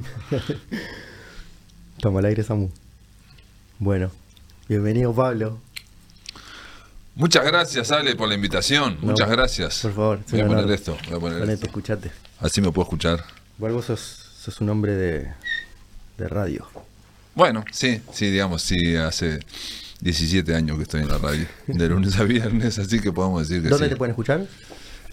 Toma el aire, Samu. Bueno, bienvenido, Pablo. Muchas gracias, Ale, por la invitación. No, Muchas gracias. Por favor, Voy a poner esto. Voy a poner Ponete, esto. escuchate. Así me puedo escuchar. Vos sos, sos un hombre de, de radio. Bueno, sí, sí, digamos, sí, hace 17 años que estoy en la radio, de lunes a viernes, así que podemos decir que ¿Dónde sí. te pueden escuchar?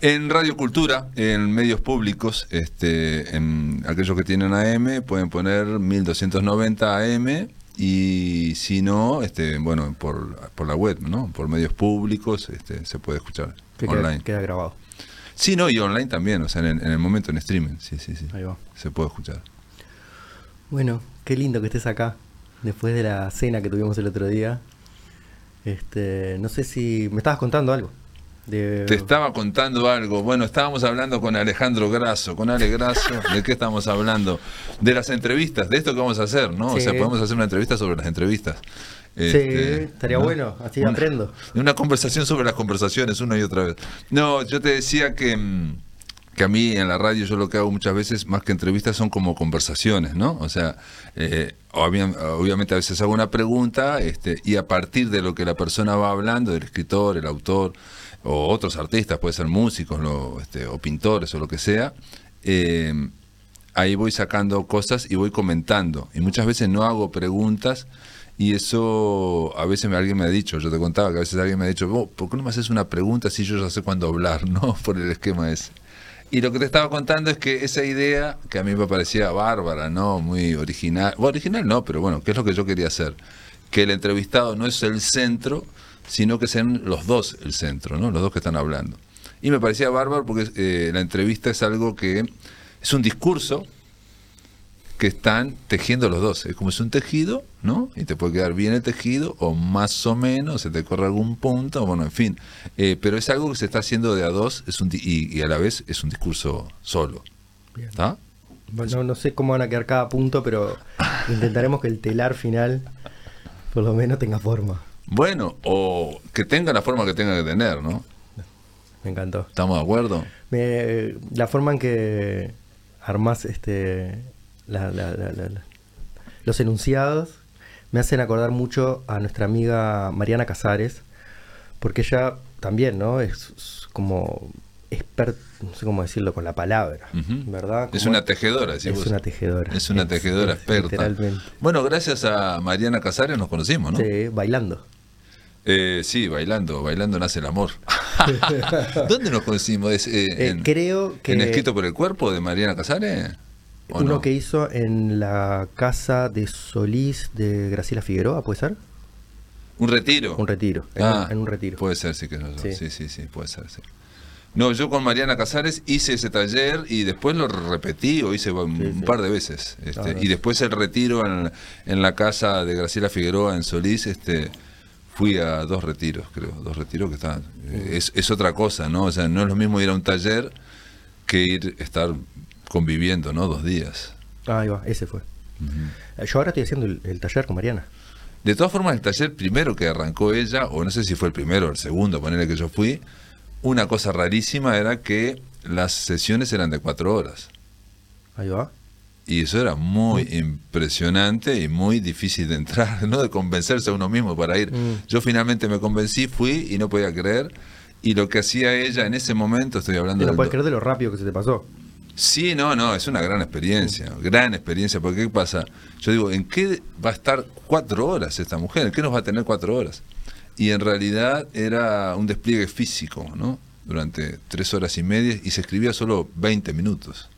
En Radio Cultura, en medios públicos, este, en aquellos que tienen AM, pueden poner 1290 AM y si no, este, bueno, por, por la web, ¿no? Por medios públicos, este, se puede escuchar Que online. queda grabado. Sí, no, y online también, o sea, en, el- en el momento en streaming, sí, sí, sí. Ahí va. Se puede escuchar. Bueno, qué lindo que estés acá. Después de la cena que tuvimos el otro día. Este, no sé si me estabas contando algo. De, Te estaba contando algo. Bueno, estábamos hablando con Alejandro Grasso, con Ale Grasso. ¿De qué estamos hablando? De las entrevistas, de esto que vamos a hacer, ¿no? O sea, podemos hacer una entrevista sobre las entrevistas. Sí, Este, estaría ¿no? bueno, así Una- aprendo. Una conversación sobre las conversaciones, una y otra vez. No, yo te decía que, mm, que a mí en la radio yo lo que hago muchas veces, más que entrevistas, son como conversaciones, ¿no? O sea, eh, obvia- obviamente a veces hago una pregunta este, y a partir de lo que la persona va hablando, el escritor, el autor, o otros artistas, puede ser músicos lo- este, o pintores o lo que sea, eh, ahí voy sacando cosas y voy comentando. Y muchas veces no hago preguntas y eso a veces alguien me ha dicho, yo te contaba que a veces alguien me ha dicho, "Vos, ¿por qué no me haces una pregunta si yo ya sé cuándo hablar? ¿no? Por el esquema ese. Y lo que te estaba contando es que esa idea, que a mí me parecía bárbara, ¿no? Muy original. Bueno, original no, pero bueno, ¿qué es lo que yo quería hacer? Que el entrevistado no es el centro, sino que sean los dos el centro, ¿no? Los dos que están hablando. Y me parecía bárbaro porque eh, la entrevista es algo que es un discurso que están tejiendo los dos. Es como es un tejido, ¿no? Y te puede quedar bien el tejido, o más o menos, se te corre algún punto, bueno, en fin. Eh, pero es algo que se está haciendo de a dos es un y, y a la vez es un discurso solo. ¿Está? Bueno, no sé cómo van a quedar cada punto, pero intentaremos que el telar final por lo menos tenga forma. Bueno, o que tenga la forma que tenga que tener, ¿no? Me encantó. ¿Estamos de acuerdo? Me- la forma en que armás este, la- los enunciados me hacen acordar mucho a nuestra amiga Mariana Casares, porque ella también, ¿no? Es, es como experta, no sé cómo decirlo con la palabra. ¿verdad? Es una tejedora, decís Es vos. una tejedora. Es una tejedora es experta. Bueno, gracias a Mariana Casares nos conocimos, ¿no? Sí, bailando. Eh, sí, bailando, bailando nace el amor. ¿Dónde nos conocimos? ¿Es, eh, Eh, en, creo que ¿En Escrito por el Cuerpo de Mariana Casares? ¿O uno no? que hizo en la casa de Solís de Graciela Figueroa, ¿puede ser? Un retiro. Un retiro, en, Ah, un, en un retiro. Puede ser, sí que no. Sí. Sí. sí, sí, puede ser, sí. No, yo con Mariana Casares hice ese taller y después lo repetí o hice un Sí, sí. par de veces. este, Ah, y después el retiro en, en la casa de Graciela Figueroa en Solís, este, fui a dos retiros, creo, dos retiros que están. eh, Es, es otra cosa, ¿no? O sea, no es lo mismo ir a un taller que ir estar conviviendo, ¿no? Dos días. Ah, ahí va, ese fue. Yo ahora estoy haciendo el, el taller con Mariana. De todas formas, el taller primero que arrancó ella, o no sé si fue el primero o el segundo, ponerle que yo fui, una cosa rarísima era que las sesiones eran de cuatro horas. Ahí va. Y eso era muy impresionante y muy difícil de entrar, ¿no? De convencerse a uno mismo para ir. Mm. Yo finalmente me convencí, fui y no podía creer. Y lo que hacía ella en ese momento, estoy hablando Y no puedes creer de lo rápido que se te pasó. Sí, no, no, es una gran experiencia, gran experiencia, porque ¿qué pasa? Yo digo, ¿en qué va a estar cuatro horas esta mujer? ¿En qué nos va a tener cuatro horas? Y en realidad era un despliegue físico, ¿no? Durante tres horas y media y se escribía solo 20 minutos.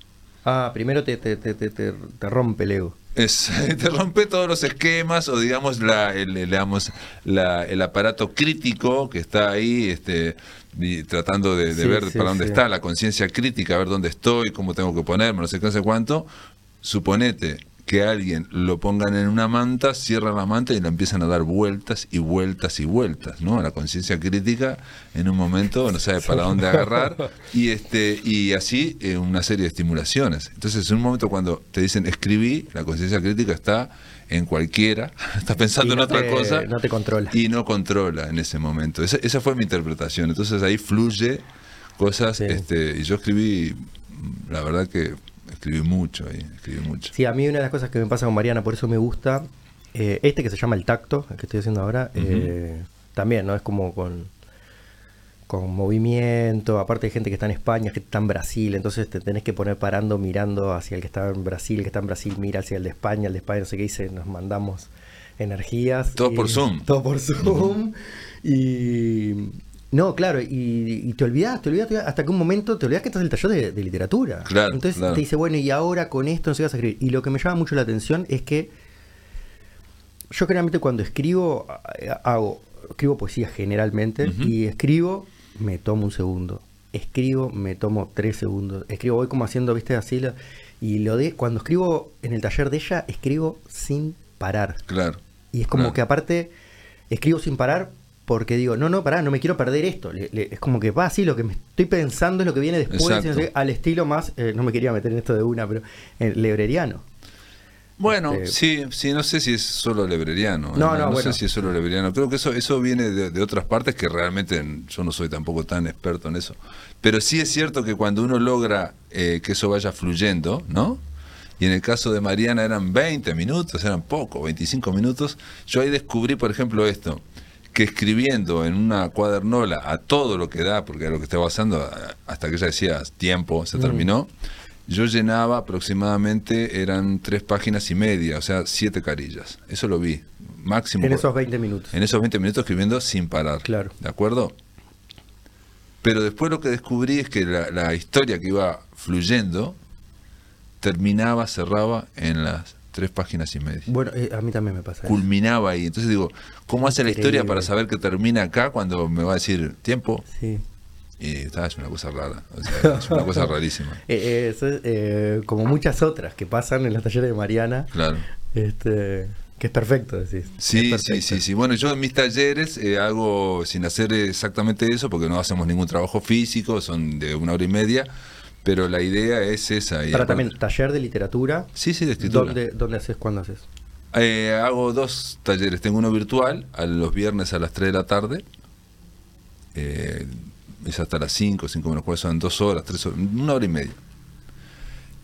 Ah, primero te, te, te, te, te- te rompe el ego. Es, te rompe todos los esquemas o digamos la, el, el, digamos, la- el aparato crítico que está ahí este, y tratando de, de Sí, ver sí, para dónde sí. está, la conciencia crítica, a ver dónde estoy, cómo tengo que ponerme, no sé qué, no sé cuánto. Suponete que alguien lo pongan en una manta, cierran la manta y le empiezan a dar vueltas y vueltas y vueltas, ¿no? La conciencia crítica en un momento no sabe para dónde agarrar y este y así eh, una serie de estimulaciones. Entonces, en un momento cuando te dicen escribí, la conciencia crítica está en cualquiera, está pensando en otra te- cosa no te controla. y no controla en ese momento. Esa, esa fue mi interpretación. Entonces ahí fluye cosas Sí. este y yo escribí la verdad que escribí mucho ahí, escribí mucho. Sí, a mí una de las cosas que me pasa con Mariana, por eso me gusta, eh, este que se llama El Tacto, el que estoy haciendo ahora, eh, también, ¿no? Es como con, con movimiento, aparte hay gente que está en España, que está en Brasil, entonces te tenés que poner parando, mirando hacia el que está en Brasil, el que está en Brasil mira hacia el de España, el de España, no sé qué dice, nos mandamos energías. Todo y- por Zoom. Todo por Zoom. Y... No, claro, y, y te olvidás, te olvidás, hasta que un momento te olvidás que estás en el taller de, de literatura. Claro, Entonces claro. te dice, bueno, y ahora con esto no qué vas a escribir. Y lo que me llama mucho la atención es que yo generalmente cuando escribo, eh, hago, escribo poesía generalmente, y escribo, me tomo un segundo. Escribo, me tomo tres segundos. Escribo, voy como haciendo, viste, así. la- y lo de, cuando escribo en el taller de ella, escribo sin parar. Claro. Y es como Claro. que aparte, escribo sin parar porque digo, no, no, pará, no me quiero perder esto. Le- le- es como que va así, lo que me estoy pensando es lo que viene después, no sé, al estilo más, eh, no me quería meter en esto de una, pero eh, lebreriano. Bueno, Este- sí, sí, no sé si es solo lebreriano. ¿eh? No, no, bueno. sé si es solo lebreriano. Creo que eso, eso viene de, de otras partes que realmente yo no soy tampoco tan experto en eso. Pero sí es cierto que cuando uno logra eh, que eso vaya fluyendo, ¿no? Y en el caso de Mariana eran 20 minutos, eran poco, 25 minutos. Yo ahí descubrí, por ejemplo, esto, que escribiendo en una cuadernola a todo lo que da, porque era lo que estaba pasando, hasta que ella decía tiempo, se Mm. terminó, yo llenaba aproximadamente, eran tres páginas y media, o sea, siete carillas. Eso lo vi, máximo. En por- esos 20 minutos. en esos 20 minutos escribiendo sin parar. Claro. ¿De acuerdo? Pero después lo que descubrí es que la, la historia que iba fluyendo terminaba, cerraba en las tres páginas y media. Bueno, eh, a mí también me pasa eso. Culminaba ahí. Entonces digo, ¿cómo hace la historia Increíble. para saber que termina acá cuando me va a decir tiempo? Sí. Y está, es una cosa rara. o sea, es una cosa rarísima. Eh, eh, eso es, eh, como muchas otras que pasan en los talleres de Mariana, Claro. este, que es perfecto, decís. Sí, sí, sí, sí. Bueno, yo en mis talleres eh, hago sin hacer exactamente eso, porque no hacemos ningún trabajo físico, son de una hora y media, pero la idea es esa. y Para también, taller de literatura. Sí, sí, de escritura. ¿Dónde, ¿Dónde haces? ¿Cuándo haces? Eh, hago dos talleres. Tengo uno virtual, a los viernes a las 3 de la tarde. Eh, es hasta las 5, 5 menos cuarto, son dos horas, tres horas, una hora y media.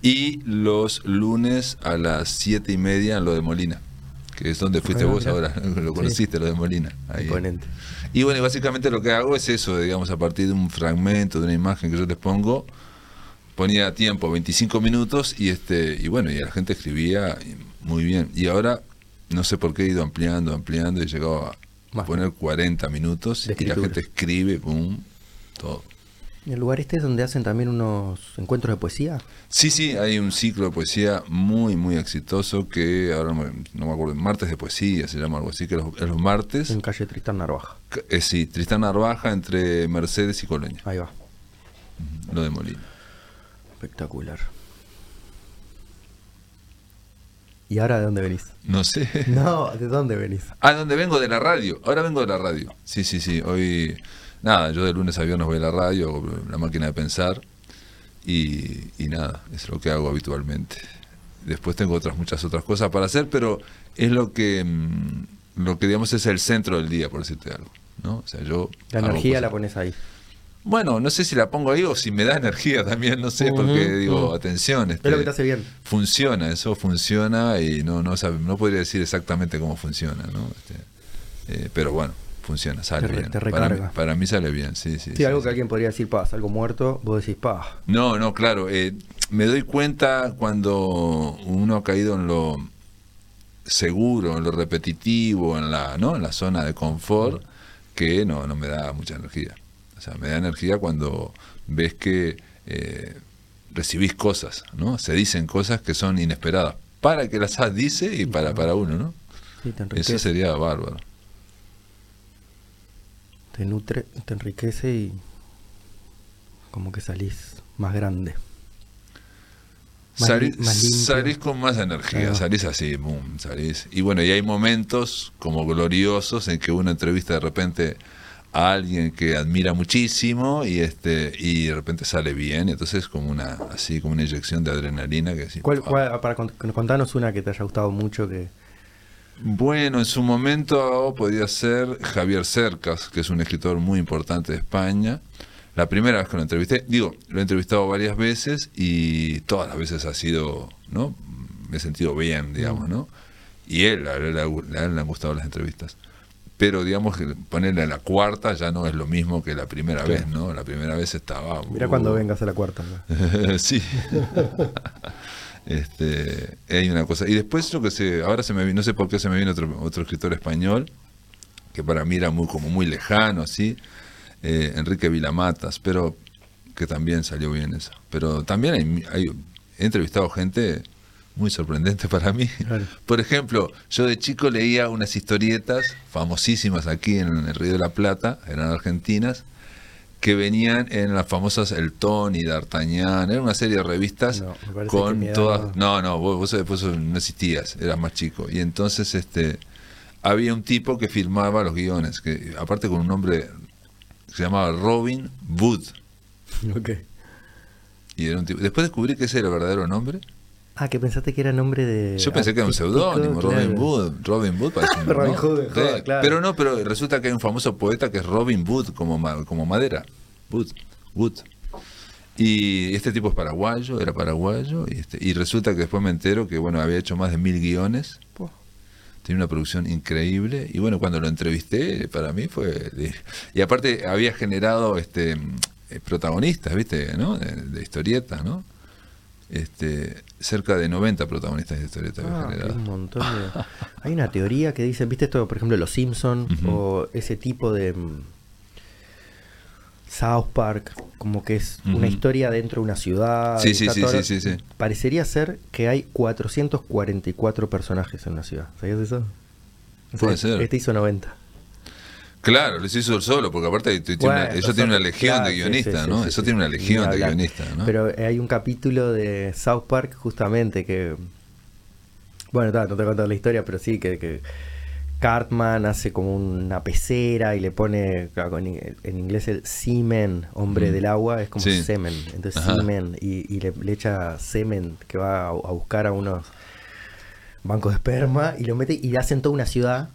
Y los lunes a las 7 y media en lo de Molina, que es donde fuiste Ah, vos ahora, lo conociste, lo de Molina. ahí. Imponente. Y bueno, básicamente lo que hago es eso, digamos, a partir de un fragmento, de una imagen que yo les pongo, ponía tiempo, 25 minutos, y este y bueno, y la gente escribía y muy bien. Y ahora, no sé por qué he ido ampliando, ampliando, y he llegado a poner 40 minutos, y la gente escribe, pum, todo. ¿Y el lugar este es donde hacen también unos encuentros de poesía? Sí, sí, hay un ciclo de poesía muy, muy exitoso que ahora no me, no me acuerdo, martes de poesía se llama algo así, que es los, es los martes. En calle Tristán Narvaja. Eh, sí, Tristán Narvaja entre Mercedes y Colonia, Ahí va. lo de Molina. Espectacular. ¿Y ahora de dónde venís? No sé. No, ¿de dónde venís? Ah, ¿dónde vengo? De la radio. Ahora vengo de la radio. Sí, sí, sí. Hoy, nada, yo de lunes a viernes voy a la radio, la máquina de pensar y, y nada, es lo que hago habitualmente. Después tengo otras muchas otras cosas para hacer, pero es lo que, mm, lo que digamos es el centro del día, por decirte algo. ¿no? O sea, yo La energía la pones ahí. Bueno, no sé si la pongo ahí o si me da energía también, no sé, porque digo, atención, Es este, lo que te hace bien. funciona, eso funciona y no no sabe, no podría decir exactamente cómo funciona, ¿no? Este, eh, pero bueno, funciona, sale Te bien. te para, mí, recarga. para mí sale bien, sí, sí. Sí, sí, algo sí. que alguien podría decir, paz, algo muerto, vos decís, paz. No, no, claro. eh, me doy cuenta cuando uno ha caído en lo seguro, en lo repetitivo, en la, ¿no? en la zona de confort, que no, no me da mucha energía. O sea, me da energía cuando ves que eh, recibís cosas, ¿no? Se dicen cosas que son inesperadas. Para que las dice y para, para uno, ¿no? Sí, te Eso sería bárbaro. te nutre, te enriquece y como que salís más grande. Más Salí- li- más limpio. salís con más energía, salís así, boom, salís. Y bueno, y hay momentos como gloriosos en que uno entrevista de repente a alguien que admira muchísimo y este y de repente sale bien, entonces como una así como una inyección de adrenalina que sí, ¿Cuál, ah. cuál- para cont- contanos una que te haya gustado mucho que Bueno, en su momento podía ser Javier Cercas, que es un escritor muy importante de España. La primera vez que lo entrevisté, digo, lo he entrevistado varias veces y todas las veces ha sido, ¿no? Me he sentido bien, digamos, ¿no? Y él, a él, a él le han gustado las entrevistas. Pero, digamos, que ponerle a la cuarta ya no es lo mismo que la primera vez, ¿no? La primera vez estaba... Mira cuando vengas a la cuarta. sí. este, hay una cosa. Y después lo que se, ahora se me vino, no sé por qué se me viene otro, otro escritor español, que para mí era muy, como muy lejano, así, eh, Enrique Vilamatas, pero que también salió bien eso. Pero también hay, hay he entrevistado gente muy sorprendente para mí. Por ejemplo, yo de chico leía unas historietas famosísimas aquí en el Río de la Plata, eran argentinas, que venían en las famosas El Tony, D'Artagnan, era una serie de revistas con todas... No, no, vos, después no existías, eras más chico. Y entonces este había un tipo que filmaba los guiones, que aparte con un nombre se llamaba Robin Wood. Ok. Y era un tipo, después descubrí que ese era el verdadero nombre. Ah, que pensaste que era nombre de. Yo pensé que era un seudónimo, Robin Wood. Robin Wood parece un Robin Hood, claro. Pero no, pero resulta que hay un famoso poeta que es Robin Wood, como, como madera. Wood. Wood. Y este tipo es paraguayo, era paraguayo, y, este, y resulta que después me entero que bueno había hecho más de mil guiones. Tiene una producción increíble. Y bueno, cuando lo entrevisté, para mí fue. y aparte había generado este eh, protagonistas, ¿viste? ¿no? De, de historietas, ¿no? este, cerca de 90 protagonistas de historietas ah, un montón Hay una teoría que dice, ¿viste esto, por ejemplo, Los Simpsons o ese tipo de mm, South Park, como que es una historia dentro de una ciudad? Sí, sí, sí, sí, sí, Parecería ser que hay 444 personajes en una ciudad. ¿Sabías eso? Puede ser. Este hizo 90. Claro, lo hizo solo, porque aparte eso tiene una legión de guionistas, ¿no? eso tiene una legión de guionistas, ¿no? Pero hay un capítulo de South Park justamente que, bueno, no te contar la historia, pero sí que, Cartman hace como una pecera y le pone en inglés el semen, hombre del agua, es como semen, entonces semen y, le, echa semen que va a, a buscar a unos bancos de esperma y lo mete y hacen toda una ciudad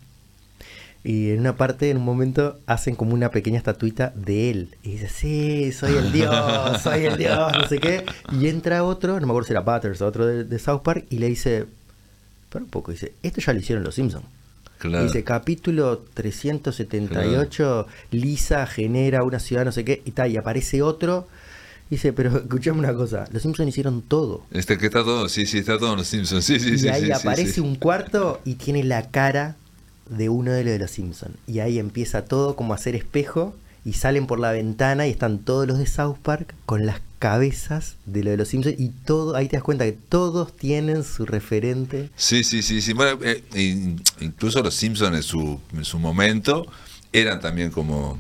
y en una parte, en un momento, hacen como una pequeña estatuita de él. Y dice, sí, soy el dios, soy el dios, no sé qué. Y entra otro, no me acuerdo si era Butters o otro de, South Park, y le dice, pero un poco, dice, esto ya lo hicieron los Simpsons. Dice, capítulo 378, Lisa genera una ciudad, no sé qué, y tal, y aparece otro. Dice, pero escuchame una cosa, los Simpsons hicieron todo. Este que está todo, sí, sí, está todo en los Simpsons, sí, sí, y ahí aparece un cuarto y tiene la cara de uno de los de los Simpsons. Y ahí empieza todo como a hacer espejo y salen por la ventana y están todos los de South Park con las cabezas de lo de los Simpsons y todo, ahí te das cuenta que todos tienen su referente. Sí, sí, sí, sí. Bueno, eh, incluso los Simpsons en su, en su momento eran también como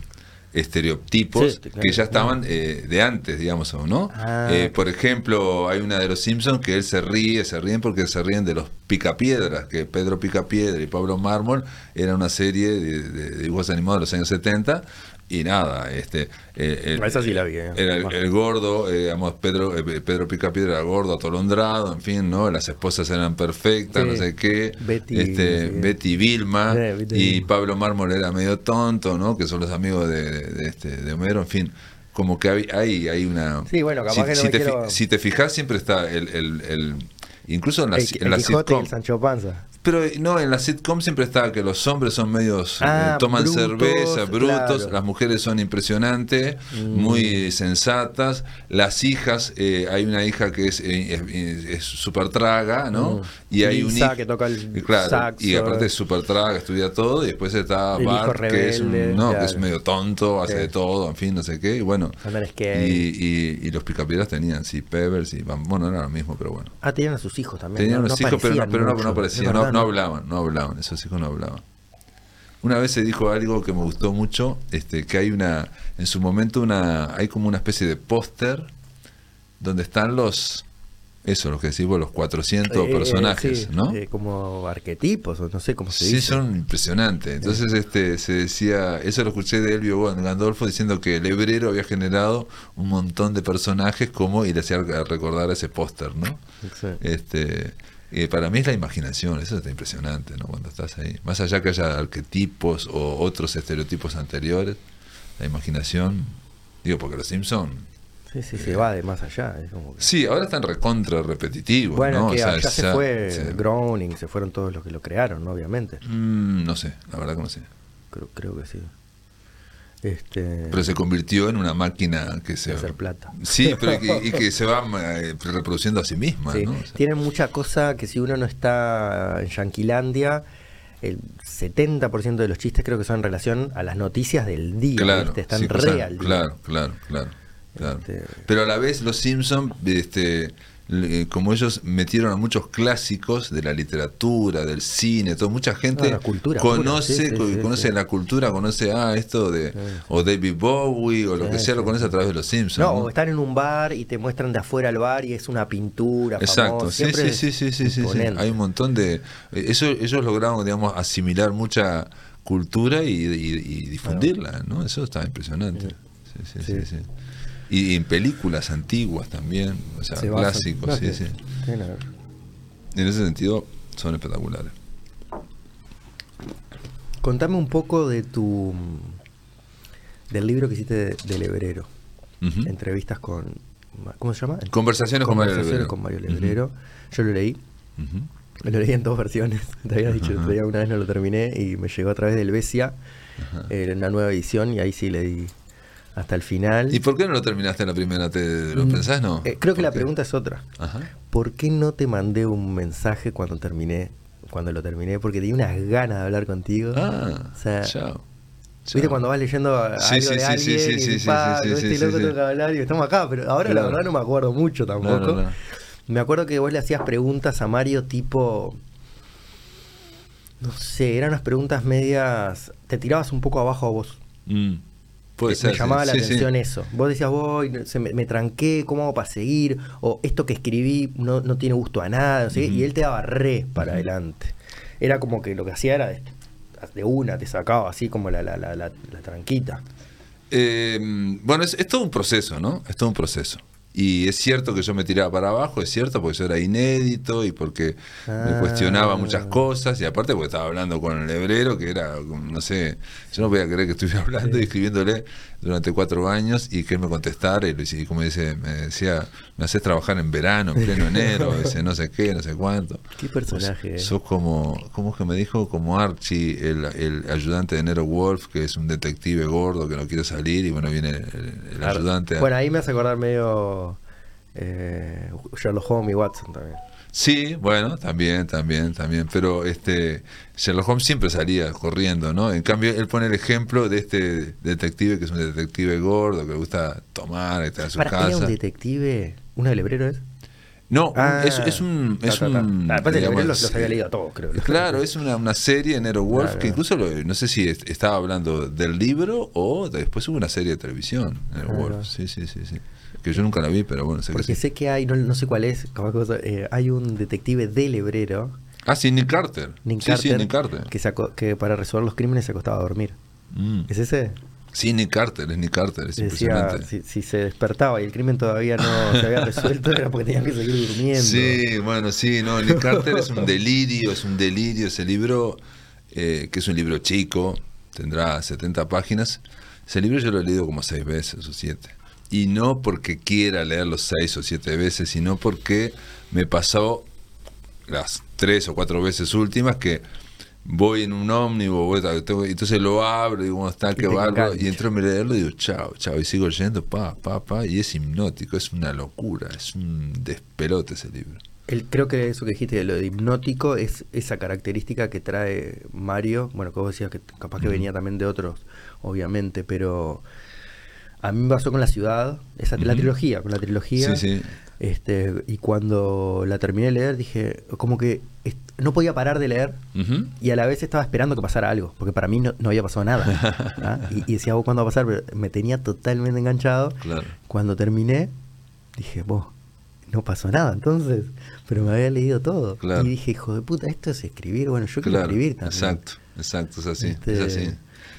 estereotipos que ya estaban eh, de antes, digamos, ¿no? Ah, eh, por ejemplo, hay una de los Simpsons que él se ríe, se ríen porque se ríen de los Picapiedras, que Pedro Picapiedra y Pablo Mármol era una serie de, de dibujos animados de los años 70 y nada, este eh, el, sí la vi, eh, era el, gordo, eh, digamos, Pedro, eh, Pedro Picapiedra era gordo, atolondrado, en fin, ¿no? Las esposas eran perfectas, no sé qué. Betty, este, Betty Vilma y Pablo Mármol era medio tonto, ¿no? Que son los amigos de, este, de Homero, en fin. Como que hay, hay, una... Sí, bueno, capaz si, que no te, si te fijas, siempre está el, el, incluso en la, en la sitcom, Sancho Panza. Pero no, en la sitcom siempre está que los hombres son medios, eh, ah, toman cerveza, brutos, las mujeres son impresionantes, mm. muy sensatas, las hijas, eh, hay una hija que es eh, súper traga, ¿no? Mm. Y hay un hijo que toca el claro, y aparte es súper traga, estudia todo, y después está Bart, que, es no, que es medio tonto, hace de todo, en fin, no sé qué, y bueno. Y, y, los picapiedras tenían, sí, Pebbles, y bueno, no era lo mismo, pero bueno. Ah, tenían a sus hijos también. Tenían a sus hijos, pero no, pero no, no aparecían, no hablaban, no hablaban, esos hijos no hablaban. Una vez se dijo algo que me gustó mucho, este, que hay una, en su momento una, hay como una especie de póster donde están los, eso, lo que decimos, los 400 eh, personajes, ¿no? Eh, como arquetipos, o no sé cómo se dice. Sí, son impresionantes. Entonces este se decía, eso lo escuché de Elvio Gandolfo diciendo que el hebrero había generado un montón de personajes como, y le hacía recordar ese póster, ¿no? Este eh, para mí es la imaginación, eso está impresionante, ¿no? Cuando estás ahí. Más allá que haya arquetipos o otros estereotipos anteriores, la imaginación Digo, porque los Simpsons. Sí, sí, se va de más allá. es como que- Sí, ahora están recontra repetitivos. Bueno, ¿no? que O sea, ya se ya- fue sí. Groening, se fueron todos los que lo crearon, ¿no? obviamente. Mm, no sé, la verdad que no sé. Creo, creo que sí. Este, Pero se convirtió en una máquina que se. hacer plata. Sí, pero y que, y que se va eh, reproduciendo a sí misma. Sí, ¿no? O sea, Tienen mucha cosa que si uno no está en Yanquilandia, el 70% de los chistes creo que son en relación a las noticias del día. claro, ¿viste? Están sí, re cosas- al día. claro, claro, claro, claro. Este- Pero a la vez los Simpsons, este, como ellos metieron a muchos clásicos de la literatura, del cine, todo, mucha gente Ah, cultura pura, conoce, sí, sí, conoce sí. la cultura, conoce ah esto de o David Bowie o lo que sea, lo conoce a través de los Simpsons. No, ¿no? o están en un bar y te muestran de afuera el bar y es una pintura. Exacto, sí, sí, sí, sí, sí, sí, sí. imponente. Hay un montón de... eh, Eso, ellos lograron, digamos, asimilar mucha cultura y, y- y difundirla, ¿no? Eso está impresionante. Sí, sí, sí. Y, en películas antiguas también, o sea, Se clásicos, sí, sí. En ese sentido, son espectaculares. Contame un poco de tu del libro que hiciste de- del Hebrero. Entrevistas con ¿cómo se llama? Conversaciones con Mario Conversaciones Lebrero. con Mario. Lebrero. Yo lo leí. Lo leí en dos versiones. Te había dicho, una vez no lo terminé y me llegó a través del Besia eh, en una nueva edición y ahí sí leí hasta el final. ¿Y por qué no lo terminaste en la primera? ¿Te lo Mm, pensás, no? eh, creo que la pregunta es otra. Ajá. ¿Por qué no te mandé un mensaje cuando terminé? Cuando lo terminé, porque tenía unas ganas de hablar contigo. Ah, O sea, chao. ¿Viste cuando vas leyendo a- Sí, algo sí, de alguien sí, y sí, sí, "Pa, sí, sí, este loco tengo que hablar y estamos acá, pero ahora la verdad no me acuerdo mucho tampoco. No, no, no. Me acuerdo que vos le hacías preguntas a Mario tipo... No sé, eran unas preguntas medias... Te tirabas un poco abajo a vos. Mm, Puede me, ser. me sí. llamaba la Sí, sí. atención eso. Vos decías, voy, me, me tranqué, ¿cómo hago para seguir? O esto que escribí no, no tiene gusto a nada, no sé Ujú. y él te daba re para adelante. Era como que lo que hacía era de, de una, te sacaba así como la, la, la, la, la tranquita. Eh, bueno, es, es todo un proceso, ¿no? Es todo un proceso. Y es cierto que yo me tiraba para abajo, es cierto, porque yo era inédito y porque me Ah. cuestionaba muchas cosas, y aparte porque estaba hablando con el hebrero, que era, no sé, yo no podía creer que estuviera hablando y escribiéndole durante cuatro años y que él me contestara, y, como dice, me decía, me haces trabajar en verano, en pleno enero, dice, no sé qué, no sé cuánto. Qué personaje. eh. Sos como, ¿cómo es que me dijo? Como Archie, el, el ayudante de Nero Wolf, que es un detective gordo que no quiere salir y bueno, viene el, el ayudante. Bueno, ahí me hace acordar medio eh, Sherlock Holmes y Watson también. Sí, bueno, también, también, también, pero este Sherlock Holmes siempre salía corriendo, ¿no? En cambio, él pone el ejemplo de este detective que es un detective gordo, que le gusta tomar, que está en su Para, ¿Era un casa. detective? ¿Uno del hebrero es? No, Ah, es, es un... ta, Es ta, un Ah, digamos, hebrero los, los había leído a todos, creo. Claro, es una, una serie, Nero Wolf, Claro. que incluso lo- no sé si est- estaba hablando del libro o después hubo una serie de televisión, Nero Claro. Wolf. Sí, sí, sí, sí. Que yo nunca la vi, pero bueno, sé que Porque sí. sé que hay, no, no sé cuál es, eh, hay un detective del hebrero, Ah, sí, Nick Carter. Nick sí, Carter, sí, Nick Carter. Que, se aco- que para resolver los crímenes se acostaba a dormir. Mm. ¿Es ese? Sí, Nick Carter, es Nick Carter, es Decía, impresionante. si, si se despertaba y el crimen todavía no se había resuelto, era porque tenían que seguir durmiendo. Sí, bueno, sí, no, Nick Carter es un delirio, es un delirio ese libro, eh, que es un libro chico, tendrá 70 páginas. Ese libro yo lo he leído como seis veces o siete. Y no porque quiera leerlo seis o siete veces, sino porque me pasó las tres o cuatro veces últimas que voy en un ómnibus, voy, tengo- entonces lo abro, digo, ¿cómo está? Qué engancha. Y entro a leerlo y digo, chao, chao. Y sigo leyendo, pa, pa, pa. Y es hipnótico, es una locura, es un despelote ese libro. El- creo que eso que dijiste de lo de hipnótico es esa característica que trae Mario. Bueno, que vos decías que capaz que venía también de otros, obviamente, pero a mí me pasó con la ciudad, esa, la Ujú. trilogía, con la trilogía. Sí, sí. Este, y cuando la terminé de leer dije, como que no podía parar de leer y a la vez estaba esperando que pasara algo, porque para mí no, no había pasado nada. ¿ah? Y, y decía, vos cuándo va a pasar, pero me tenía totalmente enganchado. Claro. Cuando terminé, dije, vos, no pasó nada entonces, pero me había leído todo. Claro. Y dije, hijo de puta, esto es escribir, bueno, yo quiero Claro, escribir también. exacto, exacto, es así, Este, es así.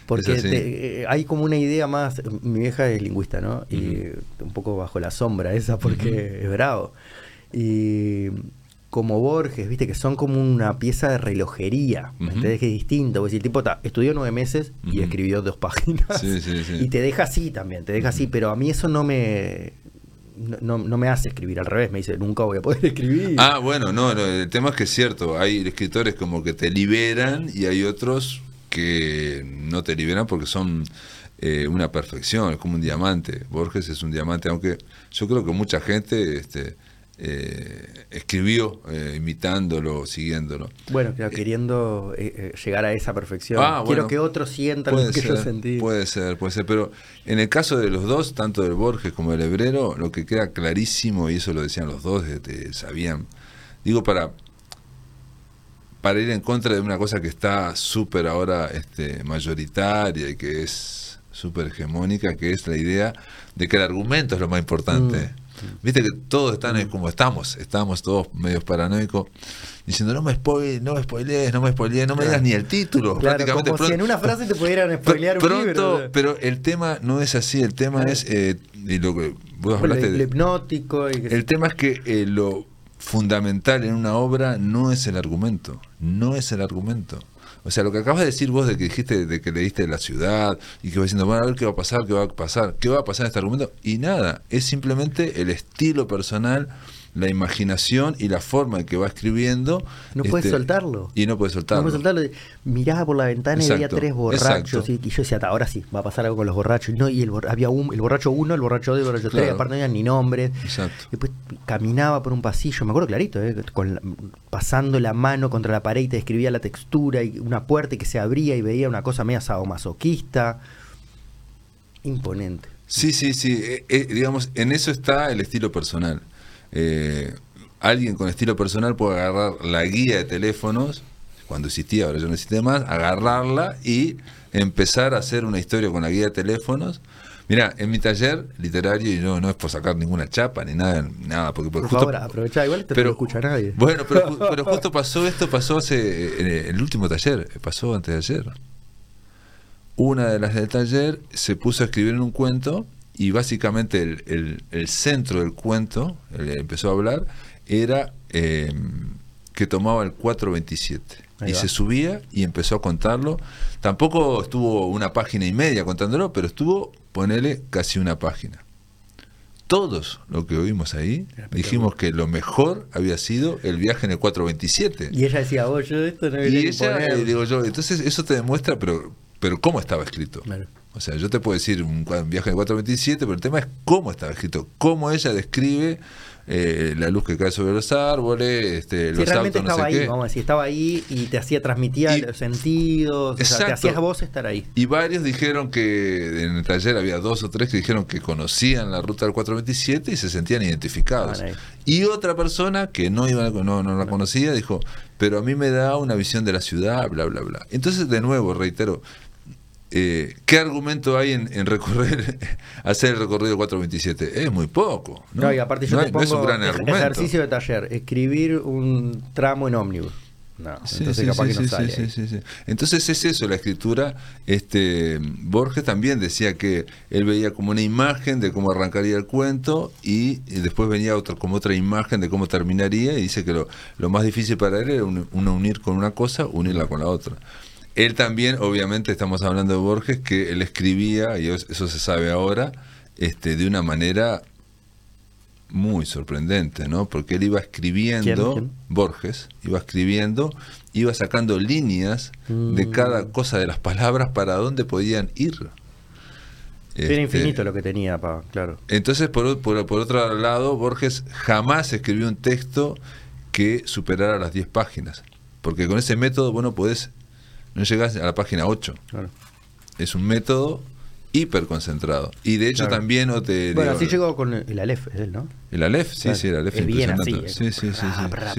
Porque te- eh, hay como una idea más, mi vieja es lingüista, ¿no? Y un poco bajo la sombra esa porque es bravo. Y como Borges, viste, que son como una pieza de relojería, ¿me Ujú. entendés? Que es distinto, porque si el tipo ta, estudió nueve meses y escribió dos páginas, Sí, sí, sí. y te deja así también, te deja así, pero a mí eso no me... No, no- no me hace escribir al revés, me dice, nunca voy a poder escribir. Ah, bueno, no, no, el tema es que es cierto, hay escritores como que te liberan y hay otros que no te liberan porque son eh, una perfección, es como un diamante. Borges es un diamante, aunque yo creo que mucha gente este, eh, escribió eh, imitándolo, siguiéndolo. Bueno, queriendo llegar a esa perfección. Ah, Quiero bueno. que otros sientan lo que yo ser, sentí. puede ser, puede ser, pero en el caso de los dos, tanto del Borges como del Hebrero, lo que queda clarísimo, y eso lo decían los dos, sabían, digo, para, para ir en contra de una cosa que está súper ahora este, mayoritaria y que es súper hegemónica, que es la idea de que el argumento es lo más importante. Viste que todos están eh, como estamos, estamos todos medios paranoicos, diciendo no me spoilees, no me spoilees, no me spoilees, no me digas ni el título. Claro, prácticamente como si en una frase te pudieran spoilear un pronto, libro. pero el tema no es así, el tema Claro. es, eh, y lo que vos hablaste lo de- hipnótico y que el tema es que eh, lo fundamental en una obra no es el argumento, no es el argumento. O sea, lo que acabas de decir vos de que dijiste de que leíste La ciudad y que vas diciendo, bueno, a ver qué va a pasar, qué va a pasar, qué va a pasar en este argumento, y nada, es simplemente el estilo personal, la imaginación y la forma en que va escribiendo. No puedes este, soltarlo. Y no puedes soltarlo. No puedes soltarlo. Miraba por la ventana y Exacto, tres borrachos. Y, y yo decía, "Ta, ahora sí, va a pasar algo con los borrachos. No, y el, había un, el borracho uno, el borracho dos, el borracho tres. Claro. Aparte no había ni nombres. Exacto. Después caminaba por un pasillo, me acuerdo clarito, ¿eh? con la- pasando la mano contra la pared y te describía la textura y una puerta que se abría y veía una cosa media sadomasoquista. Imponente. Sí, sí, sí. eh, eh, digamos, en eso está el estilo personal. Eh, alguien con estilo personal puede agarrar la guía de teléfonos, cuando existía, ahora ya no existe más, agarrarla y empezar a hacer una historia con la guía de teléfonos. Mira, en mi taller literario, y no, no es por sacar ninguna chapa ni nada, nada porque, porque Por justo- favor, aprovechá, igual te pero- lo escucha nadie. Bueno, pero, pero justo pasó esto, pasó hace en el último taller, pasó antes de ayer. Una de las del taller se puso a escribir en un cuento y básicamente el, el- el centro del cuento, él empezó a hablar, era eh, que tomaba el 427. Ahí y va. se subía y empezó a contarlo. Tampoco estuvo una página y media contándolo, pero estuvo, ponele, casi una página. Todos lo que oímos ahí dijimos que lo mejor había sido el viaje en el 427. Y ella decía, oh, yo esto no Y ella, imponer". eh, digo yo, entonces eso te demuestra, pero, pero cómo estaba escrito. Claro. O sea, yo te puedo decir un, viaje el 427, pero el tema es cómo estaba escrito, cómo ella describe eh, la luz que cae sobre los árboles, este, Sí, los realmente autos, no estaba sé ahí, qué. vamos a decir, estaba ahí y te hacía, transmitía Y- los sentidos, o sea, te hacías vos estar ahí. Y varios dijeron que en el taller había dos o tres que dijeron que conocían la ruta del 427 y se sentían identificados. Y otra persona que no, iba, no, no la conocía dijo, pero a mí me da una visión de la ciudad, bla, bla, bla. Entonces, de nuevo, reitero, eh, ¿qué argumento hay en, en recorrer, hacer el recorrido 427? Es muy poco. ¿no? No, y aparte yo No te no es un gran argumento. ejercicio de taller, escribir un tramo en ómnibus. No, Sí, entonces capaz sí, que no sí, sale. Entonces es eso, la escritura. Este Borges también decía que él veía como una imagen de cómo arrancaría el cuento y, y después venía otra, como otra imagen de cómo terminaría y dice que lo, lo más difícil para él era un- uno unir con una cosa, unirla con la otra. Él también, obviamente, estamos hablando de Borges, que él escribía, y eso se sabe ahora, este, de una manera muy sorprendente, ¿no? Porque él iba escribiendo, ¿Quién? ¿Quién? Borges, iba escribiendo, iba sacando líneas de Mm. cada cosa de las palabras para dónde podían ir. Era Este, infinito lo que tenía, pa, claro. Entonces, por, por otro lado, Borges jamás escribió un texto que superara las 10 páginas. Porque con ese método, bueno, podés, no llegás a la página 8. claro. Es un método hiper concentrado. Y de hecho Claro. también no te Bueno, digo, así llegó con el Aleph, es él, ¿no? el Aleph, sí, Claro. sí, el Aleph Es impresionante. así, sí, eh, sí, sí,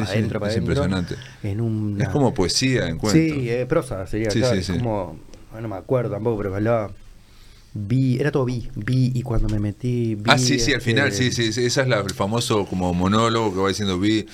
es impresionante. En una... Es como poesía en cuento. Sí, eh, prosa sería, Sí, claro, sí, es como... bueno, no me acuerdo tampoco, pero hablaba... Vi, era todo vi, vi, y cuando me metí... Vi, ah, sí, sí, al final, sí, sí, sí, esa es la, el famoso como monólogo que va diciendo vi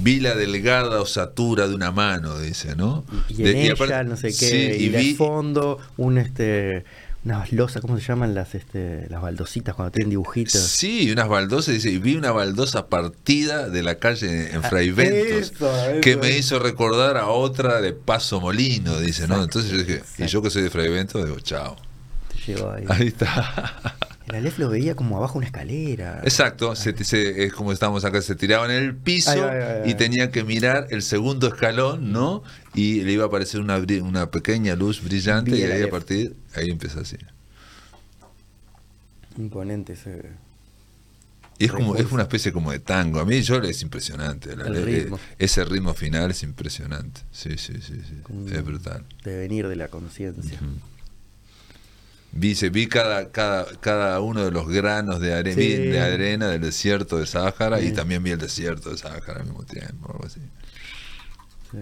vi la delgada osatura de una mano, dice, ¿no? Y De- en ella, aparte- no sé qué, sí, y, y de fondo un este unas losas, ¿cómo se llaman las este, las baldositas cuando tienen dibujitos? Sí, unas baldosas, dice, y vi una baldosa partida de la calle en Ah, Fray Ventos, eso, eso, que me hizo recordar a otra de Paso Molino, dice, ¿no? Entonces yo dije, y yo que soy de Fray Ventos, digo, chao. Te llegó ahí. Ahí está. El Aleph lo veía como abajo una escalera. Exacto, se- se- es como estábamos acá, se tiraba en el piso y tenía que mirar el segundo escalón, ¿no? Y le iba a aparecer una, una pequeña luz brillante y ahí a partir, ahí empieza así. Imponente ese. Y es como es una especie como de tango. A mí yo es impresionante. la- El ritmo. ese ritmo final es impresionante. Sí, sí, sí, sí. Es brutal. Devenir de la conciencia. Se- vi cada, cada, cada uno de los granos de, are- Sí. de arena del desierto de Sáhara y también vi el desierto de Sáhara al mismo tiempo. Algo así. Sí.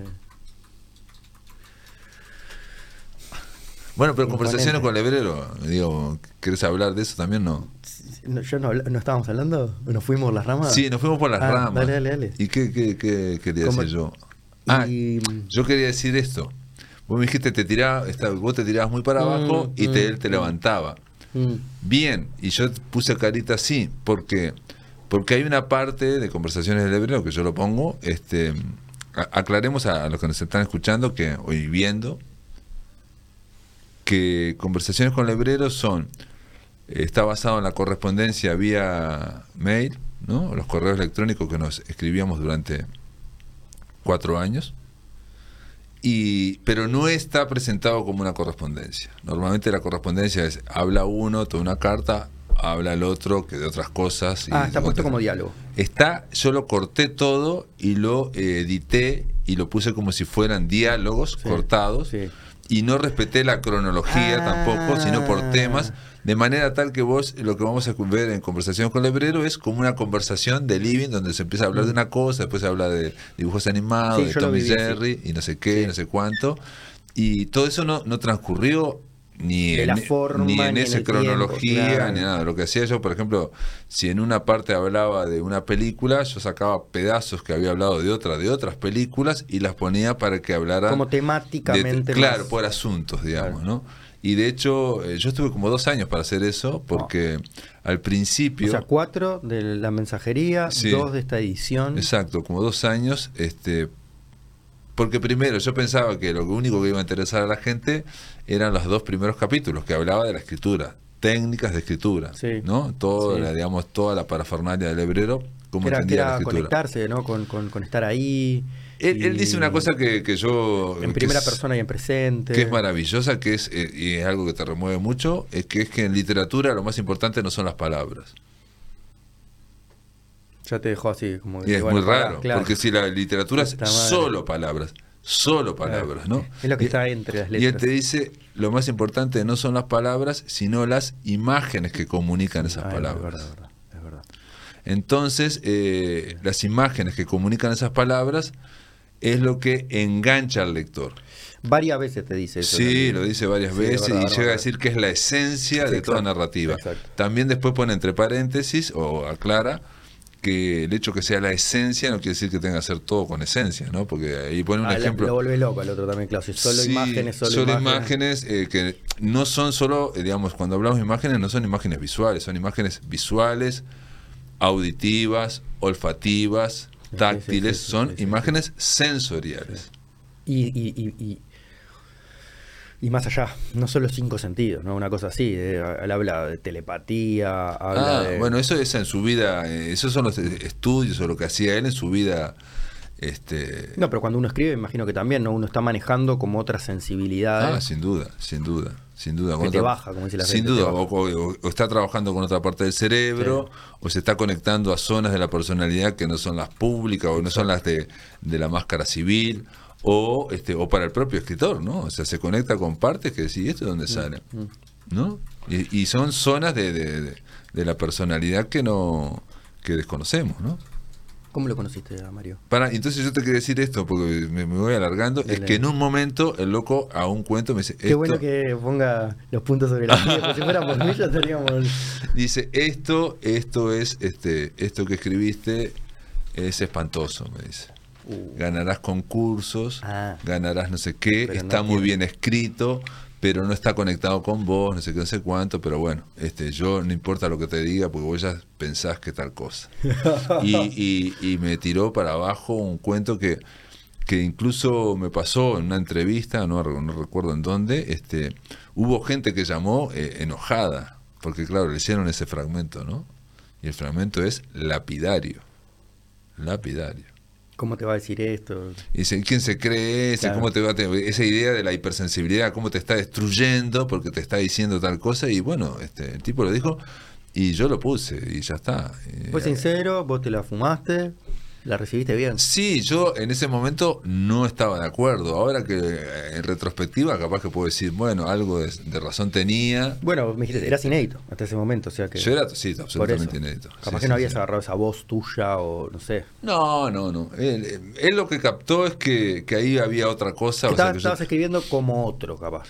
Bueno, pero Imponente. conversaciones con Lebrero, digo, ¿querés hablar de eso también? No. No, ¿Yo no, no estábamos hablando? ¿Nos fuimos las ramas? Sí, nos fuimos por las Ah, ramas. dale, dale, dale. ¿Y qué, qué, qué quería decir yo? Ah, Y- yo quería decir esto. Vos me dijiste, te tiraba, esta- vos te tirabas muy para Mm, abajo y te, mm, él te mm. levantaba. Mm, Bien, y yo puse carita así, porque porque hay una parte de conversaciones del hebreo que yo lo pongo, este a- aclaremos a, a los que nos están escuchando que hoy viendo que conversaciones con el hebrero son está basado en la correspondencia vía mail, ¿no? Los correos electrónicos que nos escribíamos durante cuatro años. Y, pero no está presentado como una correspondencia. Normalmente la correspondencia es habla uno, toma una carta, habla el otro, que de otras cosas. y Ah, está puesto como diálogo. Está, yo lo corté todo y lo eh, edité y lo puse como si fueran diálogos Sí, cortados. sí. Y no respeté la cronología Ah. tampoco, sino por temas, de manera tal que vos lo que vamos a ver en conversación con el hebrero es como una conversación de living donde se empieza a hablar de una cosa, después se habla de dibujos animados, Mm. Sí, de yo lo Tom y viví, sí. Jerry y no sé qué, Sí. no sé cuánto. Y todo eso no, no transcurrió ni De en, la forma, ni ni en en esa tiempo, cronología, claro. ni nada. Lo que hacía yo, por ejemplo, si en una parte hablaba de una película, yo sacaba pedazos que había hablado de otra, de otras películas y las ponía para que hablaran Como de- temáticamente. claro, más- por asuntos, digamos, Claro. ¿no? Y de hecho, eh, yo estuve como dos años para hacer eso, porque al principio, O sea, cuatro de la mensajería, Sí. dos de esta edición. exacto, como dos años, este, porque primero yo pensaba que lo único que iba a interesar a la gente eran los dos primeros capítulos, que hablaba de la escritura, técnicas de escritura, Sí. ¿no? Todo, Sí. la, digamos, toda la parafernalia del hebrero, cómo era, entendía la era escritura. conectarse, ¿no? Con, con- con estar ahí. Él, él dice una cosa que, que yo... En primera es- persona y en presente. que es maravillosa, que es, eh, y es algo que te remueve mucho, es que es que en literatura lo más importante no son las palabras. Ya te dejó así, como Y es muy raro, claro. porque si la literatura es solo palabras, solo palabras, ¿no? Es lo que Y- está entre las Y él letras. te dice, lo más importante no son las palabras, sino las imágenes que comunican esas Ah, palabras. Es verdad, es verdad, es verdad. Entonces, eh, las imágenes que comunican esas palabras es lo que engancha al lector. Varias veces te dice eso. Sí, también. lo dice varias Sí, veces verdad, y llega a decir que es la esencia Sí, de toda narrativa. exacto. También después pone entre paréntesis o aclara que el hecho que sea la esencia no quiere decir que tenga que ser todo con esencia, ¿no? Porque ahí pone un Ah, ejemplo. Lo vuelve loco al otro también, claro. Si solo Sí, imágenes, solo, imágenes, eh, que no son solo, eh, digamos, cuando hablamos de imágenes, no son imágenes visuales, son imágenes visuales, auditivas, olfativas, táctiles, sí, sí, son imágenes sensoriales. Y, y, y, y, más allá, no solo cinco sentidos, ¿no? Una cosa así. eh, él habla de telepatía, habla Ah, de. bueno, eso es en su vida, eh, esos son los estudios o lo que hacía él en su vida. Este, No, pero cuando uno escribe, imagino que también, ¿no? Uno está manejando como otras sensibilidades. ah, sin duda, sin duda, sin duda. Que te otra- baja, como dice la Sin gente, duda, o está trabajando con otra parte del cerebro, o se está conectando a zonas de la personalidad que no son las públicas, o no son las de, de la máscara civil, o este o para el propio escritor, ¿no? O sea, se conecta con partes que decís, ¿esto de Mm, dónde sale? ¿No? Y, y son zonas de, de- de- de la personalidad que no que desconocemos, ¿no? ¿Cómo lo conociste a Mario? Para, entonces yo te quería decir esto, porque me, me voy alargando, es que en un momento el loco a un cuento me dice, Qué esto, bueno que ponga los puntos sobre sillas, porque si fuera por mí ya estaríamos. dice, esto, esto es, este, esto que escribiste es espantoso, me dice. Uh, Ganarás concursos, Ah. ganarás no sé qué, Pero está no muy tiene- bien escrito, pero no está conectado con vos, no sé qué, no sé cuánto, pero bueno, este, yo no importa lo que te diga, porque vos ya pensás que tal cosa. Y, y- y me tiró para abajo un cuento que, que incluso me pasó en una entrevista, no, re- no recuerdo en dónde, este, hubo gente que llamó eh, enojada, porque claro, le hicieron ese fragmento, ¿no? Y el fragmento es lapidario, lapidario. ¿Cómo te va a decir esto? Y dice, ¿quién se cree ese? Claro. ¿Cómo te va a tener? Esa idea de la hipersensibilidad, cómo te está destruyendo porque te está diciendo tal cosa. Y bueno, este, el tipo lo dijo y yo lo puse y ya está. Eh, Fue sincero, vos te la fumaste, la recibiste bien. Sí, yo en ese momento no estaba de acuerdo. Ahora que eh, en retrospectiva capaz que puedo decir, bueno, algo de, de razón tenía. Bueno, me dijiste, eras inédito hasta ese momento, o sea que... Yo era, sí, absolutamente inédito. Capaz Sí, que no sí, habías sí. agarrado esa voz tuya o no sé. No, no, no. Él, él lo que captó es que, que ahí había otra cosa. o sea, Estabas, que yo- escribiendo como otro, capaz.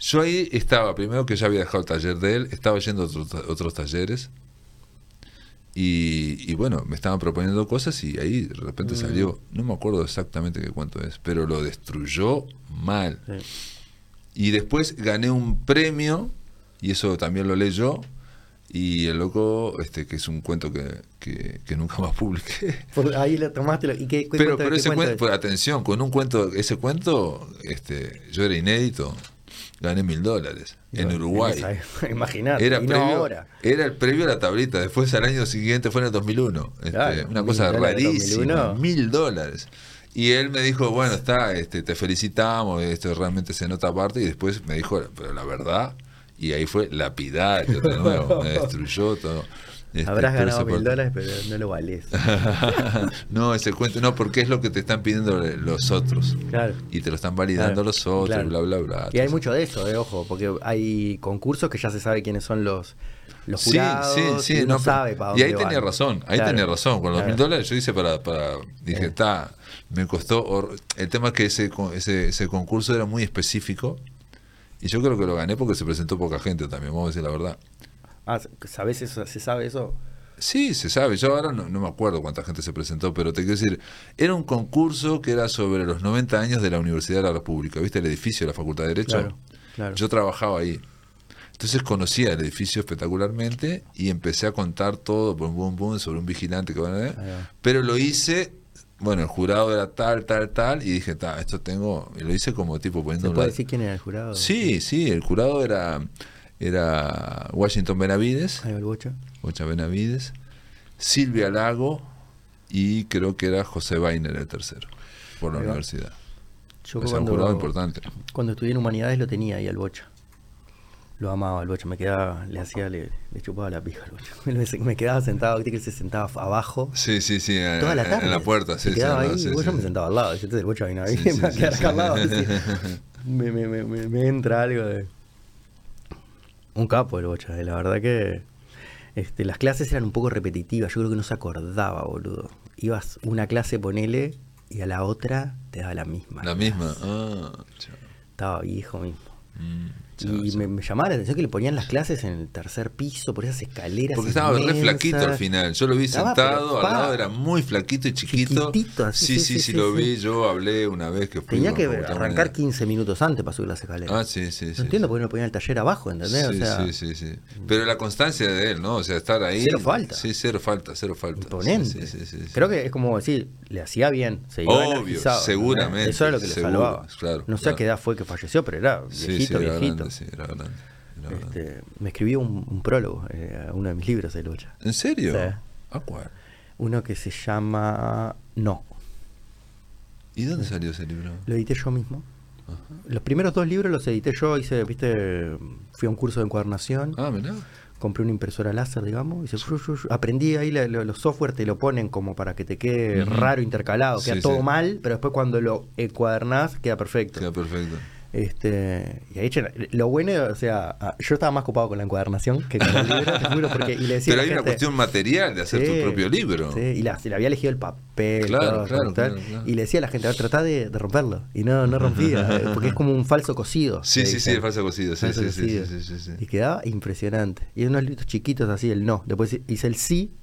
Yo ahí estaba, primero que ya había dejado el taller de él, estaba yendo a otros, ta- otros talleres. Y, y bueno, me estaban proponiendo cosas y ahí de repente Mm. salió, no me acuerdo exactamente qué cuánto es, pero lo destruyó mal. Sí. Y después gané un premio, y eso también lo leyó, y el loco, este que es un cuento que, que, que nunca más publiqué. Por ahí lo tomaste. lo- ¿Y qué, qué Pero, pero qué ese cuento cuento, es? pues, atención, con un cuento, ese cuento, este, yo era inédito, gané mil dólares en Uruguay. Imaginate. Era, y no previo, ahora. era el previo a la tablita, después al año siguiente fue en el 2001. Este, Claro, una cosa rarísima, 2001. mil dólares. Y él me dijo, bueno, está, este, te felicitamos, esto realmente se nota aparte, y después me dijo, pero la verdad, y ahí fue lapidario de nuevo, me destruyó todo. Este, Habrás ganado mil dólares, pero no lo valés. no, ese cuento, no, porque es lo que te están pidiendo los otros. Claro. Y te lo están validando Claro, los otros, claro. bla, bla, bla. Y hay mucho de eso, eh, ojo, porque hay concursos que ya se sabe quiénes son los, los Sí, jurados. sí, sí, y uno no, sabe para y ahí dónde tenía razón, ahí Claro, tenía razón. Con los mil dólares yo hice para, para dije, está, me costó, el tema es que ese, ese, ese concurso era muy específico y yo creo que lo gané porque se presentó poca gente también, vamos a decir la verdad. Ah, ¿sabes eso? ¿Se sabe eso? Sí, se sabe, yo ahora no, no me acuerdo cuánta gente se presentó, pero te quiero decir, era un concurso que era sobre los 90 años de la Universidad de la República, ¿viste el edificio de la Facultad de Derecho? Claro, claro. Yo trabajaba ahí. Entonces conocía el edificio espectacularmente y empecé a contar todo, boom, boom, boom, sobre un vigilante que van a ver. Pero lo hice, bueno, el jurado era tal, tal, tal, y dije, ta, esto tengo, y lo hice como tipo poniendo ¿Se puede decir quién era el jurado? Sí, sí, el jurado era, era Washington Benavides, Ahí va el bocha. Bocha Benavides, Silvia Lago y creo que era José Weiner el tercero, por la universidad. Yo un jurado cuando, importante. cuando estudié en humanidades lo tenía ahí al bocha. Lo amaba al bocha, me quedaba, le hacía, le, le chupaba la pija al bocha. Me, me quedaba sentado, que se sentaba abajo. Sí, sí, sí, Toda la tarde. en la puerta, sí, sí, quedaba lado, ahí, sí, y vos sí, yo me sí. sentaba al lado. Entonces el bocha vino ahí, Sí, me sí, va a sí, quedar sí. acá al lado. Me, me, me, me- me entra algo de. Un capo el bocha, eh, la verdad que. Este, las clases eran un poco repetitivas, yo creo que no se acordaba, boludo. Ibas una clase, ponele, y a la otra te daba la misma. La clase. misma. Ah, chao. Estaba viejo mismo. Mm, Y me, me llamaba la atención que le ponían las clases en el tercer piso, por esas escaleras. Porque estaba re inmensas. flaquito al final. Yo lo vi Estaba, sentado, pero, al lado era muy flaquito y chiquito. Así, sí, sí, sí, sí, sí, lo vi. Yo hablé una vez que fui. Tenía que arrancar Humanidades. 15 minutos antes para subir las escaleras. Ah, sí, sí, sí. no entiendo por qué no ponían el taller abajo, ¿entendés? o Sí, sea, sí, sí, sí. Pero la constancia de él, ¿no? O sea, estar ahí. Cero falta. Sí, cero falta, cero falta. imponente. Creo que es como decir, le hacía bien, se Obvio, seguramente, Eso era lo que le salvaba. claro, no sé a qué edad fue que falleció, pero era Sí, viejito, sí, era viejito. grande, sí, era grande. era grande. Este, me escribió un, un prólogo eh, a uno de mis libros, el Bocha. ¿En serio? Sí. ¿A cuál? Uno que se llama No. ¿Y dónde salió ese libro? Lo edité yo mismo. Ajá. Los primeros dos libros los edité yo, hice, viste, fui a un curso de encuadernación, Ah, mirá. compré una impresora láser, digamos, y se- aprendí ahí la- lo- los software te lo ponen como para que te quede raro intercalado, queda Sí, todo sí. mal, pero después cuando lo encuadernás queda perfecto. Queda perfecto. Este, y ahí, lo bueno, o sea, yo estaba más ocupado con la encuadernación que con el libro, te juro, porque, y le decía Pero hay una cuestión material de hacer Sí, tu propio libro. Sí, y la, se le había elegido el papel. Claro, todo, claro, tal, claro, claro. Y le decía a la gente, a ver, tratá de, de romperlo. Y no, no rompía, eh, porque es como un falso cocido. Sí, sí, sí, el falso cocido. Sí, Falso sí, sí, cocido. sí, sí, sí, Y quedaba impresionante. Y unos libritos chiquitos así, el no. Después hice el sí.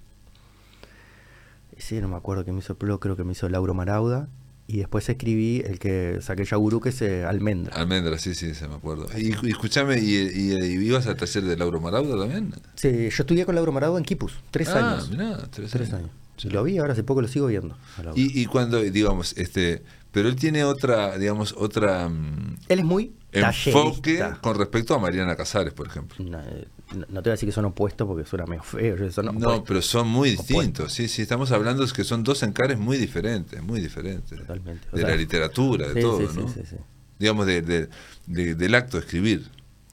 Y sí, no me acuerdo que me hizo Plo, creo que me hizo Lauro Marauda. Y después escribí el que saqué Yagurú, que es eh, Almendra. Almendra, sí, sí, se me acuerdo. Y, y escúchame, ¿y, y, y ibas al taller de Lauro Marauda también? Sí, yo estudié con Lauro Marauda en Kipus, tres Ah, años. mirá, tres Tres años. años. Y lo vi, ahora hace poco lo sigo viendo. Y, y cuando, digamos, este, pero él tiene otra, digamos, otra mm, Él es muy enfoque tallerista. con respecto a Mariana Casares, por ejemplo. No, eh, no- no te voy a decir que son opuestos porque suena medio feo. son No, pero son muy Opuestos. distintos. Sí, sí, estamos hablando de que son dos encares muy diferentes, muy diferentes. Totalmente. O De sea, la literatura, de sí, todo, sí, ¿no? sí, sí, Digamos, de, de- de- del acto de escribir.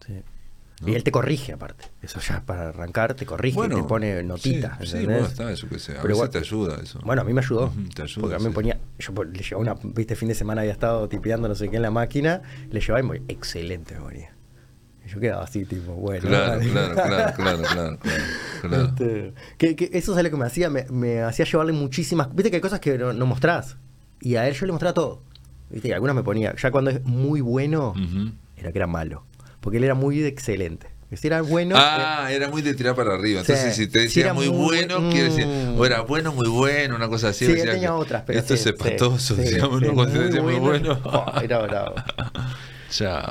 sí. ¿no? Y él te corrige aparte. Eso ya para arrancar te corrige, Bueno, te pone notitas. Sí, sí, bueno, está, eso que sé. A Pero veces te ayuda eso. Bueno, a mí me ayudó. Te ayuda, porque a mí me ponía. Yo le llevaba una. Viste, fin de semana había estado tipeando no sé qué en la máquina. Le llevaba y me excelente, me ponía. Yo quedaba así, tipo, bueno. Claro, vale. claro, claro, claro, claro, claro. Este, que, que eso es lo que me hacía. Me, me hacía llevarle muchísimas. Viste que hay cosas que no, no mostrás. Y a él yo le mostraba todo. Viste, y algunas me ponía. Ya cuando es muy bueno, Ujú. era que era malo. Porque él era muy de excelente. Si era bueno. Ah, era muy de tirar para arriba. Entonces, Sí, si te si decía era muy, muy bueno, buen- quiere decir, mm. o era bueno, muy bueno, una cosa así. Sí, decía tenía otras, pero Esto sí, es espantoso, digamos, sí, ¿no? Cuando te muy decía muy bueno. bueno. Oh, era bravo. Ya,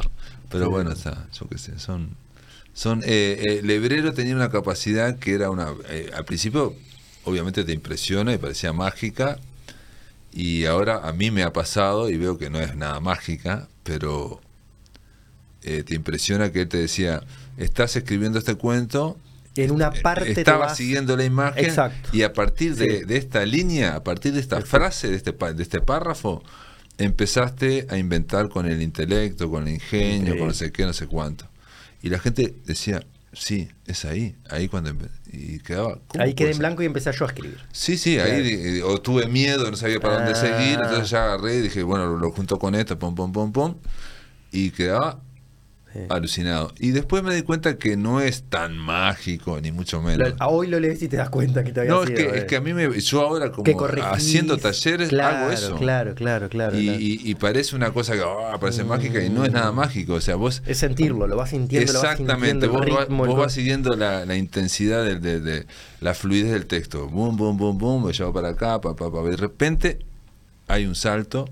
pero Sí. bueno, está, yo qué sé, son... son eh, eh, Lebrero tenía una capacidad que era una... eh, al principio, obviamente te impresiona y parecía mágica, y ahora a mí me ha pasado y veo que no es nada mágica, pero eh, te impresiona que él te decía, estás escribiendo este cuento, En una parte te estaba vas- siguiendo la imagen Exacto. y a partir de, Sí. de esta línea, a partir de esta frase, de este, de este párrafo, empezaste a inventar con el intelecto, con el ingenio, con no sé qué, no sé cuánto. Y la gente decía, sí, es ahí, ahí cuando... empe-". Y quedaba... ¿cómo Ahí quedé en blanco y empecé yo a escribir. Sí, sí, ahí o tuve miedo, no sabía para dónde Ah. seguir, entonces ya agarré y dije, bueno, lo, lo junto con esto, pum, pum, pum, pum, y quedaba Sí. alucinado. Y después me di cuenta que no es tan mágico, ni mucho menos. A hoy lo lees y te das cuenta que te había No, es sido, que, eh. es que a mí me, yo ahora como Que haciendo talleres Claro, hago eso. Claro, claro, claro. y, claro. y- y parece una cosa que ah, parece mágica y no es nada mágico. O sea, vos Es sentirlo, lo vas sintiendo, Exactamente, lo vas vos, sintiendo, vas- ritmo, vos vas siguiendo la, la intensidad del- de, de- la fluidez del texto. Boom, boom, boom, boom, me llevo para acá, pa, pa, pa. De repente hay un salto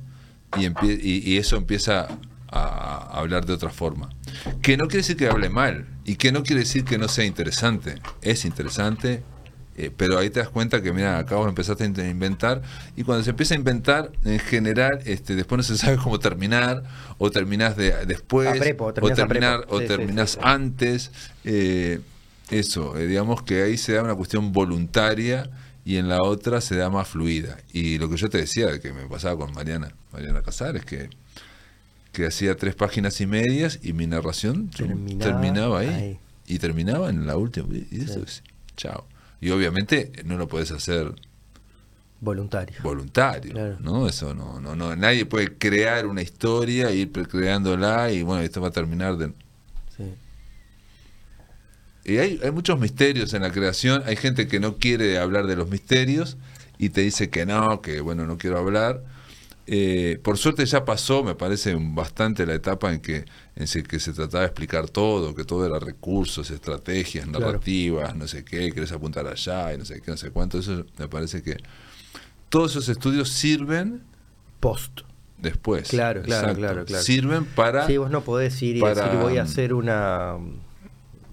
y, empie- y, y eso empieza a, a hablar de otra forma. Que no quiere decir que hable mal y que no quiere decir que no sea interesante. Es interesante, eh, pero ahí te das cuenta que, mira, acá vos empezaste a in- inventar y cuando se empieza a inventar, en general, este, después no se sabe cómo terminar o terminás de, después prepo, o terminás a terminar o Sí, sí, terminás sí, sí. antes. eh, eso, eh, digamos que ahí se da una cuestión voluntaria y en la otra se da más fluida. Y lo que yo te decía, de que me pasaba con Mariana, Mariana Casares, que, que hacía tres páginas y medias y mi narración Terminaba terminaba, ahí, ahí. Y terminaba en la última. Y eso es, chao. Y obviamente no lo puedes hacer Voluntario. voluntario, Claro. ¿no? Eso no, no, no, nadie puede crear una historia, ir creándola y bueno, esto va a terminar de... Sí. Y hay, hay muchos misterios en la creación, hay gente que no quiere hablar de los misterios y te dice que no, que bueno, no quiero hablar. Eh, por suerte ya pasó, me parece bastante la etapa en que, en que se trataba de explicar todo, que todo era recursos, estrategias, Claro. narrativas, no sé qué, querés apuntar allá y no sé qué, no sé cuánto. Eso me parece que todos esos estudios sirven Post. después. Claro, claro, Exacto. claro, claro. Sirven para... Sí, vos no podés ir y para- decir voy a hacer una.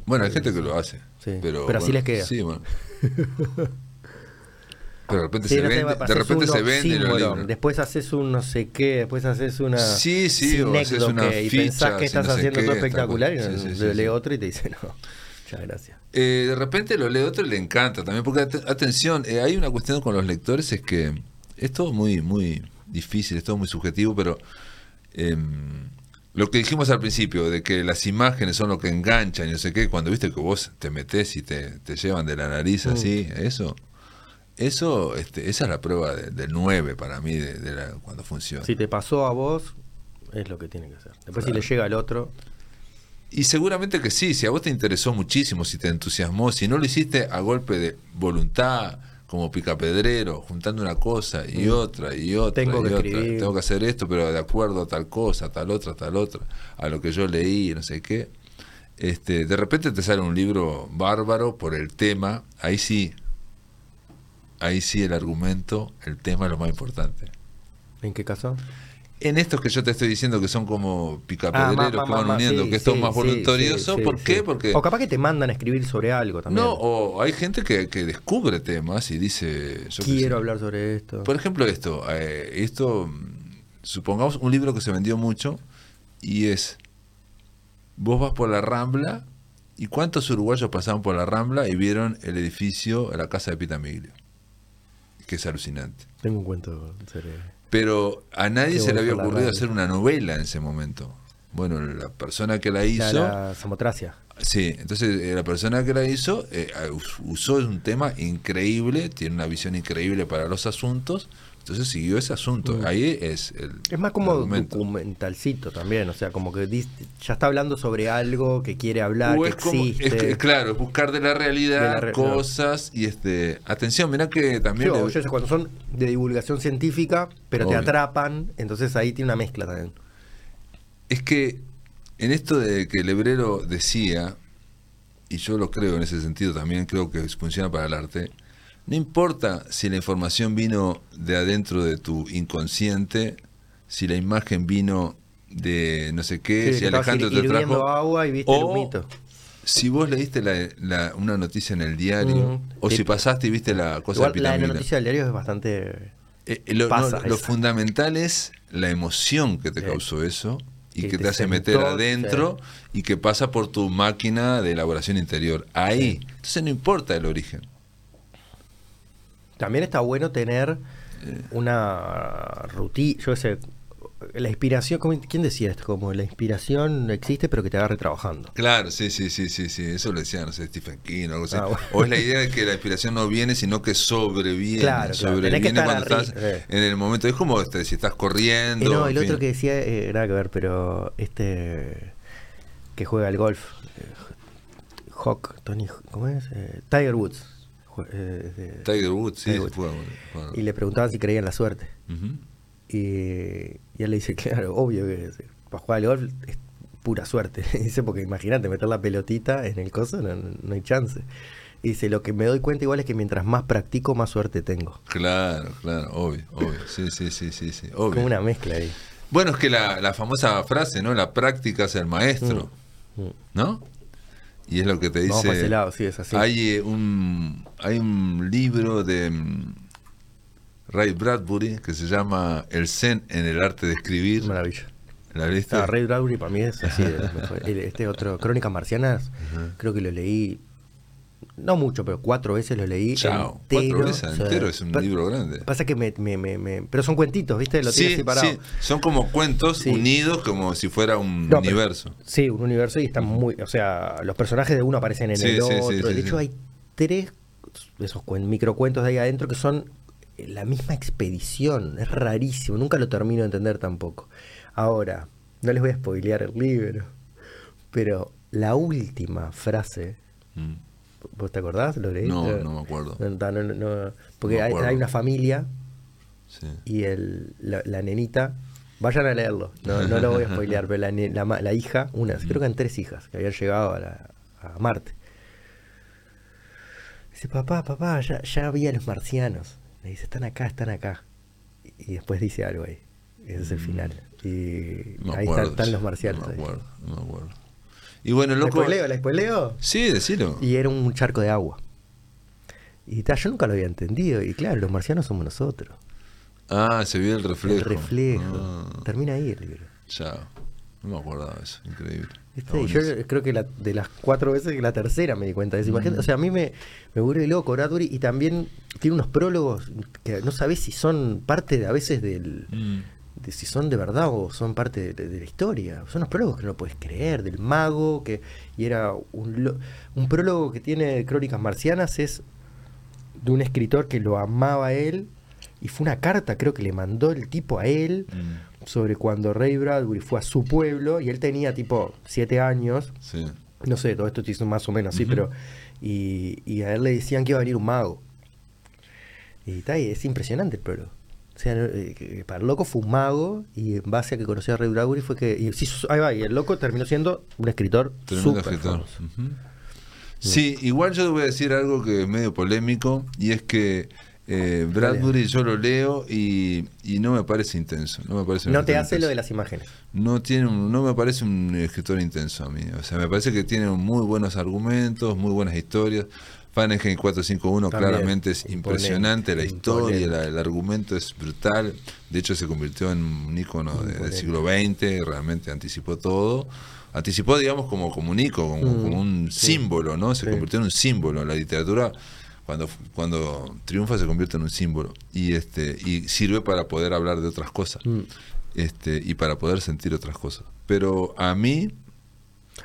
Bueno, hay gente que lo hace. Sí, Pero, pero así les queda. Sí, bueno. Pero de repente Sí, se no sé, vende, de repente se los libros. Después haces un no sé qué, después haces una. Sí, sí, o haces una y ficha, pensás que estás no sé haciendo qué, todo espectacular y Sí, lee otro y te dice no. Muchas gracias. Eh, de repente lo lee otro y le encanta también, porque at- atención, eh, hay una cuestión con los lectores, es que es todo muy, muy difícil, es todo muy subjetivo, pero em, lo que dijimos al principio, de que las imágenes son lo que enganchan y no sé qué, cuando viste que vos te metés y te, te llevan de la nariz Mm. así, eso, eso, este, esa es la prueba de- del 9 para mí, de, de la- cuando funciona. Si te pasó a vos, es lo que tiene que ser. Después Claro. si le llega al otro, Y seguramente que sí, si a vos te interesó muchísimo, si te entusiasmó, si no lo hiciste a golpe de voluntad, como picapedrero, juntando una cosa y Mm. otra y otra Tengo y que otra. escribir. Tengo que hacer esto, pero de acuerdo a tal cosa, a tal otra, a tal otra, a lo que yo leí, no sé qué. Este, de repente te sale un libro bárbaro por el tema, ahí sí, ahí sí el argumento, el tema es lo más importante. ¿En qué caso? En estos que yo te estoy diciendo que son como Ah, picapedreros más, que van uniendo, sí, que esto es sí, más voluntarioso. sí, ¿Por qué? Porque... O capaz que te mandan a escribir sobre algo también. No, o hay gente que, que descubre temas y dice... yo Quiero hablar sobre esto. Por ejemplo, esto, eh, esto, mm, supongamos un libro que se vendió mucho y es, vos vas por la Rambla y cuántos uruguayos pasaron por la Rambla y vieron el edificio, la casa de Pitamiglio, que es alucinante. Tengo un cuento sobre... Pero a nadie Qué se le había ocurrido hacer una novela en ese momento. Bueno, la persona que la hizo... La, la Samotracia. Sí, entonces eh, la persona que la hizo eh, us- usó un tema increíble, tiene una visión increíble para los asuntos, entonces siguió ese asunto. Ahí es el. Es más como argumento. documentalcito también, o sea, como que ya está hablando sobre algo que quiere hablar, O que es como, es existe. que, claro, es buscar de la realidad De la re- cosas y este. Atención, mirá que también. Sí, le- o yo sé, cuando son de divulgación científica, pero te atrapan, entonces ahí tiene una mezcla también. Es que en esto de que el hebrero decía, y yo lo creo en ese sentido también, creo que funciona para el arte, no importa si la información vino de adentro de tu inconsciente, si la imagen vino de no sé qué, Sí, si Alejandro te trajo, agua y viste el o humito. si vos leíste la- la- una noticia en el diario, Mm, o si pasaste y viste la cosa Igual de la de noticia del diario es bastante... Eh, eh, lo, Pasa no, lo eso. fundamental es la emoción que te Sí. causó eso y Que que, te te hace sentó, meter adentro sí. y que pasa por tu máquina de elaboración interior. Ahí. Entonces no importa el origen. También está bueno tener Eh. una rutina, yo sé, la inspiración, ¿cómo- ¿quién decía esto? Como la inspiración existe pero que te agarre trabajando. Claro, sí, sí, sí, sí, sí. Eso lo decía, no sé, Stephen King o algo así. Ah, bueno. O es la idea de que la inspiración no viene, sino que sobreviene. Claro, sobreviene cuando estás eh. en el momento. Es como este, si estás Eh, corriendo. no, el otro que decía, eh, nada que ver, pero este que juega al golf, eh, Hawk, Tony, ¿cómo es? Eh, Tiger Woods. Eh, de- Tiger Woods, sí. Woods. juega- juega. Y le preguntaban si creía en la suerte. Y, y él le dice, claro, obvio que para jugar al golf es pura suerte. dice, porque imagínate, meter la pelotita en el coso, no, no hay chance. Y dice, lo que me doy cuenta igual es que mientras más practico, más suerte tengo. Claro, claro, obvio, obvio. Sí, sí, sí, sí, sí. Obvio. Como una mezcla ahí. Bueno, es que la, la famosa frase, ¿no? La práctica es el maestro, Mm, mm. ¿no? Y es lo que te dice. Ese lado, sí, es así. Hay eh, un hay un libro de mm, Ray Bradbury que se llama El Zen en el arte de escribir. Maravilla. Ah, Ray Bradbury para mí es así Este otro, Crónicas Marcianas, creo que lo leí, no mucho, pero cuatro veces lo leí. Chao. entero. Cuatro veces O sea, entero es un libro grande. Pasa que me, me, me, me- Pero son cuentitos, ¿viste? Lo tienes Sí, separado. sí, son como cuentos Sí. unidos como si fuera un No, pero- universo. Sí, un universo y están muy. O sea, los personajes de uno aparecen en Sí, el otro. de hecho, hay tres de esos cuen- microcuentos de ahí adentro que son la misma expedición. Es rarísimo. Nunca lo termino de entender tampoco. Ahora, no les voy a spoilear el libro. Pero la última frase. Mm. ¿Vos te acordás? ¿Lo leíste? No, no me acuerdo. No, no, no, no, porque hay, acuerdo. hay una familia Sí. y el, la, la nenita, vayan a leerlo, no, no lo voy a spoilear, pero la, la, la hija, una, creo que eran tres hijas que habían llegado a, la- a Marte. Dice, papá, papá, ya, ya vi a los marcianos. Le dice, están acá, están acá. Y, y después dice algo ahí. Ese es el final. Y No ahí acuerdo están, están los marcianos. No me acuerdo, no me acuerdo. Y bueno, ¿La loco. spoileo? ¿La spoileo? Sí, decilo. Y era un charco de agua. Y ta, yo nunca lo había entendido. Y claro, los marcianos somos nosotros. Ah, se vio el reflejo. El reflejo. Ah, Termina ahí el libro. chao. No me acordaba de eso. Increíble. Y yo creo que la- de las cuatro veces la tercera me di cuenta de eso. Imagínate, O sea, a mí me, me vuelve loco Bradbury y también tiene unos prólogos que no sabes si son parte de, a veces del, Mm. De si son de verdad o son parte de, de la historia. Son unos prólogos que no puedes creer, del mago, que y era un, un prólogo que tiene Crónicas Marcianas es de un escritor que lo amaba a él y fue una carta creo que le mandó el tipo a él Mm. sobre cuando Ray Bradbury fue a su pueblo y él tenía tipo siete años, Sí. no sé, todo esto te hizo más o menos así, pero y, y a él le decían que iba a venir un mago. Y ta, y es impresionante el pueblo. O sea, eh, para el loco fue un mago y en base a que conoció a Ray Bradbury fue que... Y, sí, ahí va, y el loco terminó siendo un escritor Tremendo súper escritor. famoso. Ujú. Sí, igual yo voy a decir algo que es medio polémico y es que Eh, Bradbury yo lo leo y, y no me parece intenso. No, me parece No te hace lo intenso. de las imágenes. No, tiene un- no me parece un escritor intenso a mí. O sea, me parece que tiene muy buenos argumentos, muy buenas historias. Fahrenheit 451 También, claramente es imponente, impresionante, la historia, imponente. el argumento es brutal. De hecho, se convirtió en un ícono de- del siglo XX, realmente anticipó todo. Anticipó, digamos, como, como un ícono, como, Mm, como un sí. símbolo, ¿no? Se Sí. convirtió en un símbolo. La literatura, cuando, cuando triunfa, se convierte en un símbolo. Y, este, y sirve para poder hablar de otras cosas Mm. este, y para poder sentir otras cosas. Pero a mí,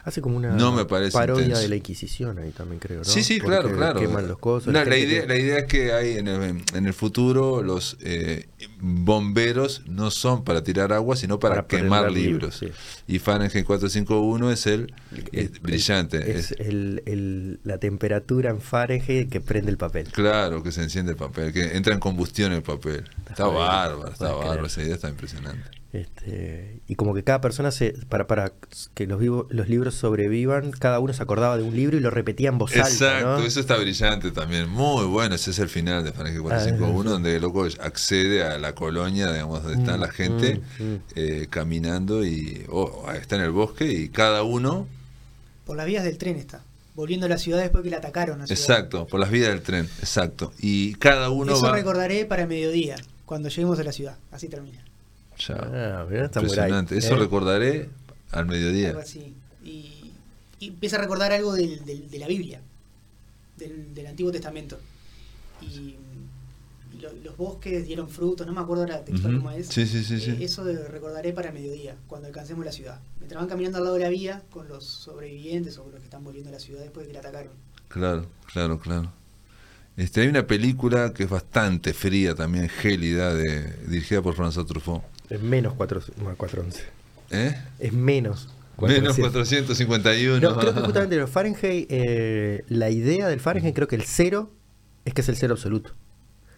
Hace como una No me parece parodia intenso. de la Inquisición ahí también, creo, ¿no? sí, sí, Porque claro, claro. Queman los cosas. No, la idea, que- la idea es que hay en el, en el futuro los eh, bomberos no son para tirar agua, sino para, Para quemar libros. libros, Y Fahrenheit 451 es el, el- es el- brillante. Es es- el, la temperatura en Fahrenheit que prende el papel. Claro, que se enciende el papel, que entra en combustión el papel. Está Está bárbaro, está bárbaro, esa idea está impresionante. Este, y como que cada persona se para para que los vivo- los libros sobrevivan, cada uno se acordaba de un libro y lo repetía en voz Exacto, alta, ¿no? eso está brillante también. Muy bueno, ese es el final de Fahrenheit 451, Ah, donde el loco accede a la colonia, digamos, donde está Mm, la gente mm, mm. eh, caminando y o está en el bosque y cada uno, Por las vías del tren está. Volviendo a la ciudad después que la atacaron. ciudad. exacto, por las vías del tren, exacto. Y cada uno Eso va... recordaré para mediodía, cuando lleguemos a la ciudad. Así termina. Ya, Ah, mirá, ahí, impresionante. Eso ¿eh? recordaré al mediodía. Algo así. Y, y empieza a recordar algo del- del- de la Biblia, del, del Antiguo Testamento. Y, y lo- los bosques dieron frutos, no me acuerdo ahora textual Ujú. cómo es. Sí, sí, sí, sí. Eh, eso de- recordaré para mediodía, cuando alcancemos la ciudad. Mientras van caminando al lado de la vía con los sobrevivientes o con los que están volviendo a la ciudad después de que la atacaron. Claro, claro, claro. Este, hay una película que es bastante fría también, gélida, de, dirigida por François Truffaut. Es menos 4, 411. ¿Eh? Es menos. Menos 400. 451. No, creo que justamente los Fahrenheit, eh, la idea del Fahrenheit, creo que el cero es que es el cero absoluto.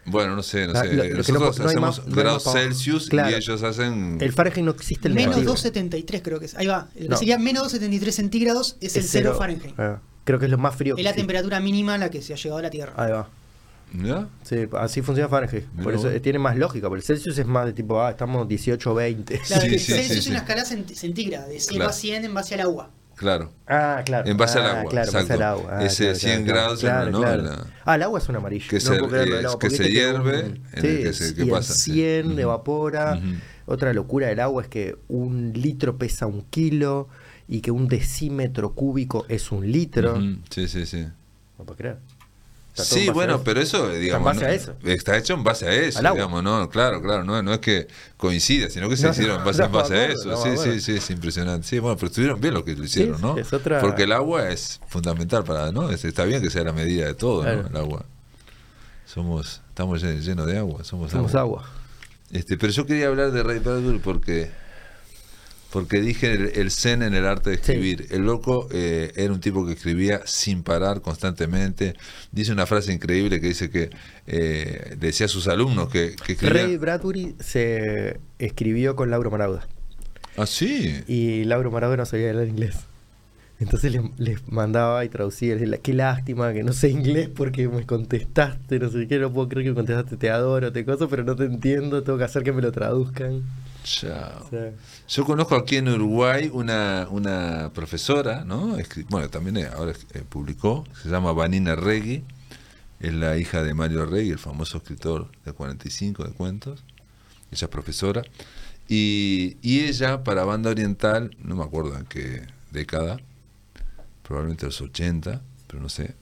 Bueno, no sé, no Ah, sé. lo- lo no Nosotros no hacemos más- grados Celsius Claro. y ellos hacen. El Fahrenheit no existe el Menos negativo. 273 creo que es. Ahí va. Lo que No. sería menos 273 centígrados es, el cero Fahrenheit. Ah, creo que es lo más frío Es que la existe. temperatura mínima a la que se ha llegado a la Tierra. Ahí va. ¿Ya? Sí, así funciona Fahrenheit. Mirá Por eso vos. eh, tiene más lógica. Porque el Celsius es más de tipo, ah, estamos 18 20. Claro, Sí, el sí, Celsius sí, es sí. una escala cent- centígrada, de 0 Claro. a 100 en base al agua. Claro. Ah, claro. En base al Ah, agua, Claro, en base al agua. Ah, Ese claro, 100 claro, grados, claro, ¿no? claro. La- Ah, el agua es un amarillo. Que se- puedo creerlo, es- no, que se hierve, un- en el que se- que y pasa, el sí. 100 Ujú. evapora. Ujú. Otra locura del agua es que un litro pesa un kilo y que un decímetro cúbico es un litro. Ujú, Sí, sí, sí. No puedo creer. En Sí, base bueno, pero eso, digamos, base no- a eso. está hecho en base a eso, digamos, no, claro, claro, no, no es que coincida, sino que se No, hicieron en base, no, en base a eso. sí, sí, sí, es impresionante. Sí, bueno, pero estuvieron bien lo que lo hicieron, Sí, ¿no? es otra- Porque el agua es fundamental para, ¿no? Es- está bien que sea la medida de todo, Claro. ¿no? El agua. Somos, estamos llen- llenos de agua, somos, Somos agua. agua. Este, pero yo quería hablar de Ray Bradbury porque porque dije el, el zen en el arte de escribir. El loco eh, era un tipo que escribía sin parar constantemente. Dice una frase increíble que dice que eh, decía a sus alumnos que, que escribían. Ray Bradbury se escribió con Lauro Marauda. Ah, sí. Y Lauro Marauda no sabía hablar inglés. Entonces les, les mandaba y traducía. les decía, Qué lástima que no sé inglés porque me contestaste, no sé qué, no puedo creer que me contestaste, te adoro, te coso, pero no te entiendo, tengo que hacer que me lo traduzcan. Chao. Yo conozco aquí en Uruguay una, una profesora, ¿no? Escri- bueno, también eh, ahora eh, publicó, se llama Vanina Regui, es la hija de Mario Regui, el famoso escritor de 45 de cuentos. Ella es profesora. Y, y ella, para Banda Oriental, no me acuerdo en qué década, probablemente los 80, pero no sé,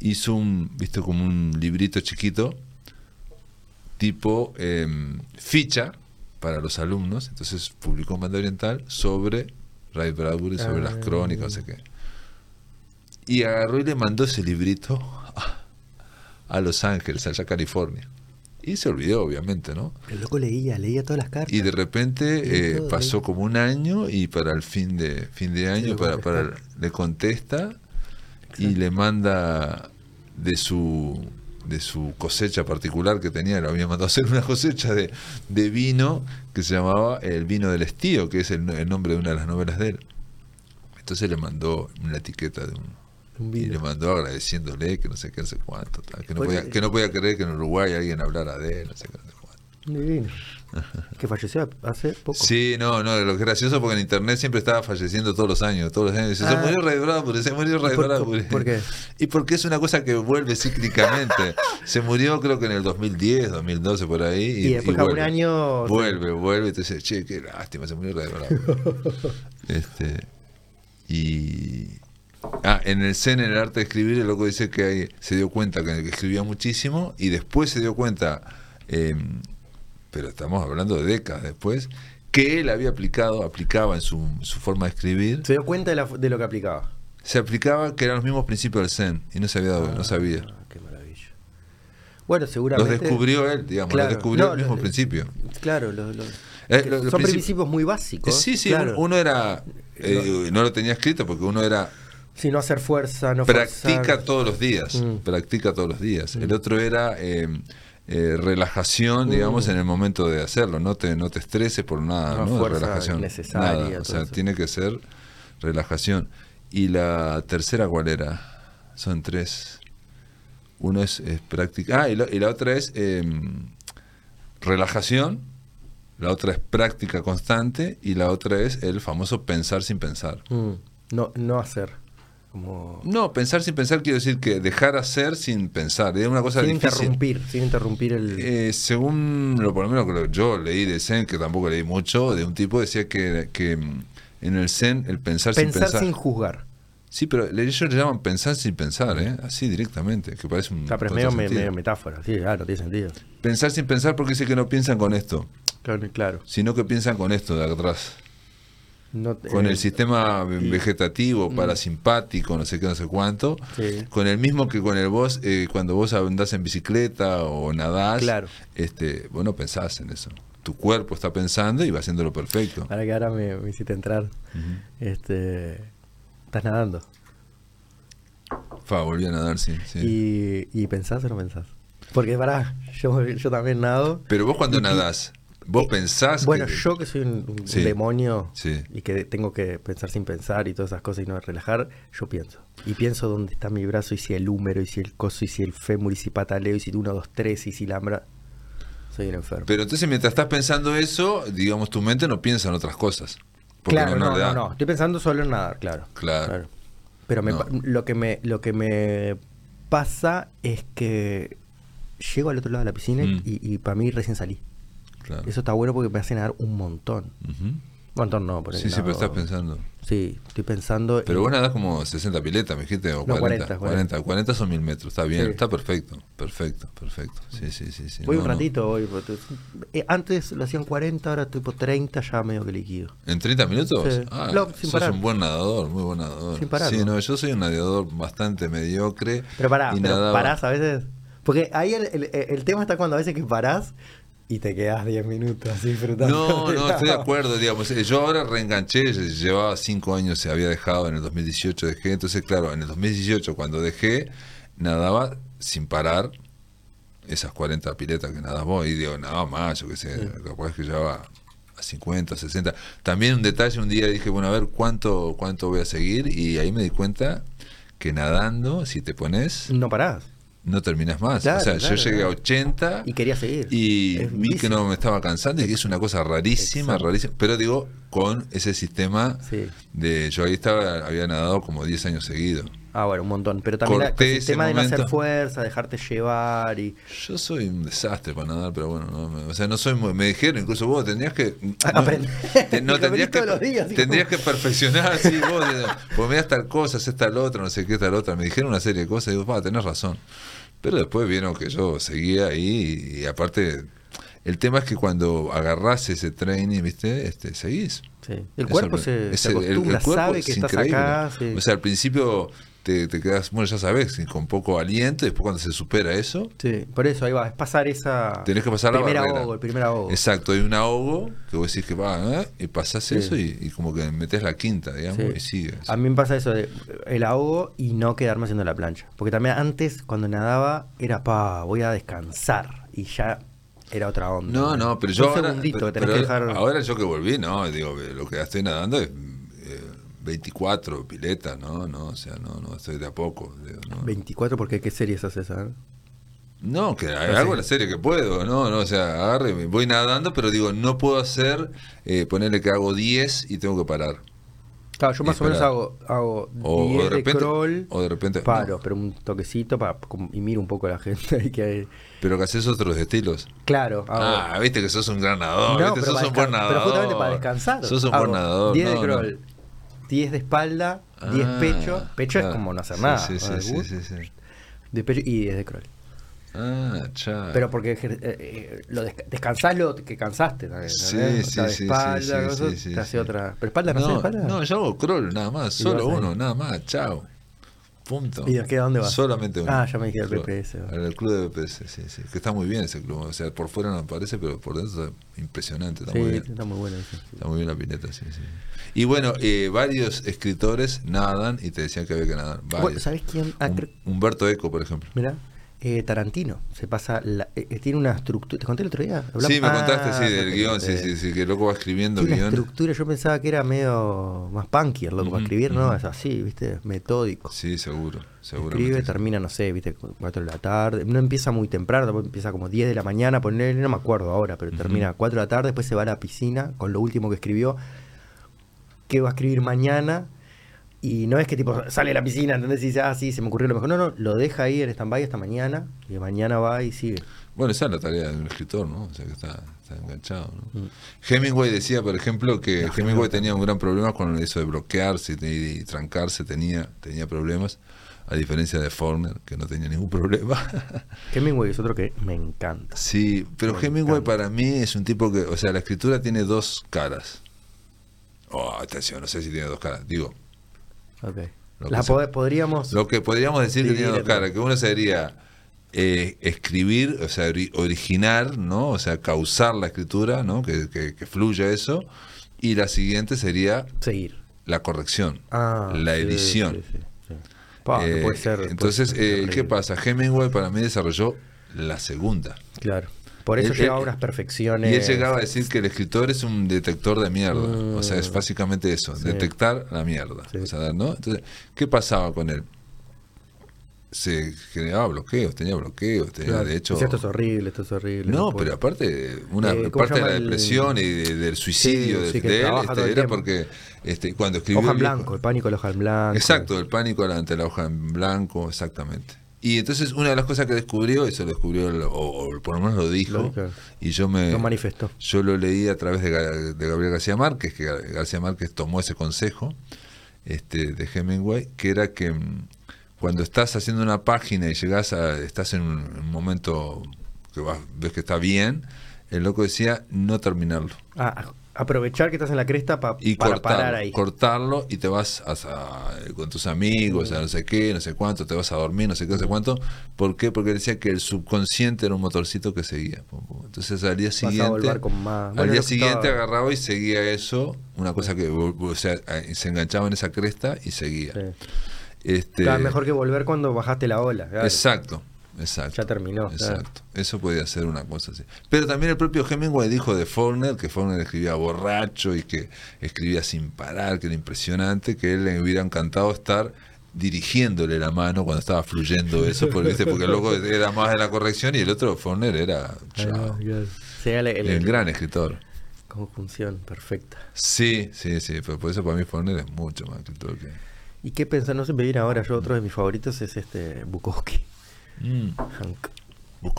hizo un, visto como un librito chiquito, tipo em, ficha para los alumnos, entonces publicó en Banda Oriental sobre Ray Bradbury, sobre las Ah. crónicas, no sé qué. Y agarró y le mandó ese librito a, a Los Ángeles, allá a California. Y se olvidó, obviamente, ¿no? el loco leía, leía todas las cartas. Y de repente eh, todo, pasó como un año y para el fin de fin de año para, para le contesta y le manda de su de su cosecha particular que tenía, le había mandado a hacer una cosecha de, de vino que se llamaba El vino del estío, que es el, el nombre de una de las novelas de él. Entonces le mandó una etiqueta de un, Un Y le mandó agradeciéndole que no sé qué, no sé cuánto. tal, que, no podía, que no podía creer que en Uruguay alguien hablara de él, no sé qué, no sé cuánto. Divino. Que falleció hace poco. Sí, no, no, lo que es gracioso porque en internet siempre estaba falleciendo todos los años, todos los años. Dice, Ah. se murió Ray Bradbury, se murió Ray por- Bradbury. por qué? Y porque es una cosa que vuelve cíclicamente. se murió creo que en el 2010, 2012, por ahí. Y, Y después cada un vuelve. año- Vuelve, vuelve, y te dice, che, qué lástima, se murió Ray Bradbury. este, y... Ah, en el Zen, en el arte de escribir, el loco dice que se dio cuenta que, que escribía muchísimo y después se dio cuenta, eh, pero estamos hablando de décadas después, que él había aplicado, aplicaba en su, su forma de escribir, Se dio cuenta de, la- de lo que aplicaba. se aplicaba que eran los mismos principios del Zen y no se había dado, no sabía. Ah, qué maravilla. Bueno, Los seguramente. descubrió él, digamos, Claro. los descubrió No, el mismo principio. Claro, Eh, los son principi- principios muy básicos. Sí, sí, claro. uno, era, eh, no lo tenía escrito porque uno era Si no hacer fuerza, no practica forzar. todos los días, Mm. practica todos los días. El otro era eh, eh, relajación, digamos, Mm. en el momento de hacerlo. No te, no te estreses por nada, No, fuerza relajación. innecesaria, Nada. O sea, eso. tiene que ser relajación. Y la tercera, ¿cuál era? Son tres. Uno es, es práctica. Ah, y la, y la otra es eh, relajación. La otra es práctica constante. Y la otra es el famoso pensar sin pensar. Mm, No, no hacer. Como. No, pensar sin pensar quiero decir que dejar hacer sin pensar. Es una cosa Sin difícil. interrumpir, sin interrumpir el. Eh, según lo por lo menos que yo leí de Zen, que tampoco leí mucho, de un tipo decía que, que mm, en el Zen el pensar, sin pensar pensar. sin juzgar. Sí, pero ellos le llaman pensar sin pensar, ¿eh? así directamente, que parece un. O sea, pero es otro medio, me- sentido. medio metáfora. Sí, claro, tiene sentido. Pensar sin pensar porque dice que no piensan con esto, Claro, claro. sino que piensan con esto de atrás. No, Con eh, el sistema vegetativo, parasimpático, no sé qué, no sé cuánto. Sí. Con el mismo que con el vos, eh, cuando vos andás en bicicleta o nadás, Claro. este, vos no pensás en eso. Tu cuerpo está pensando y va haciéndolo perfecto. Ahora que ahora me, me hiciste entrar. Este. Estás nadando. Fa, volví a nadar, sí. sí. Y, y pensás o no pensás. Porque pará, yo, yo también nado. Pero vos cuando y- nadás, vos pensás Bueno, que- yo que soy un, un Sí. demonio Sí. y que tengo que pensar sin pensar y todas esas cosas y no relajar, yo pienso. Y pienso dónde está mi brazo y si el húmero y si el coso y si el fémur y si pataleo y si uno, dos, tres y si la hambra. Soy un enfermo. Pero entonces mientras estás pensando eso, digamos, tu mente no piensa en otras cosas. Porque claro, no, no, no. Estoy pensando solo en nadar, claro. Claro. Pero me No. lo que me lo que me pasa es que llego al otro lado de la piscina Mm. y, para mí recién salí. Claro. Eso está bueno porque me hace nadar un montón. Un montón no, porque Sí, sí, pero estás pensando. Sí, estoy pensando. Pero en- vos nadás como 60 piletas, me dijiste, o No, 40, 40, 40, 40 son mil metros, está bien, Sí. está perfecto, perfecto, perfecto. Sí, sí, sí. sí. Voy No, un no. ratito, voy. porque- eh, antes lo hacían 40, ahora tipo 30, ya medio que liquido. ¿En 30 minutos? Sí. Ah, No, sin sos parar. un buen nadador, muy buen nadador. Sin parar, Sí, ¿no? no, yo soy un nadador bastante mediocre. Pero pará, pero parás a veces. Porque ahí el, el- el tema está cuando a veces que parás y te quedás 10 minutos disfrutando. No, no, estoy de acuerdo, digamos. eh, Yo ahora reenganché, lle- llevaba cinco años, se había dejado, en el 2018 dejé. Entonces, claro, en el 2018 cuando dejé, nadaba sin parar esas 40 piletas que nadas vos. Y digo, nada más, yo qué sé, capaz que llevaba a 50, 60. También un detalle, un día dije, bueno, a ver cuánto, cuánto voy a seguir. Y ahí me di cuenta que nadando, si te pones, No parás. No terminas más. Claro, o sea, claro, yo llegué a claro. 80 Y quería seguir. y Es vi que no me estaba cansando y que es una cosa rarísima, Exacto. rarísima. Pero digo, con ese sistema Sí. de. Yo ahí estaba, había nadado como 10 años seguidos. Ah, bueno, un montón. Pero también la- el sistema de no hacer fuerza, dejarte llevar y. Yo soy un desastre para nadar, pero bueno, no, me- o sea, no soy muy, me dijeron, incluso vos tendrías que no, Aprender. tendrías que todos los días, así tendrías como- que perfeccionar, sí, vos, pues mirás tal cosa, haces tal otra, no sé qué tal otra, me dijeron una serie de cosas y digo, va, tenés razón. Pero después vieron que yo seguía ahí y, aparte el tema es que cuando agarrás ese training, ¿viste? Este, seguís. Sí. El cuerpo se, es se el- el- el acostumbra, cuerpo sabe es que estás increíble. acá. sí. O sea, al principio te, te quedas, bueno, ya sabes, con poco aliento, y después cuando se supera eso, Sí, por eso ahí va, es pasar esa. tenés que pasar la primer barrera. ahogo, el primer ahogo. Exacto, hay un ahogo que vos decís que va, ¿eh? y pasás Sí. eso y, y como que metes la quinta, digamos, Sí. y sigues. A mí me pasa eso de el ahogo y no quedarme haciendo la plancha. Porque también antes, cuando nadaba, era pa, voy a descansar. Y ya era otra onda. No, no, pero yo Un ahora, segundito pero- que tenés pero que dejar. ahora yo que volví, no, digo, lo que estoy nadando es 24 piletas, ¿no? no O sea, no, no, estoy de a poco. digo, no. 24, porque ¿qué series haces esa? No, que hago la serie que puedo, ¿no? no o sea, agarre, voy nadando, pero digo, no puedo hacer, eh, ponerle que hago 10 y tengo que parar. Claro, yo más o menos hago, hago O, o 10 de de, repente, crawl, o de repente, paro, no, pero un toquecito para y miro un poco a la gente ahí que hay. pero que haces otros estilos. Claro, hago Ah, viste que sos un gran nadador, No, viste, sos un buen nadador. pero justamente para descansar. Sos un hago buen nadador. 10 de no, crawl, 10 de espalda, 10 Ah, pecho. Pecho claro. es como no hacer nada. Sí, sí, ¿no? sí, sí, sí. De pecho y 10 de crawl. Ah, cha. Pero porque eh, eh, lo desca- descansás lo que cansaste también. Sí, ¿entendés? O sí, sea, de sí, espalda, sí, sí, sí, te hace otra. Pero espalda no, sé, no, espalda. no, yo hago crawl nada más, solo uno, nada más, chao. Punto. ¿Y a dónde vas? Solamente uno. Ah, ya me el Crawl. PPS. Al club de BPS, sí, sí. Que está muy bien ese club. O sea, por fuera no parece, pero por dentro está impresionante. Está sí, muy bien. está muy bueno eso. Está muy bien la pileta, sí, sí. Y bueno, eh, varios escritores nadan y te decían que había que nadar. Varios. ¿Sabes quién? Ah, creo- Humberto Eco, por ejemplo. Mirá, eh, Tarantino. Se pasa. La, eh, eh, tiene una estructura. ¿Te conté el otro día? Hablamos- Sí, me Ah, contaste, sí, del guion, sí, sí, sí, que el loco va escribiendo Tiene una guiones. estructura. Yo pensaba que era medio más punky el loco para Ujú, escribir, ¿no? Es así, ¿viste? Metódico. Sí, seguro, seguro. Escribe, termina, no sé, viste, 4 de la tarde. No empieza muy temprano, empieza como 10 de la mañana, ponerle, no me acuerdo ahora, pero Ujú. termina a 4 de la tarde, después se va a la piscina con lo último que escribió, que va a escribir mañana. Y no es que tipo sale de la piscina, ¿entendés? Y dice, ah, sí, se me ocurrió lo mejor. No, no, lo deja ahí en stand-by hasta mañana, y mañana va y sigue. Bueno, esa es la tarea de un escritor, ¿no? O sea, que está, está enganchado, ¿no? Mm. Hemingway decía, por ejemplo, que No, Hemingway tenía un gran problema con eso de bloquearse y, trancarse, tenía, tenía problemas, a diferencia de Faulkner, que no tenía ningún problema. Hemingway es otro que me encanta. sí, pero Me Hemingway encanta. para mí es un tipo que, o sea, la escritura tiene dos caras. Oh, atención, no sé si tiene dos caras. Digo, Ok. Lo La podríamos. Lo que podríamos decir Dividirlo. caras, que uno sería eh, escribir, o sea, ori- originar, ¿no? O sea, causar la escritura, ¿no? Que, que, que fluya eso. Y la siguiente sería Seguir. la corrección, Ah, la edición. sí, sí, sí. Pa, que Eh, puede ser. puede entonces, ser eh. ¿qué pasa? Hemingway para mí desarrolló la segunda. Claro. Por eso Él- llega a él- unas perfecciones. Y él llegaba a decir que el escritor es un detector de mierda. O sea, es Mm. básicamente eso, Sí. detectar la mierda. Sí. O sea, ¿no? Entonces, ¿qué pasaba con él? Se generaba bloqueos, tenía bloqueos, tenía Claro. de hecho... Esto es horrible, esto es horrible. No, puedo". pero aparte, una Eh, ¿cómo parte de la el- depresión y de- del suicidio Sí, de, sí, que de él este, era porque este, cuando escribió... Hoja en blanco, el pánico de la hoja en blanco. Exacto, el pánico ante la hoja en blanco, exactamente. Y entonces una de las cosas que descubrió, eso lo descubrió, o, o por lo menos lo dijo, Lo dijo. y yo me... Lo manifestó. Yo lo leí a través de, Ga- de Gabriel García Márquez, que Ga- García Márquez tomó ese consejo este, de Hemingway, que era que mm, cuando estás haciendo una página y llegas a, estás en un, en un momento que vas- ves que está bien, el loco decía no terminarlo. Ah, aprovechar que estás en la cresta pa- Y para cortarlo, parar ahí. cortarlo y te vas a, a- con tus amigos, a no sé qué, no sé cuánto, te vas a dormir, no sé qué, no sé cuánto. ¿Por qué? Porque decía que el subconsciente era un motorcito que seguía. Entonces al día siguiente, con más. al día siguiente estaba- agarraba y seguía eso, una cosa que o sea, eh, se enganchaba en esa cresta y seguía. Sí. Este, Claro, mejor que volver cuando bajaste la ola. claro. Exacto, exacto. Ya terminó, claro. Exacto. Eso podía ser una cosa así. Pero también el propio Hemingway dijo de Faulkner que Faulkner escribía borracho y que escribía sin parar, que era impresionante, que él le hubiera encantado estar dirigiéndole la mano cuando estaba fluyendo eso, porque, ¿viste? porque el loco era más de la corrección y el otro Faulkner era chao, claro. Sí, el, el- el gran escritor. Conjunción perfecta. Sí, sí, sí, pero por eso para mí Faulkner es mucho más escritor que... ¿Y qué pensás? No sé, me viene ahora. Yo, otro de mis favoritos es este Bukowski. Mm. Hank.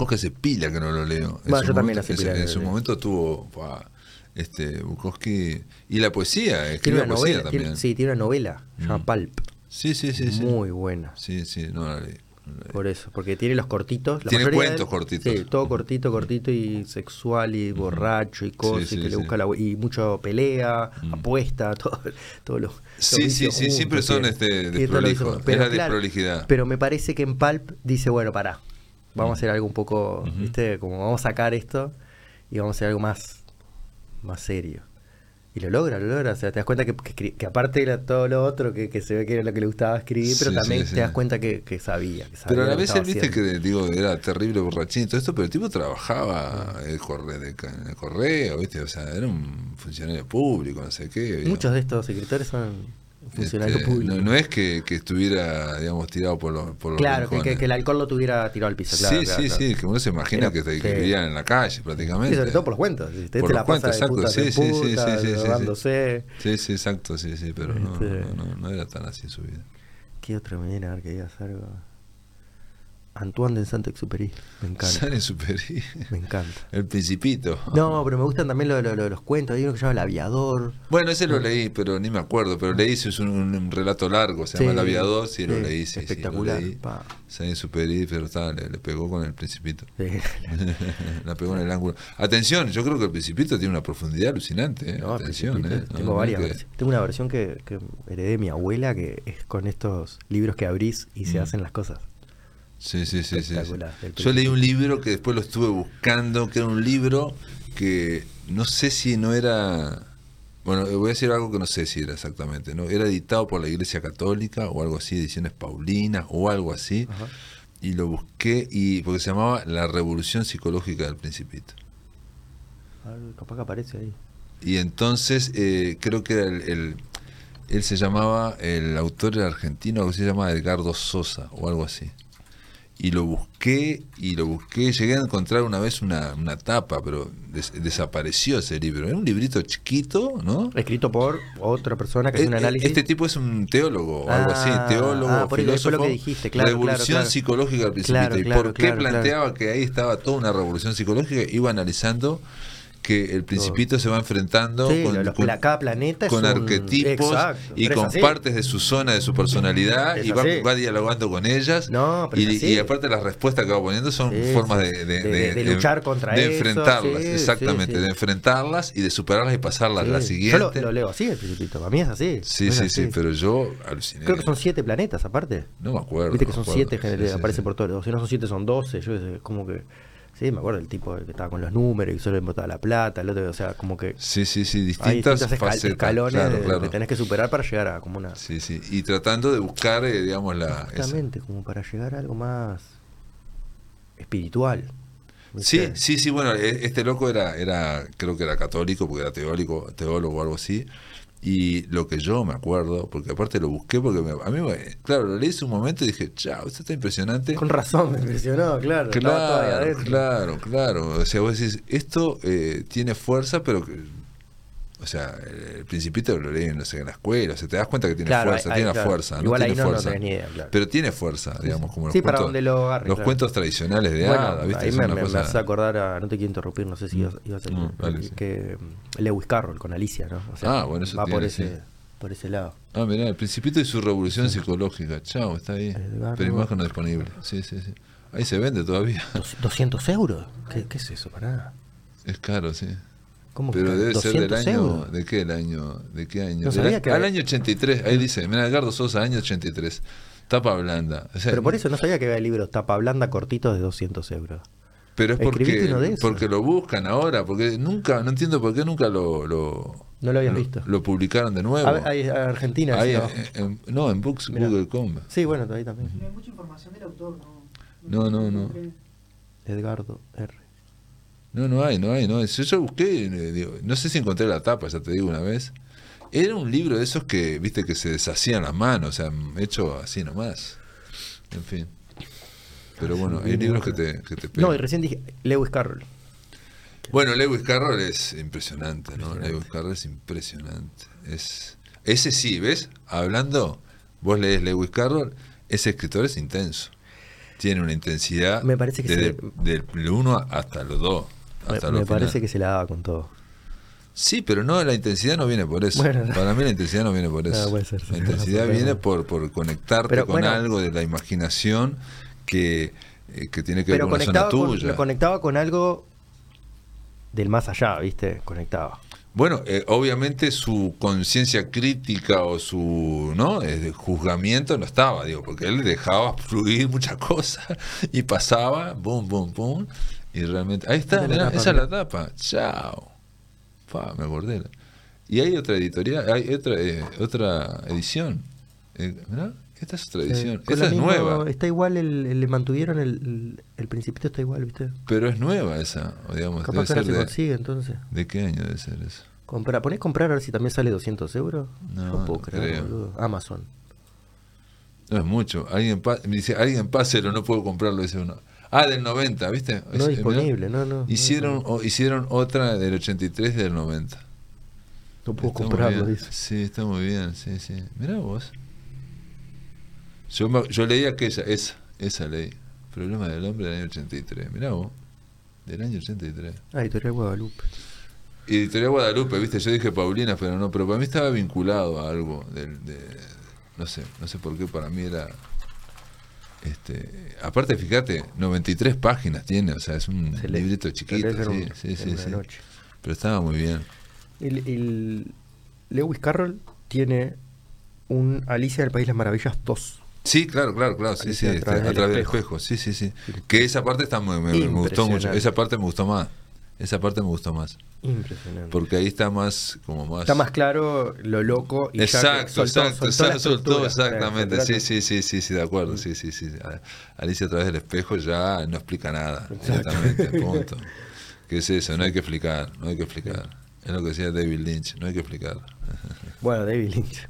Que se pila que no lo leo. Su yo también momento- en- pila En su momento tuvo pa, este Bukowski y la poesía, Tiene escribe una poesía novela. también. tiene- sí, tiene una novela. Se llama Mm. Pulp. sí, sí, sí, sí. Muy buena. Sí, sí, no la leí. Por eso. Porque tiene los cortitos. la Tiene cuentos cortitos. Sí, todo cortito, cortito y sexual y borracho y cosas. Sí, y que le busca la. Y mucho pelea, Mm. apuesta, todo, todo lo. Sí, sí, sí, siempre son, este, Es pero la claro, desprolijidad. Pero me parece que en Pulp dice, bueno, pará. Vamos a hacer algo un poco. ¿viste? Como vamos a sacar esto y vamos a hacer algo más, más serio. Y lo logra, lo logra. O sea, te das cuenta que, que, que aparte era todo lo otro que, que se ve que era lo que le gustaba escribir, pero Sí, también sí, te sí. das cuenta que, que sabía. que sabía Pero a la vez él viste haciendo. que digo era terrible borrachín y todo esto, pero el tipo trabajaba el correo, en el correo, ¿viste? O sea, era un funcionario público, no sé qué. Muchos de estos escritores son funcionario Este, público. no, no es que, que estuviera, digamos, tirado por los, por los claro, que, rincones. que- que el alcohol lo tuviera tirado al piso. Claro, sí, claro, sí, claro. sí, que uno se imagina que, te- que vivían en la calle prácticamente. Sí, sobre todo por los cuentos. Por te los la cuentos, exacto, putas sí, sí, sí, sí, sí, sí, sí. drogándose. Sí, sí, exacto, sí, sí, pero no, Este- no, no, no era tan así su vida. ¿Qué me viene a ver que digas algo? Antoine de Saint-Exupéry. Me encanta. Sale Superi. Me encanta. El Principito. No, pero me gustan también lo- lo- lo- los cuentos. Hay uno que se llama El Aviador. Bueno, ese lo leí, pero ni me acuerdo. Pero leí, es un, un relato largo, se llama El Aviador, sí, lo leí. Sí, espectacular, Superi, pero está, le, le pegó con el Principito. La pegó en el ángulo. Atención, yo creo que el Principito tiene una profundidad alucinante. ¿eh? No, Atención, ¿eh? Tengo No, varias que-. Tengo una versión que, que heredé de mi abuela que es con estos libros que abrís y se Mm. hacen las cosas. Sí, sí, sí, sí, Yo leí un libro que después lo estuve buscando, que era un libro que no sé si no era... Bueno, voy a decir algo que no sé si era exactamente, ¿no? Era editado por la Iglesia Católica o algo así, Ediciones Paulinas o algo así. Ajá. Y lo busqué y porque se llamaba La Revolución Psicológica del Principito. Capaz que aparece ahí. Y entonces eh, creo que era el, el- él se llamaba, el autor era argentino, algo así se llama Edgardo Sosa o algo así. Y lo busqué y lo busqué, llegué a encontrar una vez una, una tapa, pero des- desapareció ese libro. Era un librito chiquito, ¿no? Escrito por otra persona que Eh, hace un eh, análisis. Este tipo es un teólogo o algo así, teólogo, ah, por eso fue filósofo. lo que dijiste, claro, revolución claro, claro. psicológica del principito. Claro, ¿Y por qué planteaba que ahí estaba toda una revolución psicológica? Iba analizando que el principito se va enfrentando Sí, con, cada planeta con un- arquetipos Exacto, y con así. partes de su zona, de su personalidad, Es y va, va dialogando con ellas. No, y, aparte las respuestas que va poniendo son Sí, formas de, de- De- de- de luchar contra de eso, enfrentarlas, sí, exactamente, de enfrentarlas y de superarlas y pasarlas a la siguiente. Yo lo, lo leo así, el principito. Para mí es así. Sí, es sí, así. sí, pero yo aluciné. Creo que son siete planetas aparte. No me acuerdo. Viste que son acuerdo. siete, Sí, que sí, aparece sí. por todo. O si no son siete, son doce. Yo como que. Sí, me acuerdo el tipo que estaba con los números y solo le la plata. El otro, o sea, como que. Sí, sí, sí, Hay distintas distintos escal- facetas. escalones claro, claro. que tenés que superar para llegar a como una. Sí, sí. Y tratando de buscar, eh, digamos, la. esa- Justamente, como para llegar a algo más espiritual. Sí, ¿viste? sí, sí, bueno, e- este loco era, era, creo que era católico, porque era teórico, teólogo o algo así. Y lo que yo me acuerdo, porque aparte lo busqué, porque me- a mí, me- claro, lo leí hace un momento y dije, chao, esto está impresionante. Con razón me impresionó, claro. Claro, claro, claro. O sea, vos decís, esto eh, tiene fuerza, pero que. O sea, el Principito lo leí no sé, en la escuela. O sea, te das cuenta que tiene Claro, fuerza, ahí- tiene claro. fuerza. Igual no tiene no- fuerza. idea, claro. Pero tiene fuerza, digamos, como los Sí, para cuentos, donde lo agarre, los cuentos tradicionales de Bueno, Hada, ¿viste? ahí me, me- cosa- me hace acordar a. No te quiero interrumpir, no sé si ibas, ibas a Mm, dale, sí. que mm, Lewis Carroll con Alicia, ¿no? O Ah, bueno, eso va por tiene, ese, sí. por ese lado. Ah, mirá, el Principito y su revolución psicológica. Chao, está ahí. Pero imagen no disponible. Sí, sí, sí. Ahí se vende todavía. Dos- ¿200 euros? ¿Qué, qué es eso? Pará. Es caro, sí. ¿Cómo que Pero está? debe ser del 200 año. euros? ¿De qué el año? ¿De qué año? No sabía que- Al año 83. Ahí dice, mira, Edgardo Sosa, año 83. Tapa blanda. O sea, Pero por eso no sabía que había libros tapa blanda cortitos de 200 euros. Pero es porque, uno de esos. porque lo buscan ahora, porque nunca, no entiendo por qué nunca lo, lo, No lo habías lo- visto. lo publicaron de nuevo. A ver, ahí, a Argentina. Ahí, sí, eh, en- no, en Books Mirá. Google.com. Sí, bueno, ahí también. No hay mucha información del autor, ¿no? No, no, no. Edgardo R. No, no hay, no hay, no hay. Yo, yo busqué, eh, digo, no sé si encontré la tapa, ya te digo una vez. Era un libro de esos que, viste, que se deshacían las manos, o sea, hecho así nomás. En fin. Pero bueno, hay libros que te, que te pegan. No, y recién dije Lewis Carroll. Bueno, Lewis Carroll es impresionante, ¿no? Impresionante. Lewis Carroll es impresionante. Es, ese sí, ¿ves? Hablando, vos lees Lewis Carroll, ese escritor es intenso. Tiene una intensidad Me parece que desde del 1 hasta los 2. Me, Hasta me los parece que se la daba con todo. Sí, pero no, la intensidad no viene por eso. Bueno. Para mí la intensidad no viene por eso. No, puede ser, sí, la intensidad no, viene por, por conectarte Pero, con bueno. algo de la imaginación que, eh, que tiene que ver con una zona conectaba con, tuya. lo conectaba con algo del más allá, ¿viste? Conectaba. Bueno, eh, obviamente su conciencia crítica o su no Eh, juzgamiento no estaba, digo, porque él dejaba fluir muchas cosas y pasaba, boom, boom, boom, y realmente... Ahí está, Esa es la mirá, tapa, esa es la mirá. tapa, chao. Pa, me acordé. Y hay otra editorial, hay otra, eh, otra edición. Eh, mirá, esta es otra edición. Con esa es misma- nueva, Está igual, el, el- le mantuvieron el, el, Principito está igual, ¿viste? pero es nueva esa, digamos, Capaz que ahora se de, consigue entonces. ¿de qué año debe ser eso? Compra, ¿Ponés comprar a ver si también sale 200 euros? No, puedo no creer, creo. Amazon. No es mucho. Alguien me dice, alguien páselo, no puedo comprarlo, dice uno. Ah, del 90, ¿viste? No Es- disponible, mirá. no, no. Hicieron, no. o- hicieron otra del 83 y del 90. No puedo Está comprarlo, dice. Sí, está muy bien, sí, sí. Mirá vos. Yo, yo leí aquella, esa, esa leí. Problema del hombre del año 83. Mirá vos. Del año 83. Ah, Editorial Guadalupe. Y Editorial Guadalupe, viste, yo dije Paulina, pero no, pero para mí estaba vinculado a algo del, de, no sé, no sé por qué para mí era este, aparte fíjate, 93 páginas tiene, o sea, es un Se lee. librito Se chiquito, lee en sí, un- sí, sí, sí. Pero estaba muy bien. El, el- Lewis Carroll tiene un Alicia del País de las Maravillas 2. Sí, claro, claro, claro, sí, sí, Alicia a este, través a del través del espejo. espejo, sí, sí, sí. Que esa parte está muy, me, me gustó mucho, esa parte me gustó más, esa parte me gustó más, Impresionante. porque ahí está más, como más... Está más claro lo loco y ya Exacto, soltó- exacto, soltó exacto, soltó, estructura. exactamente, sí, sí, sí, sí, sí, de acuerdo, sí, sí, sí. Alicia a través del espejo ya no explica nada, Exacto. directamente, punto. ¿Qué es eso? No hay que explicar, no hay que explicar. Es lo que decía David Lynch, no hay que explicar. Bueno, David Lynch.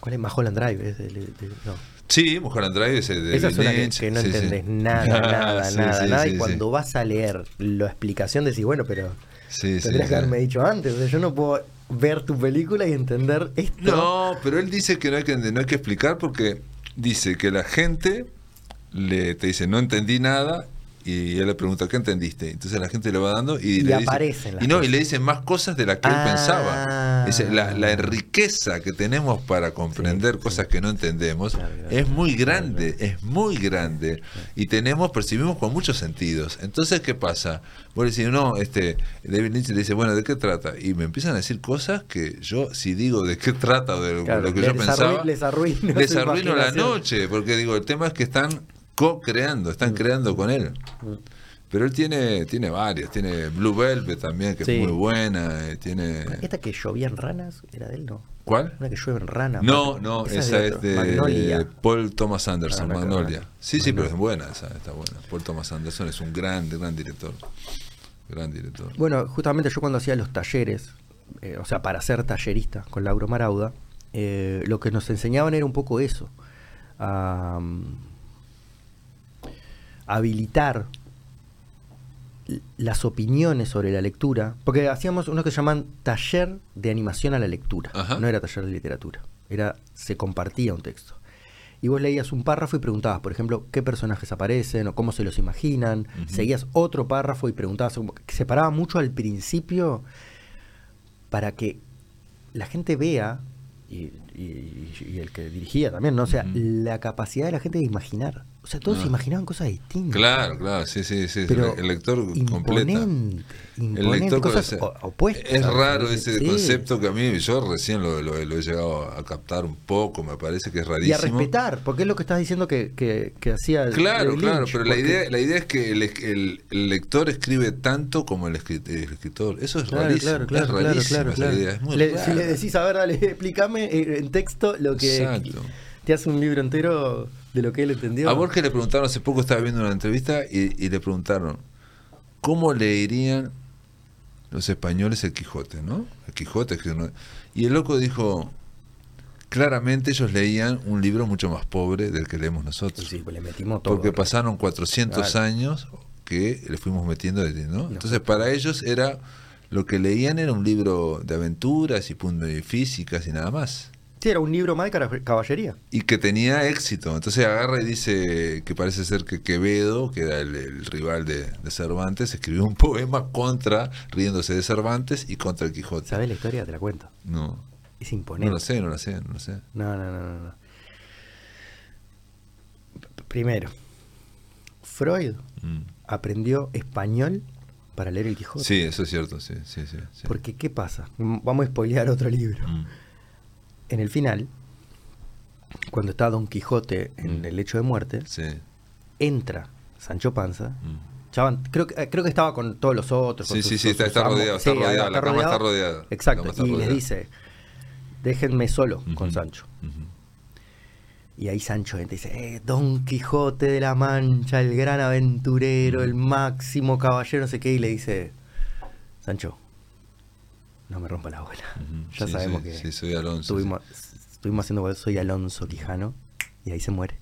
¿Cuál es Maholland Drive? Es de- de- de- no. Sí, Mujer Andrade es de Esa es una que, que no sí, sí. entendés nada, nada, Sí, nada, nada. y cuando vas a leer la explicación decís, bueno, pero tendrías que haberme dicho antes. O sea, yo no puedo ver tu película y entender esto. No, pero él dice que no hay que, no hay que explicar porque dice que la gente le te dice no entendí nada y él le pregunta ¿qué entendiste? Entonces la gente le va dando y, Y le aparecen dice, y no y le dicen más cosas de las que él Ah. pensaba. Dice, la, la riqueza que tenemos para comprender Sí, cosas sí. que no entendemos Claro, claro. es muy Claro, grande, es muy grande y tenemos percibimos con muchos sentidos. Entonces qué pasa? Vos le decís no, este David Lynch le dice bueno de qué trata y me empiezan a decir cosas que yo si digo de qué trata o de lo, que yo pensaba les arruino les arruino la noche, porque digo, el tema es que están co-creando, Mm. están creando con él. Pero él tiene, tiene varias, tiene Blue Velvet también, que Sí. es muy buena, eh, tiene... ¿Esta que llovían ranas era de él, no? ¿Cuál? Una que llueven ranas. No, no, esa esa es de. Paul Thomas Anderson, Ah, no, Magnolia. no. Sí, sí, pero es buena esa, está buena. Paul Thomas Anderson es un gran, gran director. Gran director. Bueno, justamente yo cuando hacía los talleres, eh, o sea, para ser tallerista con Lauro Marauda, eh, lo que nos enseñaban era un poco eso. mm, habilitar las opiniones sobre la lectura, porque hacíamos uno que llaman taller de animación a la lectura, Ajá. no era taller de literatura, era se compartía un texto. Y vos leías un párrafo y preguntabas, por ejemplo, qué personajes aparecen o cómo se los imaginan. Seguías otro párrafo y preguntabas, separaba mucho al principio para que la gente vea, y, y- y el que dirigía también, ¿no? O sea, la capacidad de la gente de imaginar. O sea, todos Ah. se imaginaban cosas distintas. Claro, claro, sí, sí, sí. Pero el lector completa. imponente, El lector cosas opuestas. Es raro ese Sí. concepto que a mí, yo recién lo, lo- lo he llegado a captar un poco, me parece que es rarísimo. Y a respetar, porque es lo que estás diciendo que, que, que hacía Claro, David claro, Lynch, pero la idea, la idea es que el, el- el lector escribe tanto como el, escri- el escritor. Eso es Claro, rarísimo. claro, claro, es claro, rarísimo claro, esa claro. idea. Es muy Le- si le decís, a ver, dale, explícame eh, en texto lo que Exacto. te hace un libro entero de lo que él entendió. A Borges le preguntaron, hace poco estaba viendo una entrevista y, y le preguntaron, ¿cómo leerían los españoles el Quijote? ¿no? El Quijote. no- Y el loco dijo, claramente ellos leían un libro mucho más pobre del que leemos nosotros. Sí, pues le metimos todo. porque pasaron 400 Claro. años que le fuimos metiendo, de- ¿no? Entonces para ellos era, lo que leían era un libro de aventuras y, punto y físicas y nada más. Sí, era un libro más de caballería. Y que tenía éxito. Entonces agarra y dice que parece ser que Quevedo, que era el, el rival de, de Cervantes, escribió un poema contra, riéndose de Cervantes y contra el Quijote. ¿Sabes la historia? Te la cuento. No, Es no imponente. lo sé, no lo sé, no lo sé. No, no, no, no, no. Primero, Freud Mm. aprendió español para leer el Quijote. Sí, eso es cierto, sí, sí, sí. sí. Porque, ¿qué pasa? Vamos a spoilear otro libro. Mm. En el final, cuando está Don Quijote en Mm. el lecho de muerte, Sí. entra Sancho Panza. mm. Chaban, creo, que, eh, creo que estaba con todos los otros. con Sí, sus- sí, sí, está, rodeado, está Sí, rodeado, la cama está rodeada. Exacto, está y les rodeada. dice, déjenme solo con Sancho. Y ahí Sancho entra y dice, eh, Don Quijote de la Mancha, el gran aventurero, el máximo caballero, no sé qué, y le dice, Sancho, no me rompa la bola. Ya Sí, sabemos sí, que sí, soy Alonso, estuvimos, estuvimos haciendo Soy Alonso Quijano y ahí se muere.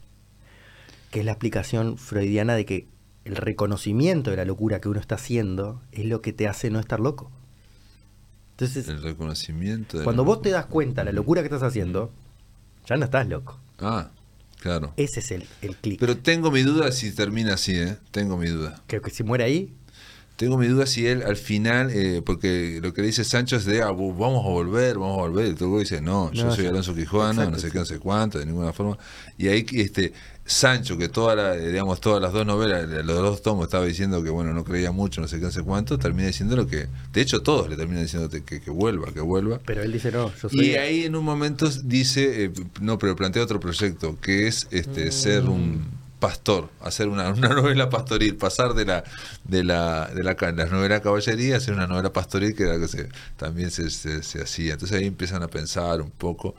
Que es la explicación freudiana de que el reconocimiento de la locura que uno está haciendo es lo que te hace no estar loco. Entonces, El reconocimiento. de cuando vos te das cuenta de la locura que estás haciendo, ya no estás loco. Ah, claro. Ese es el, el clic. Pero tengo mi duda si termina así, ¿eh? Tengo mi duda. que, que si muere ahí, Tengo mi duda si él al final, eh, porque lo que le dice Sancho es de, ah, vamos a volver, vamos a volver. Y todo dice, no, yo No, soy Alonso Quijuano, exacto, no sé qué, no sé cuánto, de ninguna forma. Y ahí, este, Sancho, que toda la, eh, digamos, todas las dos novelas, los dos tomos, estaba diciendo que, bueno, no creía mucho, no sé qué, no sé cuánto, termina diciendo lo que, de hecho, todos le terminan diciendo que, que vuelva, que vuelva. pero él dice no, yo soy. Y ahí en un momento dice, eh, no, pero plantea otro proyecto, que es este ser un pastor, hacer una, una novela pastoril, pasar de la de la de la, la novela caballería a hacer una novela pastoril que era que se, también se, se- se hacía. Entonces ahí empiezan a pensar un poco,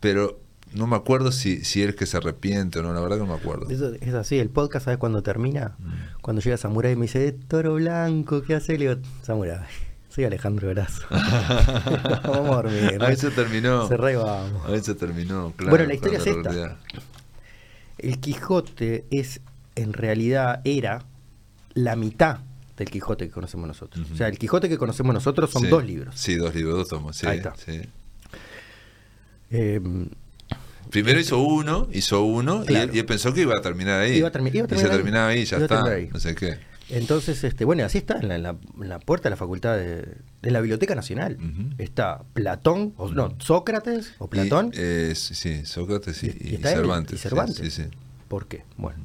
pero no me acuerdo si, si es que se arrepiente o no, la verdad que no me acuerdo. Eso es así, el podcast, ¿sabes cuándo termina? Mm. Cuando llega Samurai y me dice, "Eh, toro blanco, ¿qué hace? Le digo, Samurai, soy Alejandro Brazo. vamos a dormir. ¿no? Ahí se terminó. Se re vamos. Ahí se terminó, claro. Bueno, la historia es esta. realidad. El Quijote es, en realidad, era la mitad del Quijote que conocemos nosotros. O sea, el Quijote que conocemos nosotros son Sí. dos libros. Sí, dos libros, dos tomos. Sí, Ahí está. sí. Eh, Primero hizo uno, hizo uno, y, él, y él pensó que iba a terminar ahí. Iba a termi- iba a y se terminar ahí. terminaba ahí, ya Iba está. terminar ahí. No sé qué. Entonces, este, bueno, así está, en la, en la- en la puerta de la facultad de, de la Biblioteca Nacional. Está Platón, o no, Sócrates o Platón. Y, eh, sí, Sócrates y, Y- y sí, Cervantes. Sí, sí. ¿Por qué? Bueno.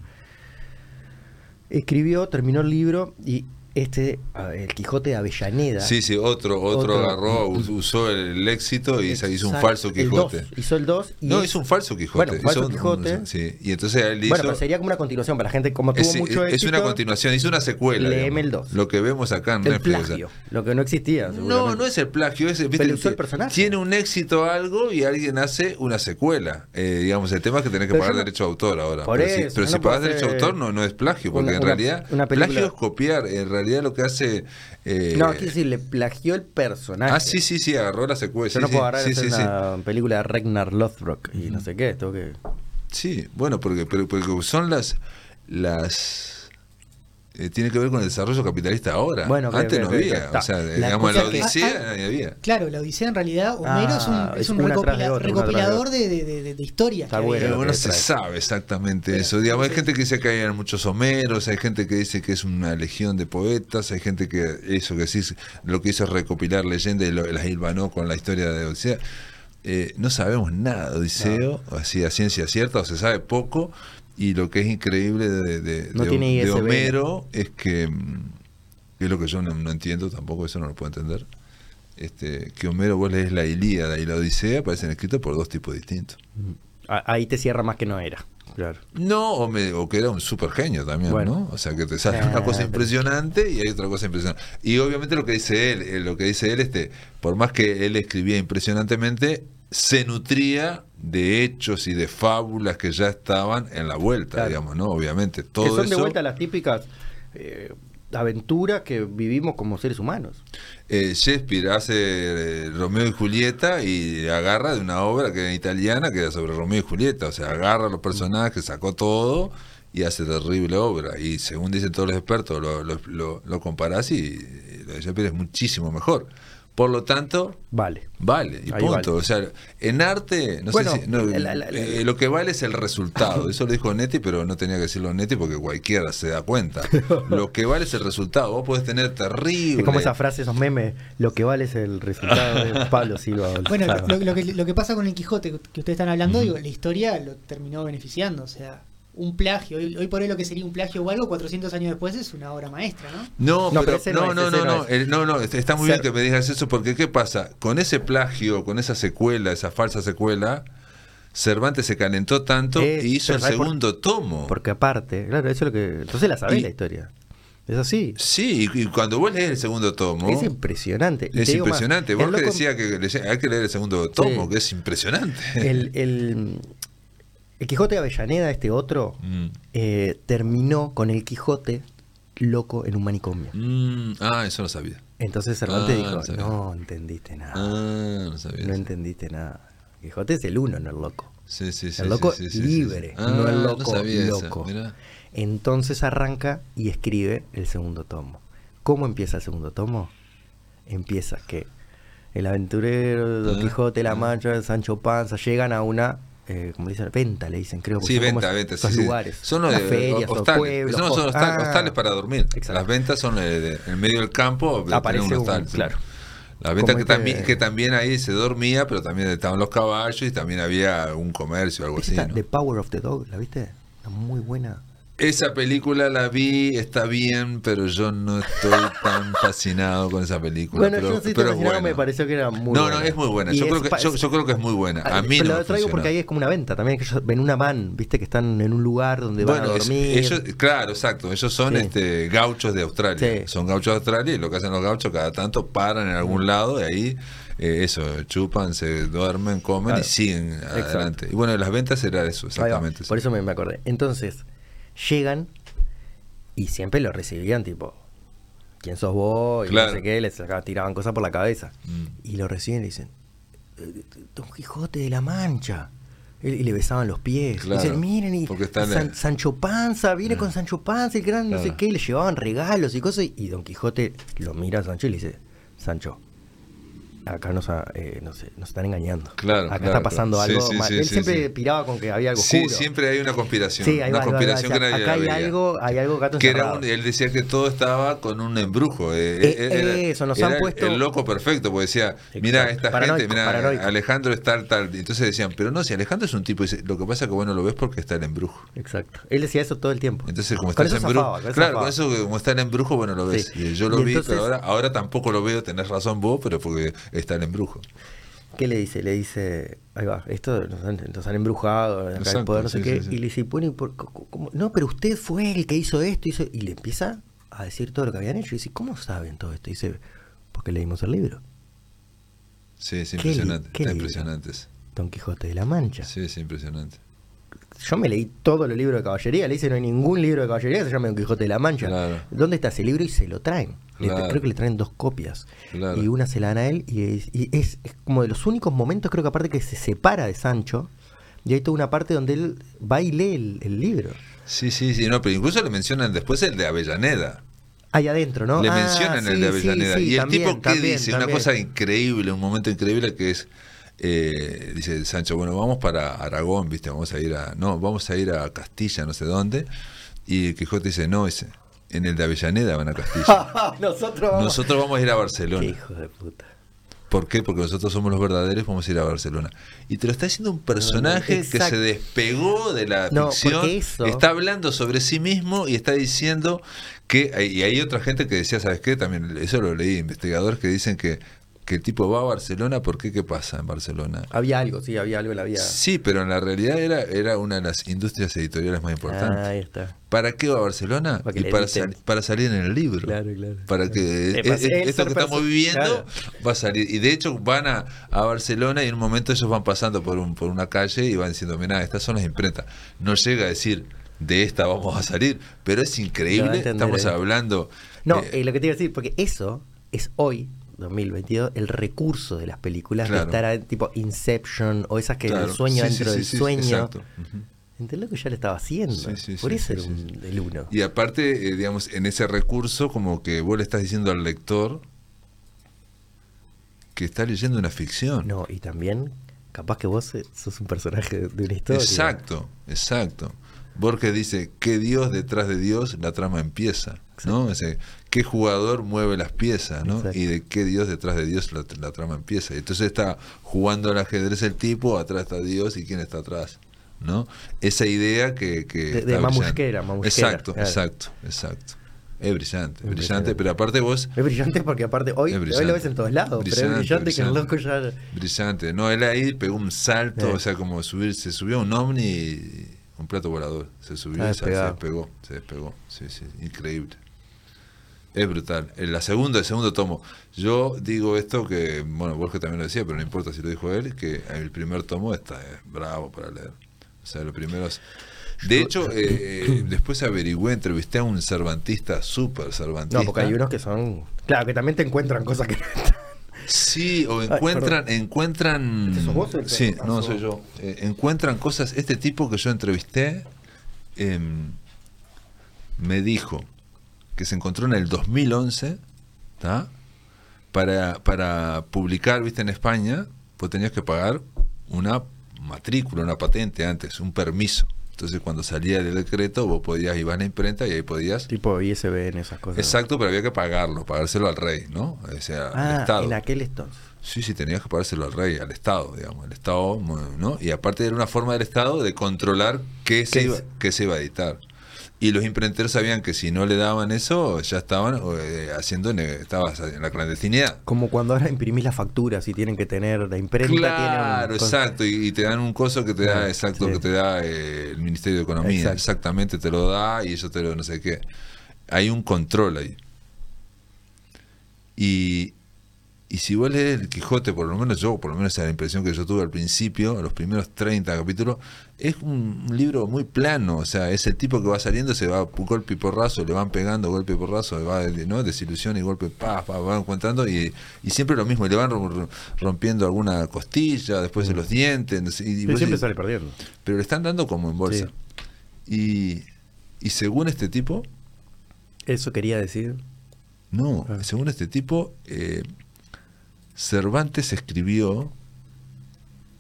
Escribió, terminó el libro y este, el Quijote de Avellaneda. Sí, sí, otro, otro, Otro. agarró, us- usó el éxito y se hizo un Exacto, falso el Quijote. dos, hizo el 2 y no, es- hizo un falso Quijote. Bueno, falso hizo Quijote. un- sí, y entonces él hizo. Bueno, pero sería como una continuación para la gente como tuvo es, mucho es éxito. una continuación, hizo una secuela. Digamos. el dos. Lo que vemos acá en El Netflix. plagio, lo que no existía. No, no es el plagio, es ¿viste? Pero usó el personaje. Tiene un éxito algo y alguien hace una secuela. Eh, digamos, el tema es que tenés que Pero pagar no- derecho de autor ahora. Por pero si, eso, pero si no puedo pagas derecho de autor no, no es plagio, porque una- en realidad plagio es copiar. En realidad lo que hace... eh, No, quiero decir, le plagió el personaje. Ah, sí, sí, sí, agarró la secuela. Yo sí, no sí, puedo agarrar sí, sí, sí. una película de Ragnar Lothbrok y no sé qué, tengo que... Sí, bueno, porque, porque son las... las eh, tiene que ver con el desarrollo capitalista ahora. Bueno, Antes no había. O sea, La digamos, la que- Odisea Ah, ah. había. Claro, la Odisea en realidad, Homero Ah, es un, es recopila- recopilador de, de, de- de historias. Está que bueno. había. No se sabe exactamente Pero, eso. Digamos, hay gente que dice que hay muchos Homeros, hay gente que dice que es una legión de poetas, hay gente que eso que sí lo que hizo es recopilar leyendas y lo- las hilvanó con la historia de Odisea. Eh, no sabemos nada de Odiseo, así a ciencia cierta, o se sabe poco, y lo que es increíble de, de- No de- tiene de ISBN. Homero es que, mm, que es lo que yo no, no entiendo tampoco, eso no lo puedo entender. Este, que Homero vos lees la Ilíada y la Odisea parecen escritos por dos tipos distintos. Ah, Ahí te cierra más que no era. Claro. No, o, me- o que era un super genio también, Bueno. ¿no? O sea, que te sale Eh, una cosa pero- impresionante y hay otra cosa impresionante. Y obviamente lo que dice él, eh, lo que dice él, este, por más que él escribía impresionantemente, se nutría de hechos y de fábulas que ya estaban en la vuelta, Claro. digamos, ¿no? Obviamente. que Todo son de vuelta las típicas eh, aventuras que vivimos como seres humanos. eh, Shakespeare hace eh, Romeo y Julieta y agarra de una obra que era italiana que era sobre Romeo y Julieta, o sea, agarra los personajes, sacó todo y hace terrible obra. Y según dicen todos los expertos, lo, lo, lo, lo comparás y lo de Shakespeare es muchísimo mejor. Por lo tanto, Vale. vale, y Ahí punto. vale. O sea, en arte, no Bueno, sé si. no, la- la- la- eh, lo que vale es el resultado. Eso lo dijo Netti, pero no tenía que decirlo Netti porque cualquiera se da cuenta. Lo que vale es el resultado. Vos podés tener terrible. Es como esa frase, esos memes, lo que vale es el resultado de Pablo Silva. Bueno, lo que, lo que pasa con el Quijote que ustedes están hablando, digo, la historia lo terminó beneficiando. O sea, un plagio, hoy, hoy por hoy lo que sería un plagio o algo, 400 años después es una obra maestra, ¿no? No, No, pero, no no, es, no, ese no, no no, es. el- no, no, está muy bien que me digas eso porque ¿qué pasa? Con ese plagio, con esa secuela, esa falsa secuela, Cervantes se calentó tanto Eh, y hizo el ¿sabes por- segundo tomo. Porque aparte, claro, eso es lo que. Entonces la sabés Y- la historia. Es así. Sí, y cuando vos lees el segundo tomo, Es impresionante. Es más, impresionante. Vos que loco- decías que hay que leer el segundo tomo, Sí. que es impresionante. El, el, el Quijote de Avellaneda, este otro, Mm. eh, terminó con el Quijote loco en un manicomio. Mm, ah, eso lo sabía. Entonces Cervantes Ah, dijo, no entendiste nada. Ah, no sabía. no eso. entendiste nada. Quijote es el uno, no el loco. Sí, sí, sí. el loco sí, libre, sí. Ah, no el loco sabía loco. mirá. Entonces arranca y escribe el segundo tomo. ¿Cómo empieza el segundo tomo? Empieza que el aventurero, Don Ah, Quijote, La ah. Mancha, Sancho Panza llegan a una, eh, como le dicen, venta, le dicen, creo. Sí, venta, venta. sí, sí. lugares. Son los de ferias, o hostales. pueblos, no, son host- hostal- ah, hostales para dormir. exacto. Las ventas son eh, en medio del campo. Aparece un un- hostal, sí. claro. La venta Como que, este- también, que también ahí se dormía, pero también estaban los caballos y también había un comercio, algo ¿Es así. ¿no? The Power of the Dog, ¿la viste? Muy buena. Esa película la vi, está bien, pero yo no estoy tan fascinado con esa película. Bueno, pero, yo no sé si pero es fascinado, me pareció que era muy no, buena. no, es muy buena. Yo creo, que, yo, yo creo que es muy buena. A mí pero no lo traigo porque ahí es como una venta también, que ellos ven una van, viste, que están en un lugar donde van a Bueno, es- dormir. ellos, claro, exacto. Ellos son Sí. este, gauchos de Australia. Sí. Son gauchos de Australia y lo que hacen los gauchos cada tanto paran en algún lado y ahí eh, eso, chupan, se duermen, comen Claro. y siguen Exacto. adelante. Y bueno, las ventas era eso, exactamente. Por eso me, me acordé. Entonces, llegan y siempre lo recibían tipo, ¿quién sos vos? Y Claro. no sé qué, les tiraban cosas por la cabeza. Mm. Y lo reciben y le dicen, "Eh, Don Quijote de la Mancha. Y le besaban los pies. Claro, Dicen, miren, y San- Sancho Panza, viene Mm. con Sancho Panza, el gran no sé Claro. qué, y le llevaban regalos y cosas. Y Don Quijote lo mira a Sancho y le dice, Sancho, acá nos, ha- eh, nos, nos están engañando. Claro, Acá claro, está pasando claro. Algo sí, mal". sí, Él sí, siempre piraba con que había algo Sí, oscuro. siempre hay una conspiración. Sí, ahí una va, va, conspiración ahí va. que nadie Acá la hay algo, hay algo gato que era un- él decía que todo estaba con un embrujo. eh, Eh, eh, era- eso, nos era han puesto- El loco perfecto, porque decía, mira, esta Paranoico, gente, mira. Alejandro es tal, Entonces decían, pero no, si Alejandro es un tipo, dice, lo que pasa es que bueno lo ves porque está el embrujo. Exacto. Él decía eso todo el tiempo. Entonces, como Con está en embrujo, claro, zafaba. con eso, como está el embrujo, bueno lo ves. Yo lo vi, pero ahora, ahora tampoco lo veo, tenés razón vos, pero porque está el embrujo. ¿Qué le dice? Le dice, ahí va, esto nos han, nos han embrujado, acá el Exacto, poder, no sé sí, qué. sí, sí. Y le dice, bueno, ¿y por- cómo? no, pero usted fue el que hizo esto, hizo... y le empieza a decir todo lo que habían hecho. Y dice, ¿cómo saben todo esto? Y dice, porque leímos el libro. Sí, es ¿Qué impresionante. Está impresionante. Don Quijote de la Mancha. Sí, es impresionante. Yo me leí todos los libros de caballería, le dice, no hay ningún libro de caballería que se llame Don Quijote de la Mancha. Claro. ¿Dónde está ese libro? Y se lo traen. Le- creo que le traen dos copias. Claro. Y una se la dan a él y, es, y es- es como de los únicos momentos, creo que aparte que se separa de Sancho, y hay toda una parte donde él va y lee el, el libro. Sí, sí, sí, no, pero incluso le mencionan después el de Avellaneda. Ahí adentro, ¿no? Le Ah, mencionan el de Avellaneda. sí, y el también, tipo que también, dice una cosa increíble, un momento increíble que es, eh, dice Sancho, bueno, vamos para Aragón, viste, vamos a ir a, no, vamos a ir a Castilla, no sé dónde. Y Quijote dice, no, ese, en el de Avellaneda van a Castilla. Nosotros vamos. Nosotros vamos a ir a Qué Barcelona. hijo de puta. ¿Por qué? Porque nosotros somos los verdaderos, vamos a ir a Barcelona. Y te lo está diciendo un personaje que se despegó de la No, ficción, eso- está hablando sobre sí mismo y está diciendo que, y hay otra gente que decía, ¿sabes qué? También, eso lo leí, investigadores que dicen que, que el tipo va a Barcelona, ¿por qué? ¿Qué pasa en Barcelona? Había algo, sí, había algo en la vida. Sí, pero en la realidad era, era una de las industrias editoriales más importantes. Ah, ahí está. ¿Para qué va a Barcelona? Para y para, sal- para salir en el libro. Claro, claro. Para que Eh, esto que estamos viviendo claro. va a salir. Y de hecho van a, a Barcelona y en un momento ellos van pasando por, un, por una calle y van diciendo, mira, estas son las imprentas. No llega a decir, de esta vamos a salir, pero es increíble. entender, Estamos eh. hablando... No, eh, eh, lo que te iba a decir, porque eso es hoy, 2022, el recurso de las películas Claro. de estar tipo Inception o esas que claro. el sueño Sí, dentro sí, del sí, sueño. ¿Entendés lo que ya le estaba haciendo? Por eso era un- el uno. Y aparte, eh, digamos, en ese recurso, como que vos le estás diciendo al lector que está leyendo una ficción. No, y también, capaz que vos eh, sos un personaje de, de una historia. Exacto, exacto. Borges dice, ¿qué Dios detrás de Dios la trama empieza? ¿no? Ese, ¿Qué jugador mueve las piezas? ¿no? Exacto. Y de qué Dios detrás de Dios la, la trama empieza. Y entonces está jugando al ajedrez el tipo, atrás está Dios y quién está atrás. ¿no? Esa idea que... que De- de brillante. mamusquera, mamusquera, Exacto, claro. exacto, exacto. Es brillante, Es brillante, brillante. pero aparte vos... Es brillante porque aparte hoy, hoy brillante. lo ves en todos lados, pero es Brillante, brillante que el brillante. loco ya... Brillante. No, él ahí pegó un salto, Eh. o sea, como subir, se subió un ovni un plato volador. Se subió Ah, y se, se despegó. Se despegó. Sí, sí, increíble. Es brutal. En la segunda, el segundo tomo. Yo digo esto que, bueno, Borges también lo decía, pero no importa si lo dijo él, que el primer tomo está eh, bravo para leer. O sea, los primeros De hecho, eh, eh, después averigüé, entrevisté a un cervantista, súper cervantista. No, porque hay unos que son. Claro, que también te encuentran cosas que. Sí, o encuentran, encuentran. ¿Ese sos vos el sí, perro? no soy yo. Eh, encuentran cosas. Este tipo que yo entrevisté em, me dijo que se encontró en el 2011, ¿tá? Para, para publicar, viste, en España, vos tenías que pagar una matrícula, una patente antes, un permiso. Entonces, cuando salía el decreto, vos podías ir a la imprenta y ahí podías Tipo ISBN, esas cosas. Exacto, pero había que pagarlo, pagárselo al rey, ¿no? O sea, al Ah, Estado. en aquel entonces. Sí, sí, tenías que pagárselo al rey, al Estado, digamos. El Estado, ¿no? Y aparte era una forma del Estado de controlar qué se, ¿Qué iba, es? qué se iba a editar. Y los imprenteros sabían que si no le daban eso, ya estaban eh, haciendo, estabas en la clandestinidad. Como cuando ahora imprimís las facturas y tienen que tener la imprenta. Claro, exacto, y, y te dan un coso que te da, exacto, sí. que te da eh, el Ministerio de Economía, Exacto. exactamente te lo da y eso te lo no sé qué. Hay un control ahí. Y, y si vos lees el Quijote, por lo menos yo, por lo menos esa es la impresión que yo tuve al principio, a los primeros 30 capítulos, es un, libro muy plano, o sea, es el tipo que va saliendo, se va golpe y porrazo, le van pegando golpe y porrazo, va ¿no? desilusión y golpe, pa, pa, va encontrando y, y siempre lo mismo, y le van rom- rompiendo alguna costilla, después de los dientes, no sé, y- y vos siempre sale perdiendo. pero le están dando como en bolsa. Y, y según este tipo, Eso quería decir. no, Ah. según este tipo, eh, Cervantes escribió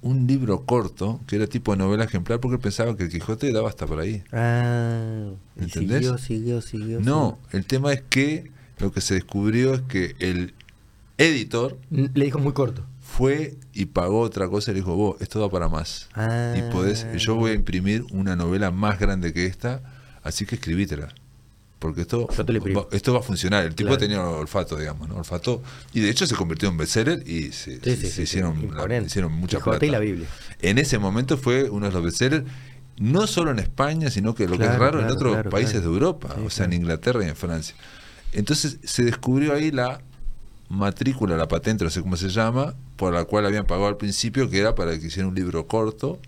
un libro corto que era tipo de novela ejemplar porque pensaba que el Quijote daba hasta por ahí. Ah, ¿Entendés? siguió, siguió, siguió. No, el tema es que lo que se descubrió es que el editor. Le dijo muy corto. fue y pagó otra cosa y le dijo, vos, esto da para más. Ah. Y podés, yo voy a imprimir una novela más grande que esta, así que escribítela. Porque esto, va, esto va a funcionar. El tipo Claro. tenía olfato, digamos, ¿no? Olfato. Y de hecho se convirtió en bestseller y se, Sí, se- sí, se sí, hicieron, la- hicieron mucha plata. y la Biblia. En ese momento fue uno de los bestsellers, no solo en España, sino que lo que es Claro, raro en otros países de Europa, o sea, en. Inglaterra y en Francia. Entonces se descubrió ahí la matrícula, la patente, no sé cómo se llama, por la cual habían pagado al principio, que era para que hiciera un libro corto,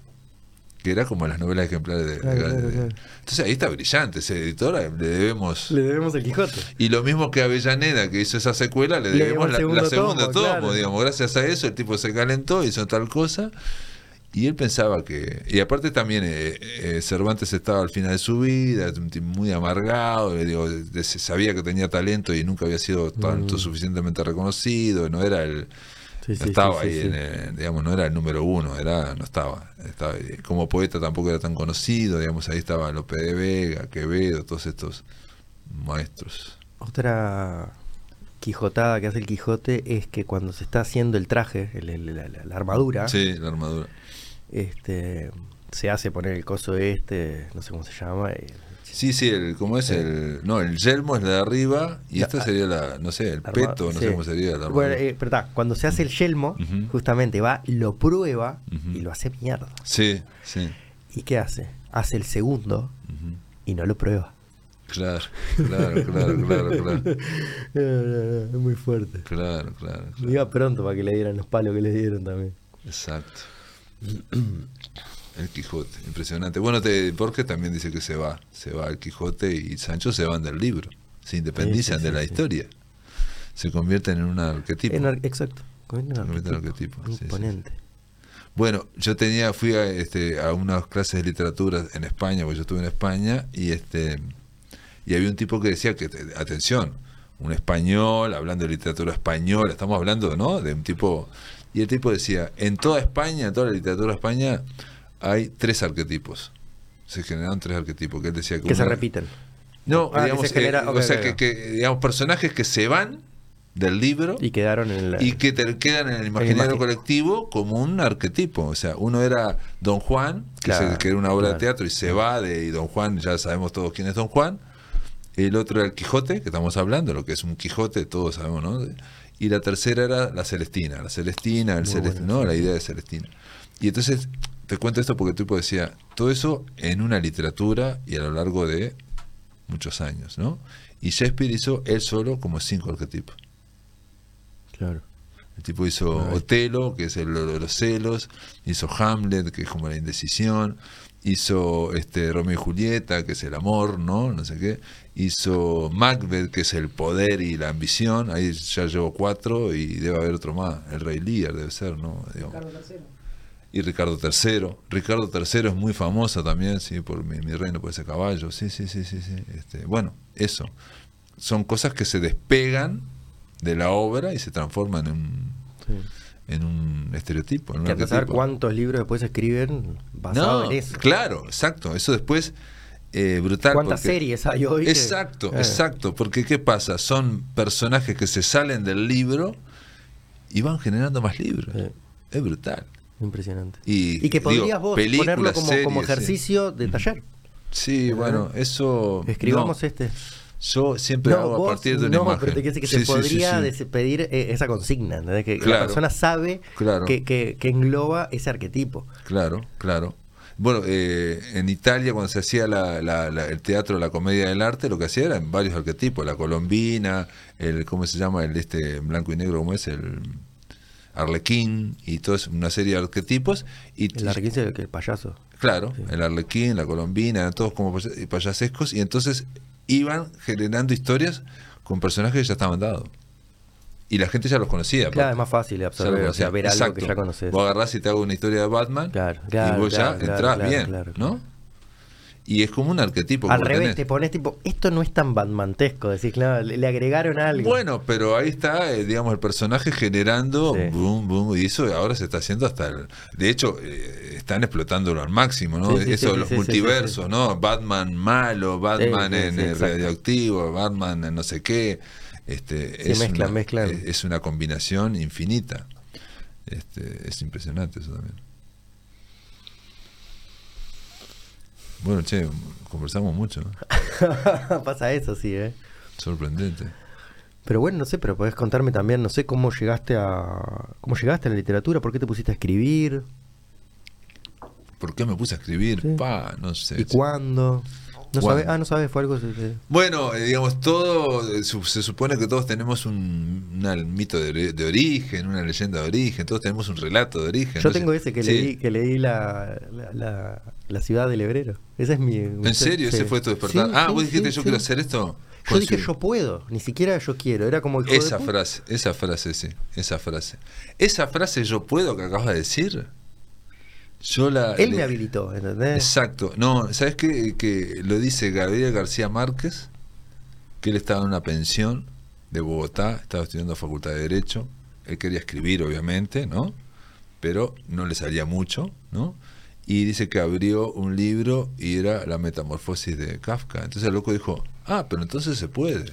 que era como las novelas ejemplares de... Claro, de- claro, de- claro. Entonces ahí está brillante, ese editor le debemos... Le debemos el Quijote. Y lo mismo que Avellaneda, que hizo esa secuela, le Le debemos la, segunda tomo, tomo, digamos. Gracias a eso el tipo se calentó, hizo tal cosa. Y él pensaba que... Y aparte también eh, eh, Cervantes estaba al final de su vida, un tipo muy amargado, le digo, sabía que tenía talento y nunca había sido tanto Mm. suficientemente reconocido, no era el... Sí, no sí, estaba sí, ahí, en el- digamos, no era el número uno, era, no estaba, estaba. Como poeta tampoco era tan conocido, digamos, ahí estaba Lope de Vega, Quevedo, todos estos maestros. Otra quijotada que hace el Quijote es que cuando se está haciendo el traje, el- el- la, la- armadura, Sí, la armadura. este se hace poner el coso este, no sé cómo se llama. eh, Sí, sí, el, ¿cómo es? El, no, el yelmo es la de arriba y esta sería la, no sé, el la peto, no sí. sé cómo sería la Bueno, eh, pero cuando se hace el yelmo, justamente va, lo prueba y lo hace mierda. Sí, sí. ¿Y qué hace? Hace el segundo y no lo prueba. Claro, claro, claro, claro, claro. Es muy fuerte. Claro, claro, claro. Iba pronto para que le dieran los palos que le dieron también. Exacto. El Quijote, impresionante. Bueno, te, Borges también dice que se va, se va el Quijote y Sancho se van del libro, se independizan Sí, sí, de la historia, se convierten en un arquetipo. En ar- exacto. Con un Convierte en arquetipo. Imponente. Bueno, yo tenía, fui a, este, a unas clases de literatura en España, porque yo estuve en España, y este y había un tipo que decía que, te- atención, un español, hablando de literatura española, estamos hablando, ¿no? De un tipo, y el tipo decía, en toda España, en toda la literatura de España, hay tres arquetipos. Se generaron tres arquetipos, que él decía que Que se repiten. No, Ah, que digamos, se genera- eh, ok, o sea, que, que, digamos, personajes que se van del libro Y quedaron en y que te quedan en el imaginario colectivo como un arquetipo. O sea, uno era Don Juan, que, Claro, se- que era una obra de teatro y se va de y Don Juan, ya sabemos todos quién es Don Juan. El otro era el Quijote, que estamos hablando, lo que es un Quijote, todos sabemos, ¿no? Y la tercera era la Celestina, la Celestina, el ¿no? sí. La idea de Celestina. Y entonces, te cuento esto porque el tipo decía, todo eso en una literatura y a lo largo de muchos años, ¿no? Y Shakespeare hizo él solo como cinco arquetipos. Claro. El tipo hizo Otelo, que es el lo de los celos, hizo Hamlet, que es como la indecisión, hizo este Romeo y Julieta, que es el amor, ¿no? No sé qué. Hizo Macbeth, que es el poder y la ambición. Ahí ya llevo cuatro y debe haber otro más. El Rey Lear debe ser, ¿no? Digamos. Ricardo III. Y Ricardo III. Ricardo III es muy famoso también, sí, por mi, mi reino por ese caballo. Sí, sí, sí, sí, sí. Este, bueno, eso. Son cosas que se despegan de la obra y se transforman en un, Sí. en un estereotipo. En Que a arquetipo. cuántos libros después escriben basado No, en eso. claro, exacto. Eso después, eh, brutal. ¿Cuántas porque- series hay hoy? Exacto, Eh, exacto. Porque ¿qué pasa? Son personajes que se salen del libro y van generando más libros. Sí. Es brutal. Impresionante. Y, Y que podrías digo, vos ponerlo como, como series, sí. ejercicio de taller. Sí, bueno, eso. Escribamos no, este. Yo siempre hago a vos partir de una no, imagen. pero te quiero decir que Sí, se sí, podría sí, pedir eh, esa consigna, ¿entendés? que Claro. la persona sabe Claro. que, que- que engloba ese arquetipo. Claro, claro. Bueno, eh, en Italia cuando se hacía la- la- la- el teatro, la comedia del arte, lo que hacía eran varios arquetipos, la colombina, el cómo se llama el este blanco y negro, cómo es el arlequín y toda una serie de arquetipos y El arquín es el, que el payaso. Claro, el arlequín, la colombina, todos como paya- payasescos y entonces iban generando historias con personajes que ya estaban dados. Y la gente ya los conocía. Claro, aparte. es más fácil absorber, o sea, ver algo que ya conoces. Vos agarrás y te hago una historia de Batman Claro, y claro, vos claro, ya entrás bien, ¿no? Y es como un arquetipo. que Al revés, tenés. te pones tipo, esto no es tan Batmantesco, decís, claro, le, le agregaron algo. Bueno, pero ahí está, eh, digamos, el personaje generando Sí. boom, boom, y eso ahora se está haciendo hasta el... De hecho, eh, están explotándolo al máximo, ¿no? Sí, sí, eso, sí, los multiversos, ¿no? Batman malo, Batman en eh, radioactivo, Batman en no sé qué. Este, es, mezclan, una, mezclan. es- es una combinación infinita. Este, es impresionante eso también. Bueno, che, conversamos mucho, ¿no? Pasa eso, sí, ¿eh? sorprendente. Pero bueno, no sé, pero podés contarme también, no sé cómo llegaste a cómo llegaste a la literatura, por qué te pusiste a escribir ¿Por qué me puse a escribir? Sí. Pa, no sé. y cuándo. No sabes, ah, no sabes, fue algo Bueno, eh, digamos, todo, eh, su- se supone que todos tenemos un una- mito de, ori- de origen, una leyenda de origen, todos tenemos un relato de origen. Yo tengo ese que Sí. leí, que leí la, la, la- la ciudad del hebrero. Ese es mi. ¿En serio? ¿Ese fue tu despertar? Sí, ah, sí, vos dijiste, yo quiero hacer esto. Yo dije, yo puedo, ni siquiera yo quiero. Era como Esa frase, esa frase, sí, esa frase. Esa frase yo puedo que acabas de decir. Yo la. Él le- me habilitó, ¿entendés? Exacto. No, ¿sabes qué? Que lo dice Gabriel García Márquez, que él estaba en una pensión de Bogotá, estaba estudiando Facultad de Derecho. Él quería escribir, obviamente, ¿no? Pero no le salía mucho, ¿no? Y dice que abrió un libro y era La Metamorfosis de Kafka. Entonces el loco dijo, ah, pero entonces se puede.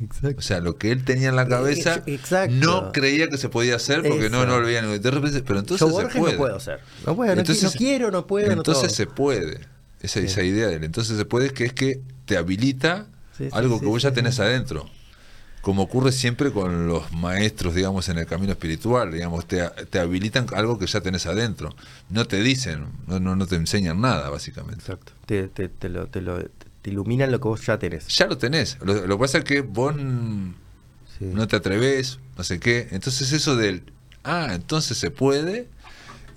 Exacto. O sea, lo que él tenía en la cabeza Eh, exacto. no creía que se podía hacer porque no, no lo veía. De repente, pero entonces yo se puede. no puedo hacer. No puedo, no, Entonces- no quiero, no puedo, Entonces se puede. Esa, esa idea de él. Entonces se puede que es que te habilita Sí, sí, algo sí, que vos sí, ya tenés sí. adentro. Como ocurre siempre con los maestros, digamos, en el camino espiritual, digamos, te, te habilitan algo que ya tenés adentro. No te dicen, no, no, no te enseñan nada, básicamente. Exacto. Te, te, te lo, te, lo- te iluminan lo que vos ya tenés. Ya lo tenés. Lo, lo que pasa es que vos Sí. no te atreves, no sé qué. Entonces eso del, ah, entonces se puede.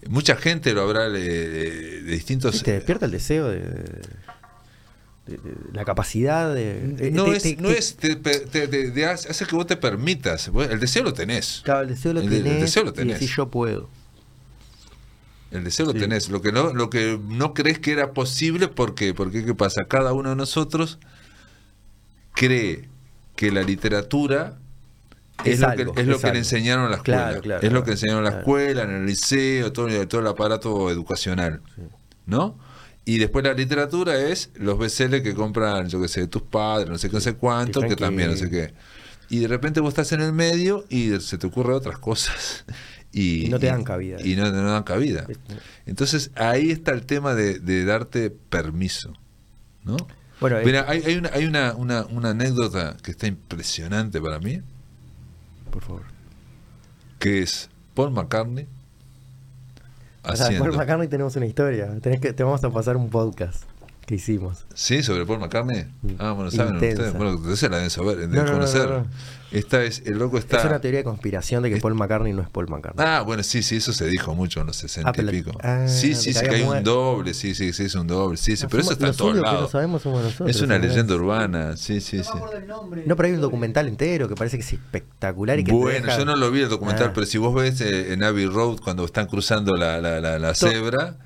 Mucha gente lo habrá de, de- de distintos... Te despierta el deseo de, la capacidad de... No te- es, te- no te- es te, hace que vos te permitas. El deseo lo tenés. Claro, el deseo lo el- tenés, el deseo lo y tenés. decís yo puedo. El deseo lo tenés. Lo que no, lo que no crees que era posible, ¿por qué? Porque ¿qué pasa? Cada uno de nosotros cree que la literatura es, Es lo, algo, que, es lo que le enseñaron en la escuela. Claro, claro, es lo que enseñaron en la Claro. escuela, en el liceo, todo, todo el aparato educacional. ¿No? Y después la literatura es los bestsellers que compran, yo qué sé, tus padres, no sé qué, no sé cuánto, que también no sé qué. Y de repente vos estás en el medio y se te ocurren otras cosas. Y, Y no te dan cabida. Y no te dan cabida. Entonces ahí está el tema de, de darte permiso. ¿No? Bueno, eh, Mira, hay, hay, una, hay una, una, una anécdota que está impresionante para mí, por favor. que es Paul McCartney O sea, haciendo... Paul McCartney tenemos una historia. Tenés que, te vamos a pasar un podcast. Que hicimos. ¿Sí? ¿Sobre Paul McCartney? Ah, bueno, saben Intensa. ustedes. Bueno, ustedes la deben saber, deben No, no, no, conocer. no, no. Esta es, el loco está. Es una teoría de conspiración de que Es- Paul McCartney no es Paul McCartney. Ah, bueno, sí, sí, eso se dijo mucho en los 60 Ah, pero y la- pico. ah, sí, sí, sí, que hay un doble, sí, sí, sí, es un doble, sí, sí, No pero eso está en todos lados. sabemos somos nosotros. es una leyenda urbana, sí, sí, no sí. No, pero hay un documental entero que parece que es espectacular y que Bueno, deja- yo no lo vi el documental, Ah. pero si vos ves eh, en Abbey Road cuando están cruzando la, la, la, la cebra,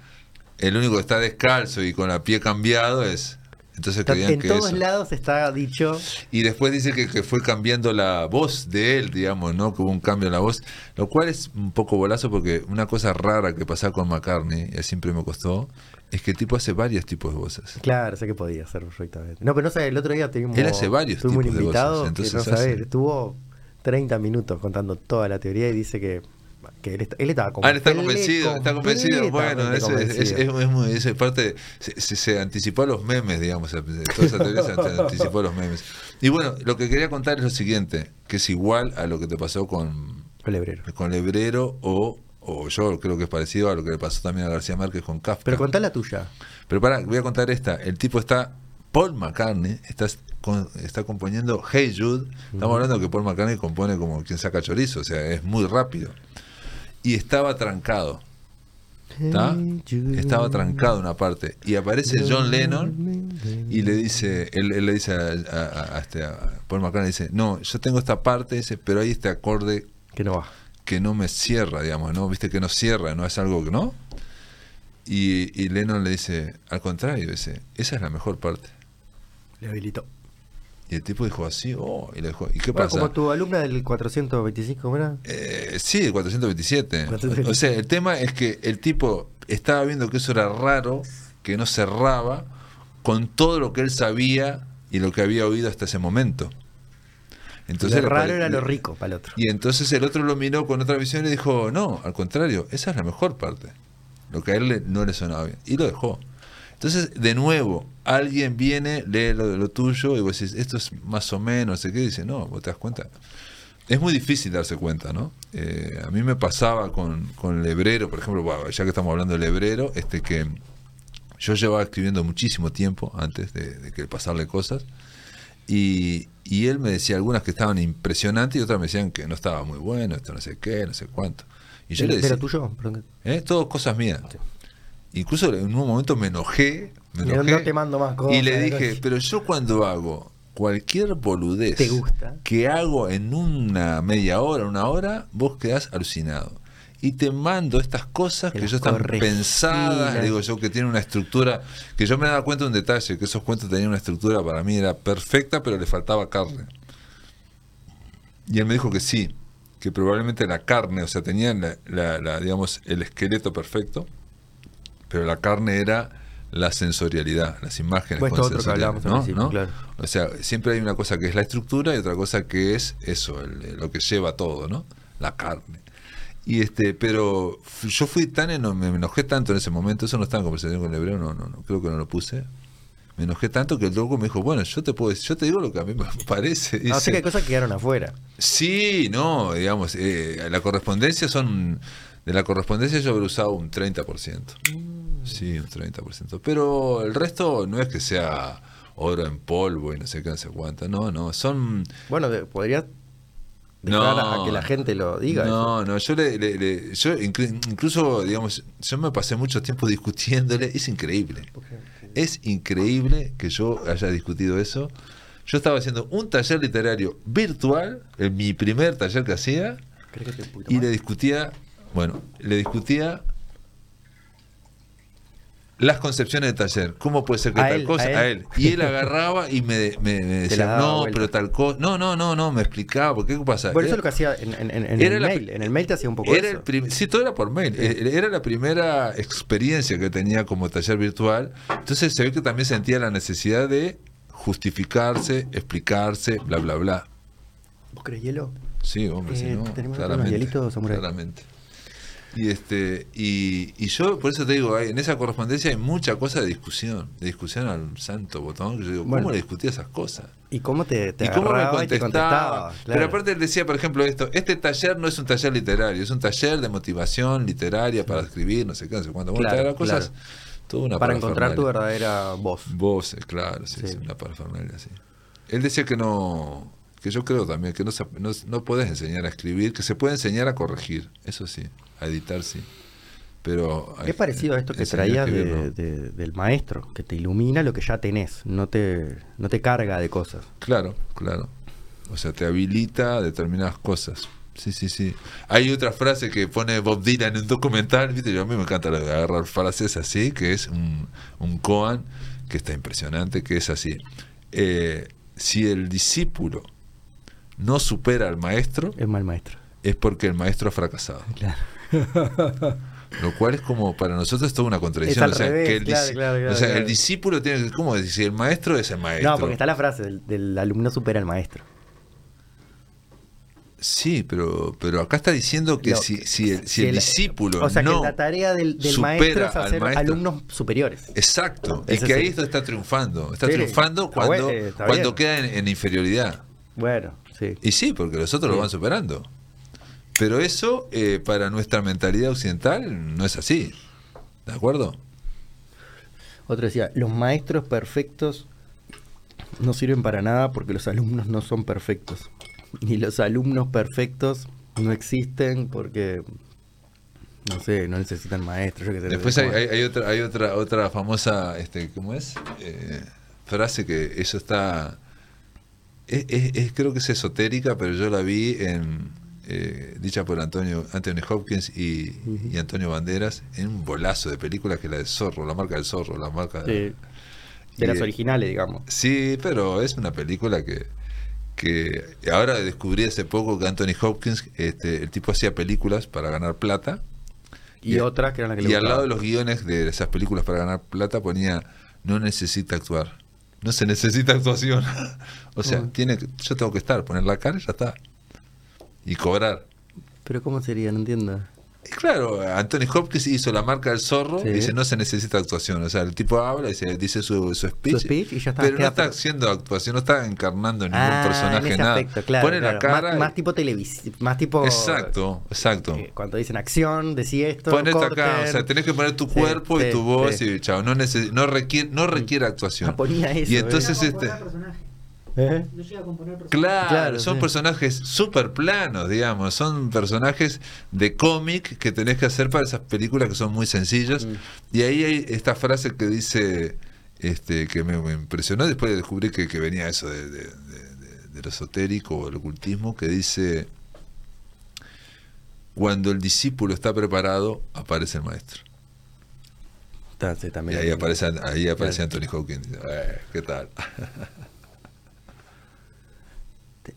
el único que está descalzo y con la pie cambiado es. Entonces en que todos eso. lados está dicho Y después dice que, que fue cambiando la voz de él, digamos, ¿no? Que hubo un cambio en la voz, lo cual es un poco bolazo porque una cosa rara que pasa con McCartney, y siempre me costó, es que el tipo hace varios tipos de voces. Claro, sé que podía hacer perfectamente. No, pero no sé, el otro día teníamos. Él hace varios tuvimos tipos un de invitado voces, entonces no hace- estuvo 30 minutos contando toda la teoría y dice que, que él, está- él estaba Ah, él está convencido, está convencido. Bueno, eso es, es, convencido. es- muy- parte se, se- se anticipó a los memes, digamos. Toda esa teoría se anticipó a los memes. Y bueno, lo que quería contar es lo siguiente, que es igual a lo que te pasó con, El hebrero. con Lebrero o, o yo creo que es parecido a lo que le pasó también a García Márquez con Kafka. Pero contá la tuya. Pero pará, voy a contar esta. El tipo está. Paul McCartney está, está componiendo Hey Jude. Estamos hablando que Paul McCartney compone como quien saca chorizo, o sea, es muy rápido. Y estaba trancado. ¿Está? Estaba trancado una parte. Y aparece John Lennon y le dice, él, él le dice a, a- a este, a Paul McCartney, dice, no, yo tengo esta parte, dice, pero hay este acorde Que no va. que no me cierra, digamos, ¿no? Viste que no cierra, no es algo que no. Y, y Lennon le dice, al contrario, dice, esa es la mejor parte. Le habilitó. Y el tipo dijo así, oh, y le dijo, ¿y qué pasa? como tu alumna del 425, ¿cómo era? Eh, sí, el 427. 427. O sea, el tema es que el tipo estaba viendo que eso era raro, que no cerraba con todo lo que él sabía y lo que había oído hasta ese momento. Entonces lo raro era lo rico para el otro. Y entonces el otro lo miró con otra visión y dijo, no, al contrario, esa es la mejor parte. Lo que a él no le sonaba bien. Y lo dejó. Entonces, de nuevo, alguien viene, lee lo de lo tuyo y vos decís, esto es más o menos, no sé qué, y dice, no, vos te das cuenta. Es muy difícil darse cuenta, ¿no? Eh, a mí me pasaba con, con Lebrero, por ejemplo, bueno, ya que estamos hablando de Lebrero, este que yo llevaba escribiendo muchísimo tiempo antes de, de que pasarle cosas. Y, y él me decía algunas que estaban impresionantes y otras me decían que no estaba muy bueno, esto no sé qué, no sé cuánto. Y yo ¿De, le de decía, tuyo? ¿eh? todo cosas mías. Incluso en un momento me enojé, me No- enojé no te mando más cosas, y le dije, pero yo cuando hago cualquier boludez ¿Te gusta? que hago en una media hora, una hora, vos quedás alucinado. Y te mando estas cosas Te que yo están pensadas, digo yo, que tienen una estructura, que yo me daba cuenta de un detalle, que esos cuentos tenían una estructura para mí era perfecta, pero le faltaba carne. Y él me dijo que sí, que probablemente la carne, o sea, tenían la, la- la, digamos, el esqueleto perfecto, pero la carne era la sensorialidad, las imágenes. Pues con otro que al ¿no? ¿no? claro. O sea, siempre hay una cosa que es la estructura y otra cosa que es eso, el- lo que lleva todo, ¿no? La carne. Y este, pero yo fui tan eno- me enojé tanto en ese momento, eso no estaba en conversación con el hebreo, no, no, no, creo que no lo puse. Me enojé tanto que el loco me dijo, bueno, yo te puedo yo te digo lo que a mí me parece. No, Dice, sé que hay cosas que quedaron afuera. Sí, no, digamos, eh, la correspondencia son. De la correspondencia yo habré usado un 30%. Sí, un 30%. Pero el resto no es que sea oro en polvo y no sé qué, no sé cuánto. No, no, son. Bueno, podrías dejar No. a que la gente lo diga. No, no, yo le, le- le- yo inclu- incluso, digamos, yo me pasé mucho tiempo discutiéndole, es increíble. Es increíble que yo haya discutido eso. Yo estaba haciendo un taller literario virtual, en mi primer taller que hacía, ¿Crees que te un poquito y le discutía, bueno, le discutía las concepciones del taller. ¿Cómo puede ser que A tal él, cosa? a él. A él. Y él agarraba y me, decía, no, vuelta. pero tal cosa. No, no, no, no, me explicaba. ¿Por qué pasa? Bueno, eso es lo que hacía en, el la mail. En el mail te hacía un poco era eso. el sí, todo era por mail. Eh, Era la primera experiencia que tenía como taller virtual. Entonces se ve que también sentía la necesidad de justificarse, explicarse, bla, bla, bla. ¿Vos querés hielo? Sí, hombre, Eh, si no, tenemos claramente. unos hielitos, claramente. Y este y, y yo por eso te digo, hay- en esa correspondencia hay mucha cosa de discusión, de discusión al santo botón, que yo digo, ¿cómo Bueno. le discutía esas cosas? ¿Y cómo te, te ¿Y cómo me te contestaba? Pero Claro. aparte él decía, por ejemplo, esto, este taller no es un taller literario, es un taller de motivación literaria para escribir, no sé qué, no sé cuánto. Bueno, Claro, eran cosas, Toda una Para encontrar tu verdadera voz. Voz, claro, sí, Sí. sí, una parafernalia, sí. Él decía que no, que yo creo también, que no, se- no, no puedes enseñar a escribir, que se puede enseñar a corregir, eso sí, a editar sí. Pero hay- Es parecido a esto que enseñar a traías escribir, de- no. de- del maestro, que te ilumina lo que ya tenés, no te, no te carga de cosas. Claro, claro. O sea, te habilita a determinadas cosas. Sí, sí, sí. Hay otra frase que pone Bob Dylan en un documental, ¿viste? Yo a mí me encanta agarrar frases así, que es un, un koan que está impresionante, que es así. Eh, si el discípulo no supera al maestro, Es mal maestro. es porque el maestro ha fracasado. Claro. Lo cual es como para nosotros es toda una contradicción. o sea, revés, que el, claro, claro, claro, o sea, el discípulo tiene que, ¿cómo decir? El maestro es el maestro. No, porque está la frase del, del alumno supera al maestro. Sí, pero, pero acá está diciendo que si, si el, si si el el- discípulo O sea, no que la tarea del, maestro es hacer maestro- alumnos superiores. Exacto, y Ese que ahí es donde está triunfando. Está Sí, triunfando está cuando, bueno, está cuando queda en, en inferioridad. Bueno, sí. Y sí, porque los otros Sí. lo van superando. Pero eso, eh, para nuestra mentalidad occidental, no es así. ¿De acuerdo? Otro decía, los maestros perfectos no sirven para nada porque los alumnos no son perfectos. Ni los alumnos perfectos no existen porque, no sé, no necesitan maestros. yo Después hay, hay- hay otra, hay otra, otra famosa, este, ¿cómo es? Eh, frase que eso está, es, es- es- creo que es esotérica, pero yo la vi en, eh, dicha por Antonio, Anthony Hopkins y, y Antonio Banderas en un bolazo de películas que es la de Zorro, la marca del Zorro, la marca Sí, de... de y, las originales, digamos. Sí, pero es una película que, que ahora descubrí hace poco que Anthony Hopkins, este, el tipo hacía películas para ganar plata. Y, y- otras que eran las que le Y al lado de los guiones de esas películas para ganar plata ponía no necesita actuar. No se necesita actuación. o sea, Ah. tiene que- yo tengo que estar, poner la cara y ya está. Y cobrar. Pero ¿cómo sería? No entiendo. Y claro, Anthony Hopkins hizo la marca del zorro Sí. y dice no se necesita actuación. O sea, el tipo habla, dice, dice su, su speech, Su speech y ya está, pero no está haciendo actuación, no está encarnando ningún Ah, personaje, en ese nada. aspecto, claro. Pone la cara. Más, y- más tipo televisivo, más tipo... Exacto, exacto. eh, cuando dicen acción, decía esto, Ponete acá, corten. o sea, tenés que poner tu Sí, cuerpo y sí, tu voz sí. y chao, no, neces- no requiere, no requiere actuación. Ah, ponía eso, y eh. entonces este personaje. ¿Eh? No llega a componer. Claro, Claro, son sí. personajes súper planos, digamos, son personajes de cómic que tenés que hacer para esas películas que son muy sencillas. Mm. Y ahí hay esta frase que dice, este, que me, me impresionó, después descubrí que, que venía eso de, de- de- de- del esotérico o el ocultismo, que dice, cuando el discípulo está preparado, aparece el maestro. Y ahí aparece, ahí aparece Claro. Anthony Hawkins. Eh, ¿Qué tal?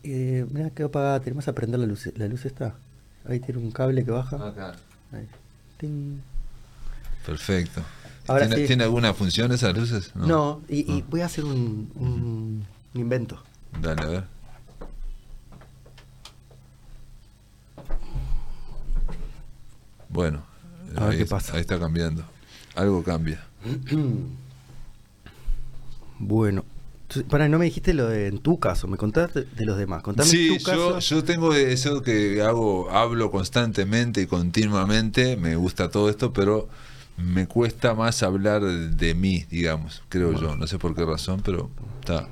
Eh, mira, quedó apagada. Tenemos que prender la luz. ¿La luz está? Ahí tiene un cable que baja. Acá. Ahí. Ting. Perfecto. Ahora ¿Tiene, sí. ¿Tiene alguna función esas luces? No, y, y Ah. voy a hacer un, un, un invento. Dale, a ver. Bueno, A ver ahí, qué pasa. ahí está cambiando. Algo cambia. Bueno. Para, no me dijiste lo de en tu caso, me contaste de los demás. Contame Sí, tu caso. yo, yo tengo eso que hago, hablo constantemente y continuamente, me gusta todo esto, pero me cuesta más hablar de mí, digamos, creo yo, no sé por qué razón, pero está.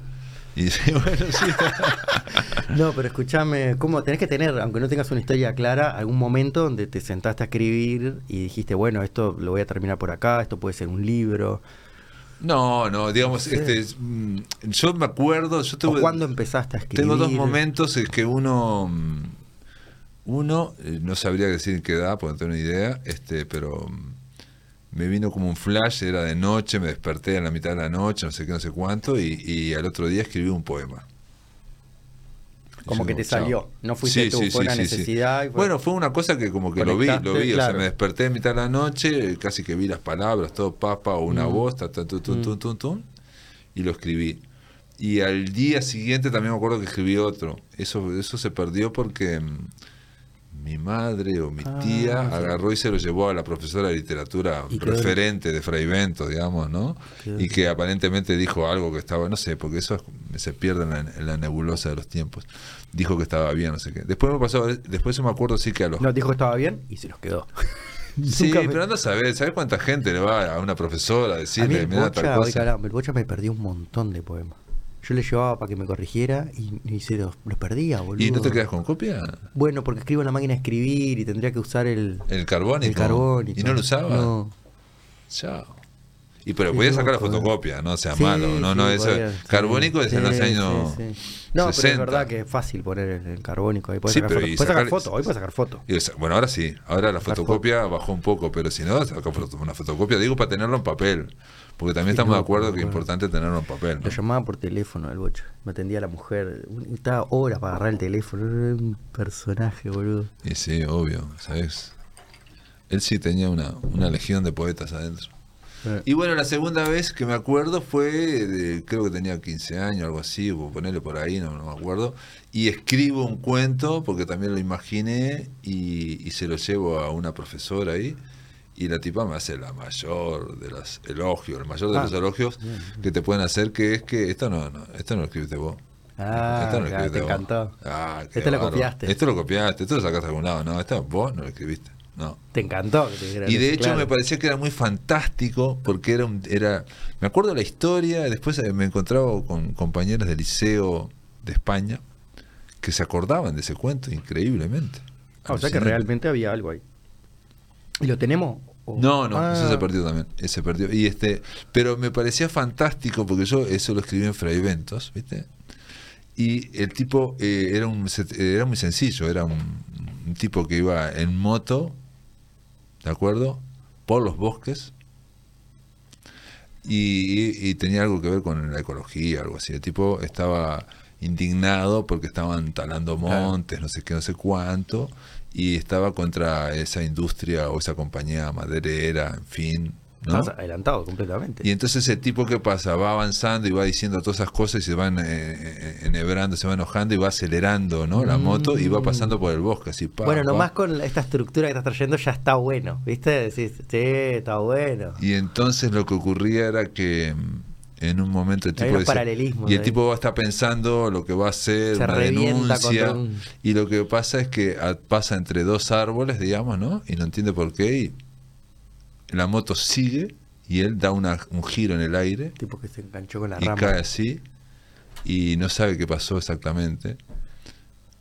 Y bueno, sí. No, pero escúchame, ¿cómo tenés que tener, aunque no tengas una historia clara, algún momento donde te sentaste a escribir y dijiste, bueno, esto lo voy a terminar por acá, esto puede ser un libro? No, no, digamos, Sí. este, es, mm, yo me acuerdo, yo ¿O tuve, cuándo empezaste a escribir? tengo dos momentos en que uno, mm, uno, eh, no sabría decir en qué edad, porque no tengo ni idea, este, pero mm, me vino como un flash, era de noche, me desperté a la mitad de la noche, no sé qué, no sé cuánto, y, y al otro día escribí un poema. Como que te salió, no fuiste tú, fue una necesidad y fue- Bueno, fue una cosa que como que lo vi, lo vi, o sea, claro. me desperté a mitad de la noche, casi que vi las palabras, todo papa o una Mm. voz, ta, ta, tu, tu, Mm. tu, tu, tu, y lo escribí. Y al día siguiente también me acuerdo que escribí otro. Eso, eso se perdió porque mm, mi madre o mi Ah, tía sí. agarró y se lo llevó a la profesora de literatura referente de Fray Bento, digamos, ¿no? Y que aparentemente dijo algo que estaba, no sé, porque eso es- se pierde en la, en la nebulosa de los tiempos. Dijo que estaba bien, no sé qué. Después me pasó, después me acuerdo sí que a los No, dijo que estaba bien y se los quedó. Sí, pero anda a saber, ¿sabes cuánta gente le va a una profesora a A mí decirle, el mira tal Bocha, cosa? caramba, el Bocha me perdió un montón de poemas. Yo le llevaba para que me corrigiera y, y se los, los perdía, boludo. ¿Y no te quedas con copia? Bueno, porque escribo en la máquina de escribir y tendría que usar el, El carbónico. el carbónico. ¿Y no lo usaba? No. Chao. Y pero Qué podías sacar la ¿eh? fotocopia, no sea Sí, malo. No, no, eso. podía, carbónico es en los años. No, 60. pero es verdad que es fácil poner el, el carbónico ahí. Puedes Sí, sacar, pero foto. y Puedes sacar sacar- foto, hoy puedes sacar foto. Bueno, ahora sí, ahora la Sacar fotocopia bajó un poco, pero si no, saca una fotocopia, digo para tenerlo en papel, porque también estamos de acuerdo que es importante tenerlo en papel. Lo llamaba por teléfono el bocho. Me atendía la mujer. Estaba horas para agarrar el teléfono. Era un personaje, boludo. Y sí, obvio, ¿sabes? Él sí tenía una, una legión de poetas adentro. Eh, Y bueno, la segunda vez que me acuerdo fue, de- creo que tenía 15 años, algo así, ponerle por ahí, no, no me acuerdo. Y escribo un cuento, porque también lo imaginé, y, y se lo llevo a una profesora ahí. Y la tipa me hace la mayor de los elogios, el mayor de Ah, los elogios bien, que te pueden hacer, que es que esto no, no esto no lo escribiste vos. Ah, Esto no lo ya, escribiste te vos. encantó. Ah, Esto lo copiaste. Esto lo copiaste, esto lo sacaste de algún lado. No, esto vos no lo escribiste. No. Te encantó. que te Y de hecho claro. me parecía que era muy fantástico porque era, un- era me acuerdo la historia, después eh, me encontraba con compañeros del liceo de España que se acordaban de ese cuento increíblemente. Ah, o sea que realmente había algo ahí. ¿Y lo tenemos? ¿O- No, no, Ah, eso se perdió también, ese se perdió. Y este, pero me parecía fantástico porque yo eso lo escribí en Fraiventos, ¿viste? Y el tipo eh, era un era muy sencillo, era un, un tipo que iba en moto, ¿de acuerdo? Por los bosques. Y, y- y tenía algo que ver con la ecología, algo así. El tipo estaba indignado porque estaban talando montes, no sé qué, no sé cuánto, y estaba contra esa industria o esa compañía maderera, en fin. ¿No? Estás adelantado completamente. Y entonces el tipo que pasa va avanzando y va diciendo todas esas cosas y se van eh, eh, enhebrando, se va enojando y va acelerando ¿no? la moto y va pasando por el bosque así. pa, bueno, pa. nomás con esta estructura que estás trayendo ya está bueno. ¿Viste? Decís, sí, está bueno. Y entonces lo que ocurría era que mm, en un momento el tipo dice- y el tipo va a estar pensando lo que va a hacer, Se una denuncia un- y lo que pasa es que ah, pasa entre dos árboles, digamos, ¿no? Y no entiende por qué y la moto sigue y él da una- un giro en el aire Tipo que se enganchó con la y rama. cae así y no sabe qué pasó exactamente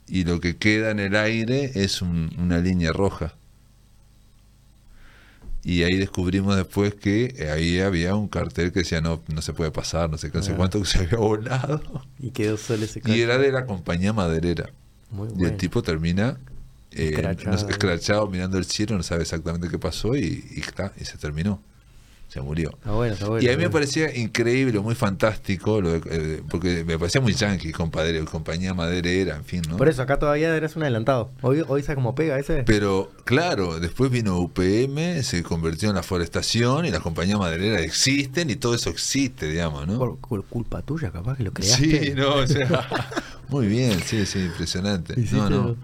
y lo que queda en el aire es un- una línea roja y ahí descubrimos después que eh, ahí había un cartel que decía no no se puede pasar no sé qué no sé Ah. cuánto que se había volado Y quedó solo ese y cacho. era de la compañía maderera Muy y bueno. el tipo termina eh, Escrachado. no sé, escrachado mirando el cielo no sabe exactamente qué pasó y, y, está, y se terminó se murió Está bueno, está bueno. y a mí me parecía increíble, muy fantástico, lo de- eh, porque me parecía muy yankee, compadre, compañía maderera, en fin, ¿no? Por eso, acá todavía eres un adelantado. Hoy, hoy sabe cómo pega ese. Pero claro, después vino UPM, se convirtió en la forestación y las compañías madereras existen y todo eso existe, digamos, ¿no? Por, por culpa tuya, capaz que lo creaste. Sí, no, o sea, muy bien, sí, sí, impresionante. No, no.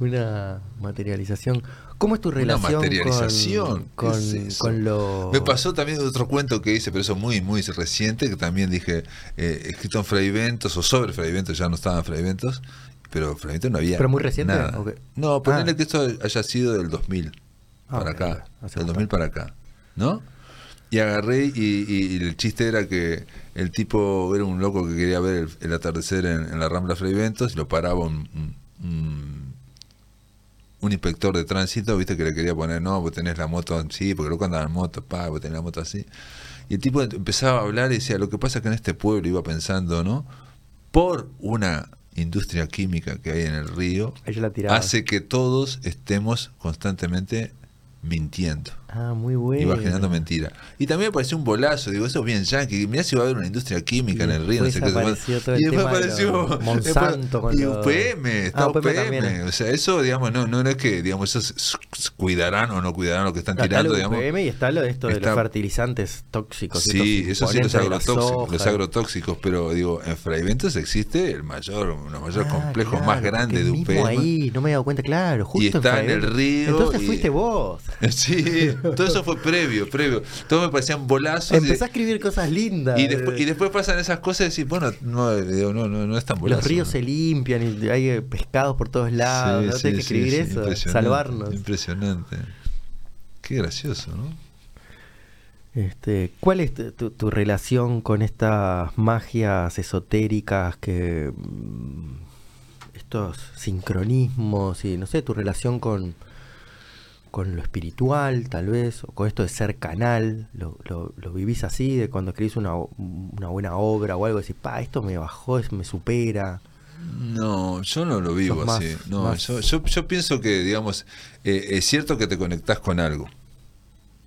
Una materialización. ¿Cómo es tu Una relación materialización. con, ¿qué con, es con lo... Me pasó también otro cuento que hice, pero eso muy, muy reciente, que también dije, eh, escrito en Fraiventos o sobre Fraiventos, ya no estaba en Fraiventos, pero Fraiventos no había. ¿Pero muy reciente? No, ponerle Ah. que esto haya sido del 2000 Ah, para acá, del un 2000 para acá, ¿no? Y agarré y, y- y el chiste era que el tipo era un loco que quería ver el, el atardecer en, en la Rambla Fraiventos y lo paraba un, un- un- un inspector de tránsito, viste, que le quería poner, no, vos tenés la moto así, porque loco andaba en moto, pa, vos tenés la moto así. Y el tipo empezaba a hablar y decía, lo que pasa es que en este pueblo iba pensando, ¿no? Por una industria química que hay en el río, hace que todos estemos constantemente mintiendo. Ah, muy bueno. Iba generando mentira. Y también me pareció un bolazo, digo, eso es bien yankee. Mirá si va a haber una industria química en el río, no después sé qué. apareció todo el y después de apareció Monsanto con y los- UPM, está Ah, UPM. O sea, eso, digamos, no, no es que, digamos, esos cuidarán o no cuidarán lo que están No, está tirando, lo digamos. UPM y está lo de esto de Está- los fertilizantes tóxicos. Sí, eso sí, los agrotóxicos, los agrotóxicos, pero digo, en Fraiventos existe el mayor, los mayores Ah, complejos claro, más grandes porque de UPM. ahí, no me he dado cuenta, claro, justo Y está en el río Entonces y- fuiste vos. Sí, todo eso fue previo, previo. Todo me parecían bolazos. Empezás a escribir cosas lindas. Y después, y después pasan esas cosas y decís, bueno, no, no, no, no es tan bolazo. Los ríos se limpian y hay pescados por todos lados. Sí, no sí, tenés que escribir sí, eso, impresionante, salvarnos. Impresionante. Qué gracioso, ¿no? Este, ¿Cuál es tu, tu- tu relación con estas magias esotéricas que mm, estos sincronismos y no sé, tu relación con con lo espiritual tal vez o con esto de ser canal, lo, lo, lo vivís así de cuando escribís una, una buena obra o algo decís, pa, esto me bajó, es- me supera. No, yo no lo vivo más- así. No, más- yo, yo, yo pienso que, digamos, eh, es cierto que te conectás con algo.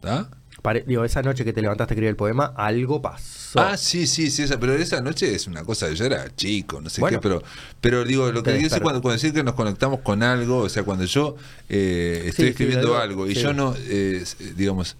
¿Ah? Pare- digo, esa noche que te levantaste a escribir el poema, algo pasó. Ah, sí, sí, sí, esa, pero esa noche es una cosa, yo era chico, no sé Bueno. qué, pero, pero digo, lo que digo es cuando, cuando decir que nos conectamos con algo, o sea, cuando yo eh, estoy sí, escribiendo digo, algo y sí. yo no, eh, digamos,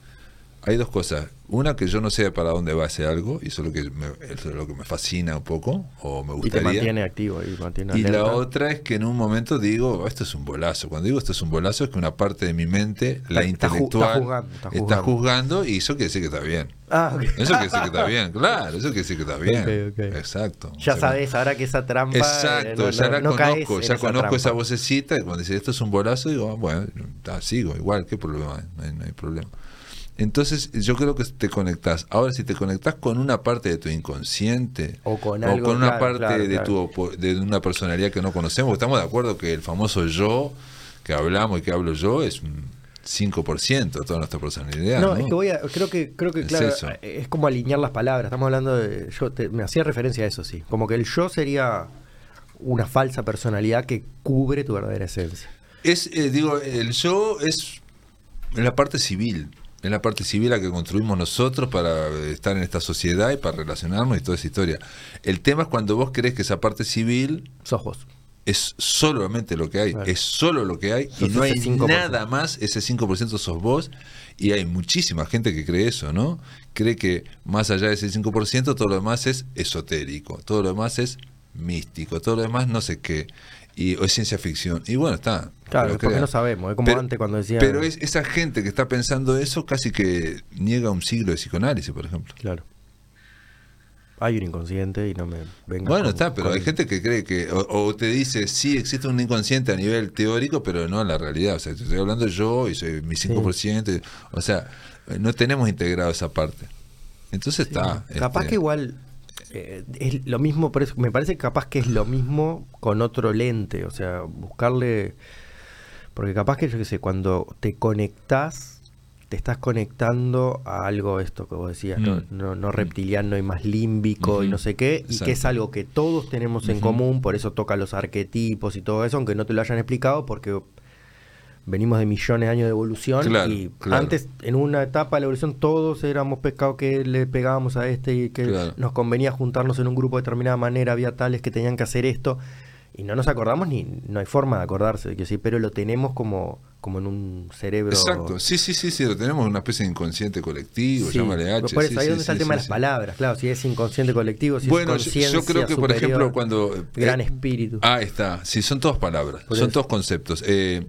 hay dos cosas. Una, que yo no sé para dónde va ese algo, y eso es lo que me, eso es lo que me fascina un poco, o me y te gustaría. mantiene activo y mantiene Y la otra es que en un momento digo, esto es un bolazo. Cuando digo esto es un bolazo, es que una parte de mi mente, la Está- intelectual, está juzgando, está está juzgando. y eso quiere decir que está bien. Ah. Eso quiere decir que está bien, claro, eso quiere decir que está bien. Exacto. Ya O sea, sabes, ahora que esa trampa. eh, Exacto, no- ya la no conozco, ya conozco esa vocecita y cuando dice esto es un bolazo, digo, ah, bueno, ah, sigo, igual, ¿qué problema? No hay, no hay problema. Entonces, yo creo que te conectás. Ahora, si te conectás con una parte de tu inconsciente O con algo, con una claro, parte claro, de claro. tu de una personalidad que no conocemos, estamos de acuerdo que el famoso yo que hablamos y que hablo yo es un 5% de toda nuestra personalidad. No, ¿no? es que voy a, creo que, creo que Es claro, eso. es como alinear las palabras. Estamos hablando de, yo te- me hacía referencia a eso, sí. Como que el yo sería una falsa personalidad que cubre tu verdadera esencia. Es, eh, digo, el yo es la parte civil, en la parte civil la que construimos nosotros para eh, estar en esta sociedad y para relacionarnos y toda esa historia. El tema es cuando vos crees que esa parte civil Sos vos. es solamente lo que hay, Claro. es solo lo que hay y no hay ese 5%. nada más, ese 5% sos vos y hay muchísima gente que cree eso, ¿no? Cree que más allá de ese 5% todo lo demás es esotérico, todo lo demás es místico, todo lo demás no sé qué, y, o es ciencia ficción. Y bueno, está. Claro, porque no sabemos. Es como Pero- antes cuando decían. Pero es esa gente que está pensando eso casi que niega un siglo de psicoanálisis, por ejemplo. Claro. Hay un inconsciente y no me venga. Bueno, con- está, pero hay gente que cree que, o, o te dice, sí, existe un inconsciente a nivel teórico, pero no en la realidad. O sea, te estoy hablando yo y soy mi 5%. y- O sea, no tenemos integrado esa parte. Entonces está. Capaz este, que igual eh, es lo mismo, por eso- me parece que capaz que es lo mismo con otro lente, o sea, buscarle, porque capaz que yo qué sé, cuando te conectás, te estás conectando a algo esto que vos decías, no, Mm. no, no reptiliano y más límbico y no sé qué, y que es algo que todos tenemos en común, por eso toca los arquetipos y todo eso, aunque no te lo hayan explicado, porque venimos de millones de años de evolución Claro, y claro. antes en una etapa de la evolución todos éramos pescados que le pegábamos a este y que Claro. nos convenía juntarnos en un grupo de determinada manera, había tales que tenían que hacer esto y no nos acordamos ni no hay forma de acordarse, que sí, pero lo tenemos como como en un cerebro. Exacto, sí, sí, sí, sí, lo tenemos una especie de inconsciente colectivo, Sí, llámale H. Por eso sí, ahí sí, donde está el tema de las palabras, claro, si es inconsciente colectivo, si Bueno, es yo, conciencia yo creo que, por ejemplo, cuando. eh, gran espíritu. Ahí está, sí, son todas palabras, Por son eso. todos conceptos. Eh,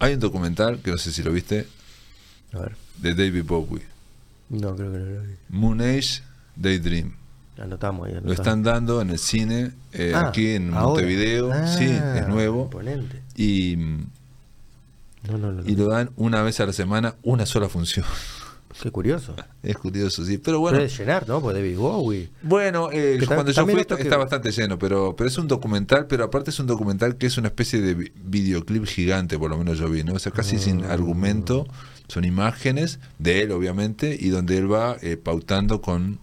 hay un documental, que no sé si lo viste, A ver, de David Bowie, no creo que no lo vi. Moon Age Daydream. Anotamos. Lo están dando en el cine, eh, Ah, aquí en ahora. Montevideo, Ah, sí, es nuevo. imponente. Y, No, no, no, y lo dan una vez a la semana, una sola función. Qué curioso. Es curioso, sí. Pero bueno, Puede llenar, ¿no? Pues David Bowie. Bueno, eh, cuando yo fui está, que- bastante lleno, pero, pero es un documental, pero aparte es un documental que es una especie de vi- videoclip gigante, por lo menos yo vi, ¿no? O sea, casi sin Ah. argumento, son imágenes de él, obviamente, y donde él va eh, pautando con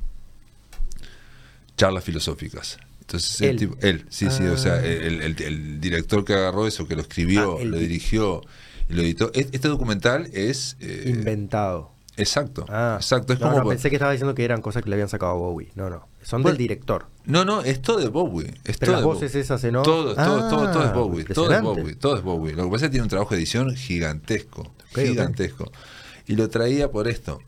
charlas filosóficas. Entonces, el Él. tipo- él, sí, sí, o sea, Ah. el, el- el director que agarró eso, que lo escribió, Ah, lo dirigió lo editó. Es- Este documental es... eh, Inventado. Exacto, Ah, exacto. Es no, como... no, pensé que estaba diciendo que eran cosas que le habían sacado a Bowie. No, no. Son del director. No, no, es todo de Bowie. Es Pero todo las voces Bowie. esas, ¿no? Todo, todo, todo, todo es Ah, Bowie. Todo es. Bowie. Todo es Bowie. Lo que pasa es que tiene un trabajo de edición gigantesco. gigantesco. Y lo traía por esto.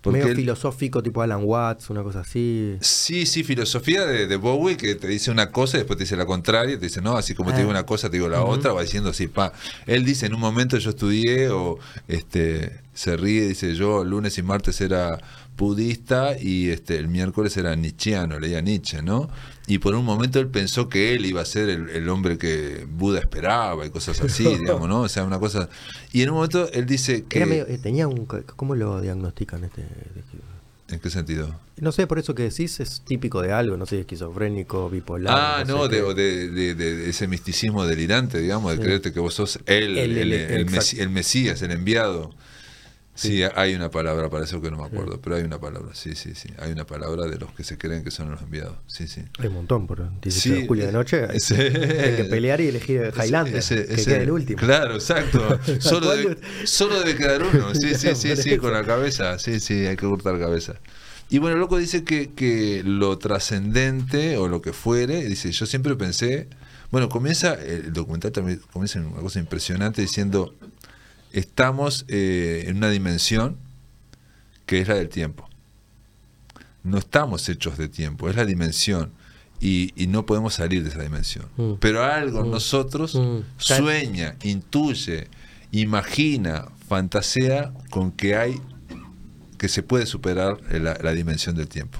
Porque Medio él- filosófico, tipo Alan Watts, una cosa así. Sí, sí, filosofía de, de Bowie que te dice una cosa y después te dice la contraria, te dice, no, así como te Ah. digo una cosa, te digo la otra, va diciendo así, pa. Él dice, en un momento yo estudié o este se ríe, dice yo lunes y martes era budista y este el miércoles era nietzscheano, leía Nietzsche, ¿no? Y por un momento él pensó que él iba a ser el, el hombre que Buda esperaba y cosas así, digamos, ¿no? O sea, una cosa... Y en un momento él dice que... Medio- eh, tenía un... ¿Cómo lo diagnostican este? ¿En qué sentido? No sé, por eso que decís es típico de algo, no sé, esquizofrénico, bipolar. Ah, no, sé de, de, de- ese misticismo delirante, digamos, de Sí. creerte que vos sos él, el, el Mesías, el enviado. Sí, hay una palabra para eso que no me acuerdo, pero hay una palabra, sí, sí, sí. Hay una palabra de los que se creen que son los enviados. Sí, sí. Hay un montón, por 18 Sí, de julio de noche. Hay, ese- que pelear y elegir Highlander, Ese- que quede el último. Claro, exacto. Solo ¿Cuál debe, solo debe quedar uno. Sí, sí, sí, sí, con la cabeza. Sí, sí, hay que cortar cabeza. Y bueno, el loco dice que, que lo trascendente o lo que fuere, dice, yo siempre pensé, bueno, comienza, el documental también comienza en una cosa impresionante diciendo, estamos eh, en una dimensión que es la del tiempo. No estamos hechos de tiempo, es la dimensión. Y, y no podemos salir de esa dimensión. Mm. Pero algo en Mm. nosotros Mm. sueña, intuye, imagina, fantasea con que hay, que se puede superar la, la dimensión del tiempo.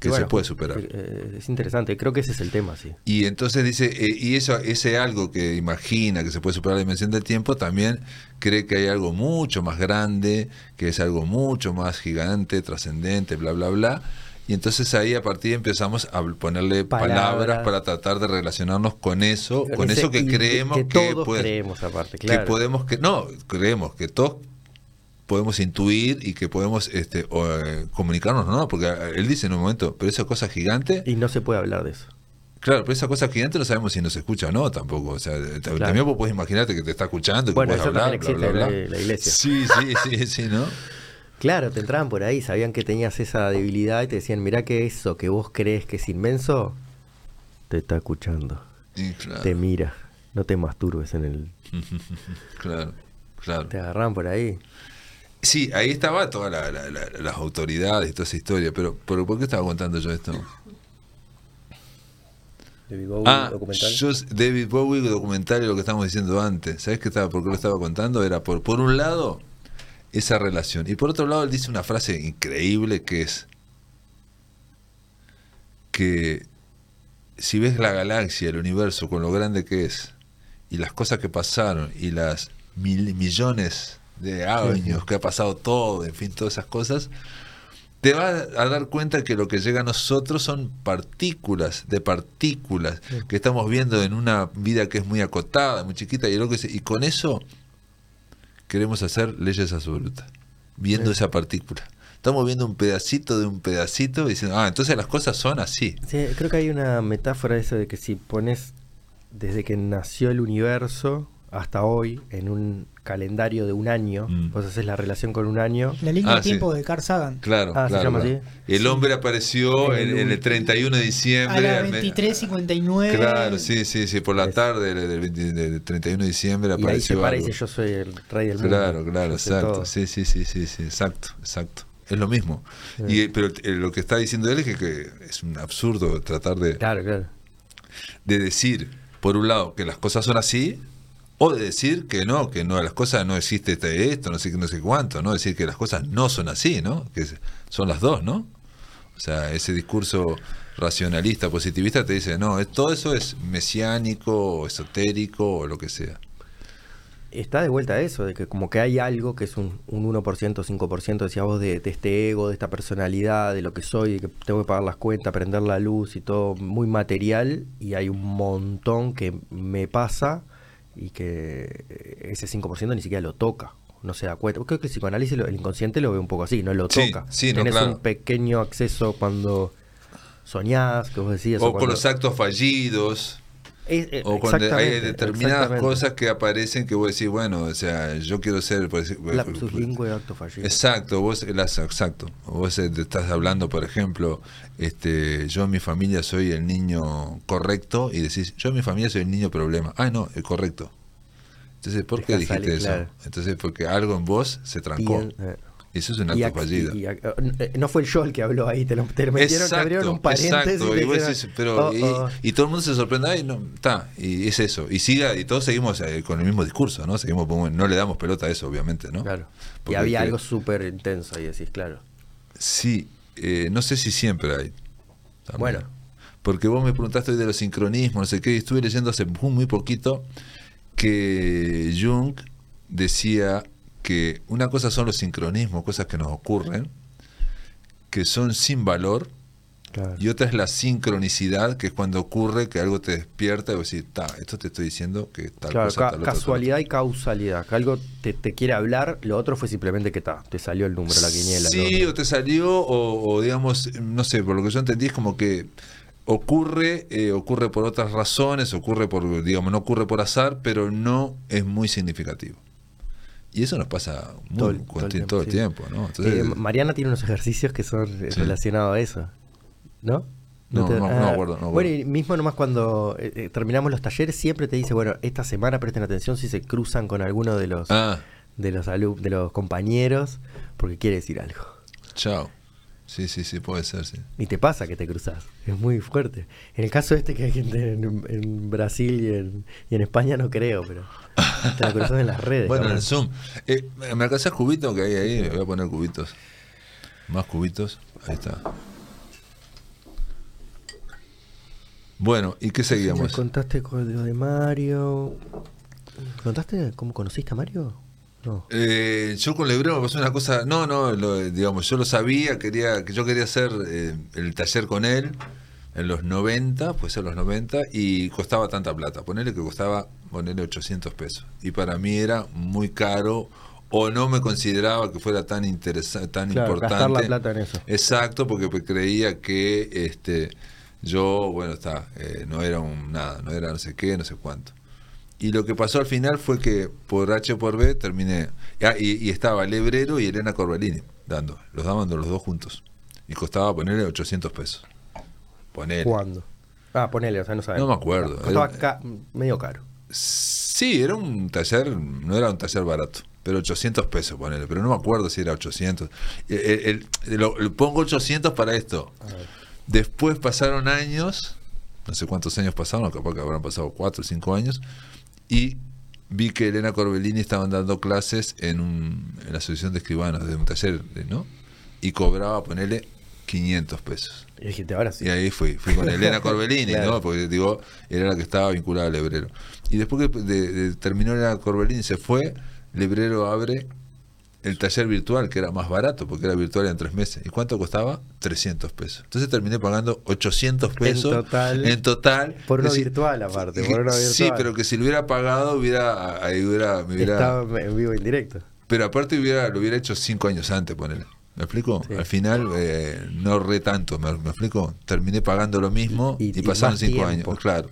Que bueno, se puede superar. eh, es interesante, creo que ese es el tema, sí. Y entonces dice, eh, y eso, ese algo que imagina que se puede superar la dimensión del tiempo, también cree que hay algo mucho más grande, que es algo mucho más gigante, trascendente, bla, bla, bla. Y entonces ahí a partir empezamos a ponerle palabras, Palabras. para tratar de relacionarnos con eso, con Ese- eso que creemos que que, todos puede- creemos aparte, que claro. podemos que no creemos que todos podemos intuir y que podemos este o, eh, comunicarnos no porque eh, él dice en un momento pero esa cosa gigante Y no se puede hablar de eso. Claro, pero esa cosa gigante no sabemos si nos escucha o no tampoco. O sea, Claro. también vos podés imaginarte que te está escuchando, que Bueno, podés eso hablar, también bla, bla, existe bla. la- la iglesia. Sí, sí, sí, sí, ¿no? Claro, te entraban por ahí, sabían que tenías esa debilidad y te decían, mirá que eso que vos crees que es inmenso, te está escuchando, Y claro, te mira, no te masturbes en el... claro, claro. Te agarran por ahí. Sí, ahí estaba todas la- la- la- las autoridades y toda esa historia, pero, pero ¿por qué estaba contando yo esto? David Bowie, Ah, documental. yo, David Bowie, documental lo que estábamos diciendo antes. ¿Sabes qué estaba? ¿Por qué lo estaba contando? Era por, por un lado, esa relación. Y por otro lado, él dice una frase increíble que es que si ves la galaxia, el universo, con lo grande que es, y las cosas que pasaron, y las mil- millones de años que ha pasado todo, en fin, todas esas cosas, te vas a dar cuenta que lo que llega a nosotros son partículas de partículas que estamos viendo en una vida que es muy acotada, muy chiquita, y, lo que se- y con eso queremos hacer leyes absolutas, viendo esa partícula. Estamos viendo un pedacito de un pedacito y diciendo, ah, entonces las cosas son así. Sí, creo que hay una metáfora de eso de que si pones desde que nació el universo hasta hoy en un calendario de un año, Mm. vos haces la relación con un año. La línea Ah, de tiempo de Carl Sagan. Claro, Ah, ¿se claro, llama claro. así? El Sí. hombre apareció El en, en el ulti- 31 de A diciembre. las al me- 23.59. Claro, sí, sí, sí, por la Es- tarde del, del 20 del 31 de diciembre Y ahí se apareció y algo. dice yo soy el rey del mundo. Claro, claro, exacto. todo". Sí, sí, sí, sí, sí, exacto, exacto. Es lo mismo. Y, eh, pero eh, lo que está diciendo él es que, que es un absurdo tratar de, Claro, claro. de decir, por un lado, que las cosas son así, o de decir que no, que no, las cosas no existe este- esto, no sé, qué, no sé cuánto, ¿no? Decir que las cosas no son así, ¿no? Que son las dos, ¿no? O sea, ese discurso racionalista, positivista te dice, no, todo eso es mesiánico, o esotérico, o lo que sea. Está de vuelta eso, de que como que hay algo que es un, un 1%, 5%, decías vos, de, de este ego, de esta personalidad, de lo que soy, de que tengo que pagar las cuentas, prender la luz y todo muy material, y hay un montón que me pasa y que eh, ese 5% ni siquiera lo toca, no se da cuenta. Creo que el psicoanálisis, el inconsciente lo ve un poco así, no lo toca. sí, no, claro. un pequeño acceso cuando soñás, que vos decías. O con cuando- los actos fallidos, Es- eh, o cuando hay determinadas cosas que aparecen que vos decís, bueno, o sea, yo quiero ser... por decir- Lapsus lingüe, acto fallido. Exacto, vos las- exacto. Vos eh, te estás hablando, por ejemplo, este, yo en mi familia soy el niño correcto y decís, yo en mi familia soy el niño problema. Ah, no, el correcto. Entonces, ¿por qué dijiste salir, eso? claro. Entonces, porque algo en vos se trancó. Bien, eh. Y Eso es un Y acto ac- fallido. y no fue el yo el que habló ahí, te lo, te lo metieron, te abrieron un paréntesis. exacto, y y, decís, pero, "Oh, y, oh". y todo el mundo se sorprende, ay, no, está, y es eso, y siga, y todos seguimos eh, con el mismo discurso, ¿no? Seguimos, como- no le damos pelota a eso, obviamente, ¿no? Claro. Y Porque había que- algo súper intenso ahí, decís, claro. Sí, eh, no sé si siempre hay. también. Bueno. Porque vos me preguntaste hoy de los sincronismos, no sé qué, y estuve leyendo hace muy poquito que Jung decía que una cosa son los sincronismos, cosas que nos ocurren, que son sin valor, Claro. y otra es la sincronicidad, que es cuando ocurre que algo te despierta y vos decís, ta, esto te estoy diciendo que tal Claro, cosa, ca- tal otra, tal casualidad y causalidad. Que algo te, te quiere hablar, lo otro fue simplemente que ta, te salió el número, la quiniela. Sí, o te salió, o, o digamos, no sé, por lo que yo entendí es como que ocurre, eh, ocurre por otras razones, ocurre por, digamos, no ocurre por azar, pero no es muy significativo. Y eso nos pasa muy, Todo el- con- todo el todo el tiempo, ¿no? Entonces, Eh, Mariana tiene unos ejercicios que son relacionados a eso. ¿No? No, te- no, no me acuerdo, no Bueno, y mismo nomás cuando eh, eh, terminamos los talleres, siempre te dice, bueno, esta semana presten atención si se cruzan con alguno de los ah, de los de los compañeros, porque quiere decir algo. chao. Sí, sí, sí, puede ser, sí. Y te pasa que te cruzas. Es muy fuerte. En el caso este que hay gente en, en Brasil y en, y en España no creo, pero te la cruzas en las redes. Bueno, en el Zoom. Eh, ¿Me alcanzás cubito que hay ahí? Voy a poner cubitos. Más cubitos. Ahí está. Bueno, ¿y qué Me seguíamos? contaste con lo de Mario. ¿Contaste cómo conociste a Mario? No. Eh, yo con Lebrón me pasó una cosa, no, no, lo- digamos, yo lo sabía, quería, que yo quería hacer eh, el taller con él en los 90, pues en los 90, y costaba tanta plata, ponerle que costaba, ponerle 800 pesos, y para mí era muy caro, o no me consideraba que fuera tan interesante, tan Claro, importante. gastar la plata en eso. Exacto, porque creía que este yo, bueno, está, eh, no era un nada, no era no sé qué, no sé cuánto. Y lo que pasó al final fue que por H o por B terminé. Ah, y, y estaba Lebrero y Elena Corbellini dando. Los daban los dos juntos. Y costaba ponerle 800 pesos. ¿Cuándo? Ah, ponele, o sea, no sabes. No me acuerdo. Costaba Era- ca- medio caro. Sí, era un taller, no era un taller barato, pero 800 pesos, ponele, pero no me acuerdo si era 800. El- el- el- lo- lo pongo 800 para esto. Después pasaron años, no sé cuántos años pasaron, capaz que habrán pasado 4 o 5 años, y vi que Elena Corbellini estaban dando clases en, un, en la Asociación de Escribanos, de un taller, ¿no? Y cobraba, ponele, 500 pesos. Y dijiste, ahora sí. Y ahí fui, fui con Elena Corbellini, Claro. ¿no? Porque digo, era la que estaba vinculada al Lebrero. Y después que de- de- terminó Elena Corbellini, se fue, Lebrero abre el taller virtual, que era más barato, porque era virtual en tres meses. ¿Y cuánto costaba? 300 pesos. Entonces terminé pagando 800 pesos. total. En total. Por decir, virtual, aparte, que- por uno Sí, virtual. pero que si lo hubiera pagado, hubiera, ahí hubiera, me hubiera Estaba en vivo e indirecto. pero aparte hubiera, lo hubiera hecho cinco años antes, ponele. ¿Me explico? Sí. Al final eh, no ahorré tanto, ¿me, me explico? Terminé pagando lo mismo Y- y, y pasaron cinco tiempo. años. Claro.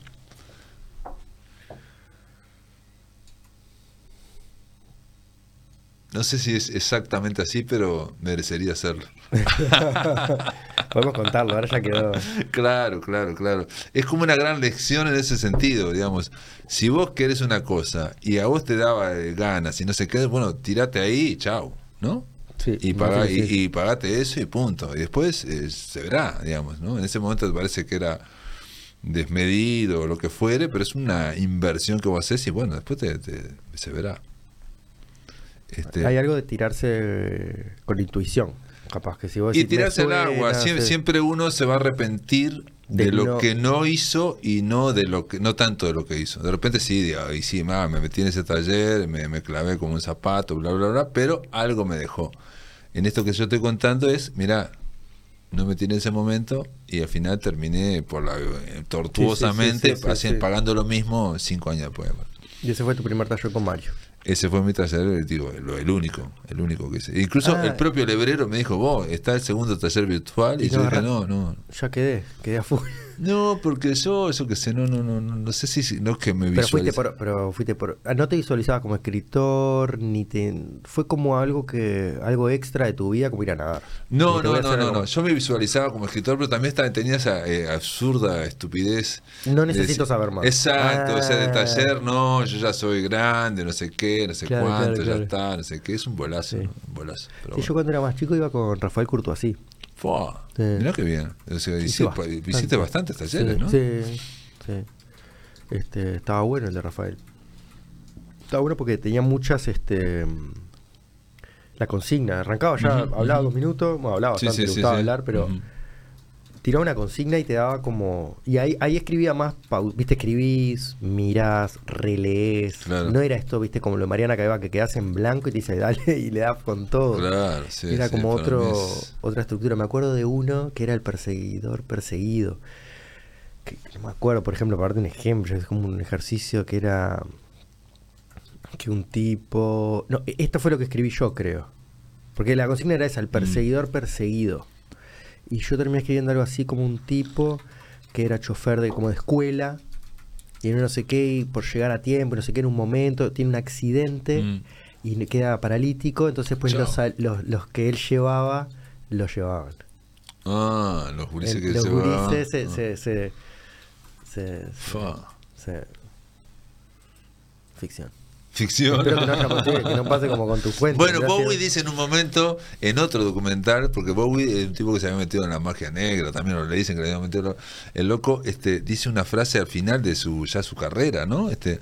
No sé si es exactamente así, pero merecería hacerlo. Podemos contarlo, ahora ya quedó. Claro, claro, claro. Es como una gran lección en ese sentido, digamos. Si vos querés una cosa y a vos te daba eh, ganas y no sé qué, bueno, tirate ahí y chau, ¿no? Sí, y, pagá- y, pagate eso y punto. Y después eh, se verá, digamos, ¿no? En ese momento te parece que era desmedido o lo que fuere, pero es una inversión que vos haces y bueno, después te, te- se verá. Este, Hay algo de tirarse eh, con intuición. Capaz que si vos y decís, tirarse al agua. Siempre, uno se va a arrepentir de, De lo no- que no hizo y no de lo que no tanto de lo que hizo. De repente sí, y sí, ma, me metí en ese taller, me, me clavé como un zapato, bla, bla, bla, pero algo me dejó. En esto que yo estoy contando es, mira, no me metí en ese momento y al final terminé por la eh, tortuosamente Sí, sí, sí. pagando lo mismo cinco años después. Y ese fue tu primer taller con Mario. Ese fue mi taller, digo, lo- el único, el único que hice. Incluso Ah. el propio Lebrero me dijo, vos, está el segundo taller virtual, y, Y yo dije, no, no, Ya quedé, quedé a full. No, porque yo, eso que sé, no, no, no, no, no sé si, no es que me Pero fuiste por, pero fuiste por, ah, no te visualizabas como escritor, ni te, fue como algo que, algo extra de tu vida, como ir a nadar. No, no, no, no, no. Yo me visualizaba como escritor, pero también tenía esa eh, absurda estupidez. No necesito saber más. Exacto, ese de Ah. taller, no, yo ya soy grande, no sé qué, no sé cuánto, ya está, no sé qué. Es un bolazo, un bolazo. Yo cuando era más chico iba con Rafael Courtoisí. Fua, Sí. Mirá qué bien. O sea, bastante. visité bastantes talleres, sí, ¿no? Sí, sí. Este, estaba bueno el de Rafael. Estaba bueno porque tenía muchas, este, la consigna. Arrancaba ya, hablaba dos minutos, bueno, hablaba Sí, bastante, sí, sí, gustaba sí. hablar, pero. Tiraba una consigna y te daba como... Y ahí, ahí escribía más, viste, escribís, mirás, relees. Claro. No era esto, viste, como lo de Mariana Caiba, que quedas en blanco y te dice, dale, y le das con todo. Claro, sí. era sí, como otro, es- otra estructura. Me acuerdo de uno que era el perseguidor perseguido. Que, no me acuerdo, por ejemplo, para darte un ejemplo, es como un ejercicio que era que un tipo... No, e- esto fue lo que escribí yo, creo. Porque la consigna era esa, Mm. el perseguidor perseguido. Y yo terminé escribiendo algo así como un tipo que era chofer de como de escuela y no sé qué, y por llegar a tiempo, no sé qué, en un momento tiene un accidente Mm. y queda paralítico, entonces pues los, los, los que él llevaba, lo llevaban. Ah, los gurises El- que los se gurises se, Ah. se, se, se- se- Ficción. Ficción. Espero que no, haya pasado, que no pase como con tus cuentos. Bueno, Gracias. Bowie dice en un momento, en otro documental, porque Bowie es un tipo que se había metido en la magia negra, también le dicen que le habían metido el loco, este, dice una frase al final de su ya su carrera, ¿no? Este,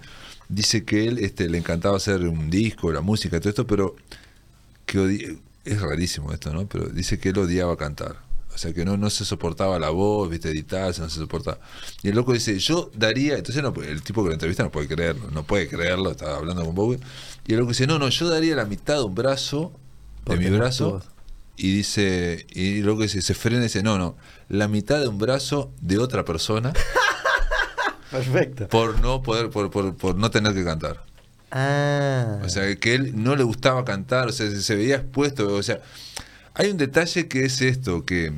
dice que él este, le encantaba hacer un disco, la música, todo esto, pero que odi- es rarísimo esto, ¿no? Pero dice que él odiaba cantar. O sea, que no, no se soportaba la voz, viste, editarse, no se soportaba. Y el loco dice, yo daría, entonces no, el tipo que lo entrevista no puede creerlo, no puede creerlo, estaba hablando con Bowie. Y el loco dice, no, no, yo daría la mitad de un brazo, de mi brazo, y dice, y el loco dice, se frena y dice, no, no, la mitad de un brazo de otra persona Perfecto. por no poder, por, por, por no tener que cantar. Ah. O sea, que él no le gustaba cantar, o sea, se, se veía expuesto. O sea, hay un detalle que es esto, que,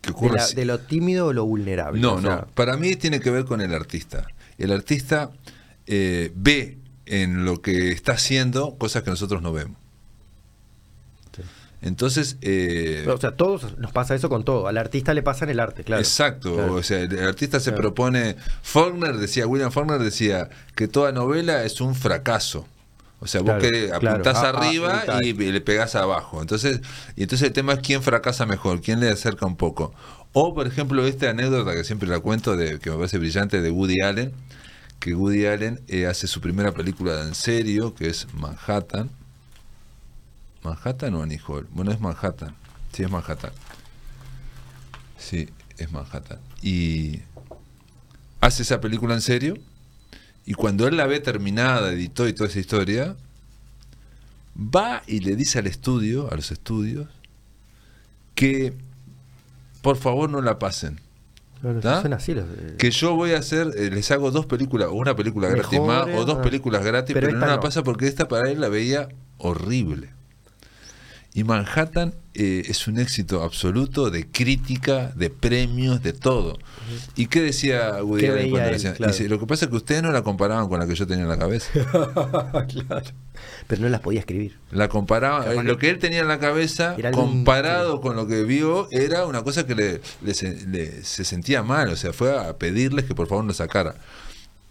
que de, ocurre. la- de lo tímido o lo vulnerable. no, o sea, no. Para mí tiene que ver con el artista. El artista eh, ve en lo que está haciendo cosas que nosotros no vemos. Entonces, eh, O sea, todos nos pasa eso con todo. Al artista le pasa en el arte, claro. Exacto, Claro. o sea, el artista se Claro. propone, Faulkner decía, William Faulkner decía que toda novela es un fracaso. O sea, vos que claro. apuntás Ah, ah, arriba y, le pegás abajo. Entonces, y entonces el tema es quién fracasa mejor, quién le acerca un poco. O, por ejemplo, esta anécdota que siempre la cuento, de, que me parece brillante, de Woody Allen, que Woody Allen eh, hace su primera película en serio, que es Manhattan. ¿Manhattan o Annie Hall? Bueno, es Manhattan. Sí, es Manhattan. Sí, es Manhattan. Y hace esa película en serio. Y cuando él la ve terminada, editó y toda esa historia, va y le dice al estudio, a los estudios, que por favor no la pasen. Son así los Que yo voy a hacer, eh, les hago dos películas, o una película gratis más, o dos ah. películas gratis, Pero pero, no la no. pasa porque esta para él la veía horrible. Y Manhattan eh, es un éxito absoluto de crítica, de premios, de todo. ¿Y qué decía Woody ¿Qué Allen veía cuando él? le decían? Claro. Dice, lo que pasa es que ustedes no la comparaban con la que yo tenía en la cabeza. claro. Pero no las podía escribir. La comparaban, Capaz eh, lo que él tenía en la cabeza, comparado con lo que vio, era una cosa que le, le se, le- se sentía mal. O sea, fue a pedirles que por favor lo sacara.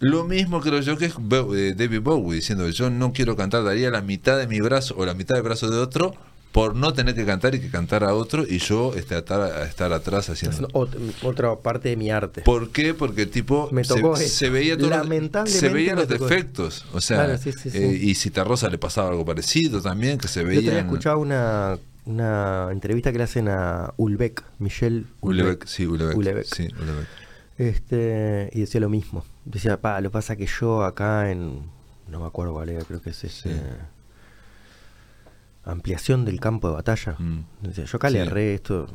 Lo mismo creo yo que es eh, David Bowie diciendo: Yo no quiero cantar, daría la mitad de mi brazo o la mitad del brazo de otro por no tener que cantar y que cantara otro y yo este, atar, a estar atrás haciendo. Haciendo ot- otra parte de mi arte. ¿Por qué? Porque el tipo Me se- tocó se, veía Lamentablemente se veía los defectos. O sea, Claro, sí, sí, sí. eh, y si Rosa le pasaba algo parecido también, que se Yo veía. tenía escuchado una, una entrevista que le hacen a Ulbeck, Michelle Ulebeck, sí, Ulebeck. Ulebeck. Sí, Ulebeck. Este, y decía lo mismo. Decía, pa, lo pasa que yo acá en. No me acuerdo cuál era, creo que es este. Ampliación del campo de batalla. Mm. Yo acá le Sí. erré esto,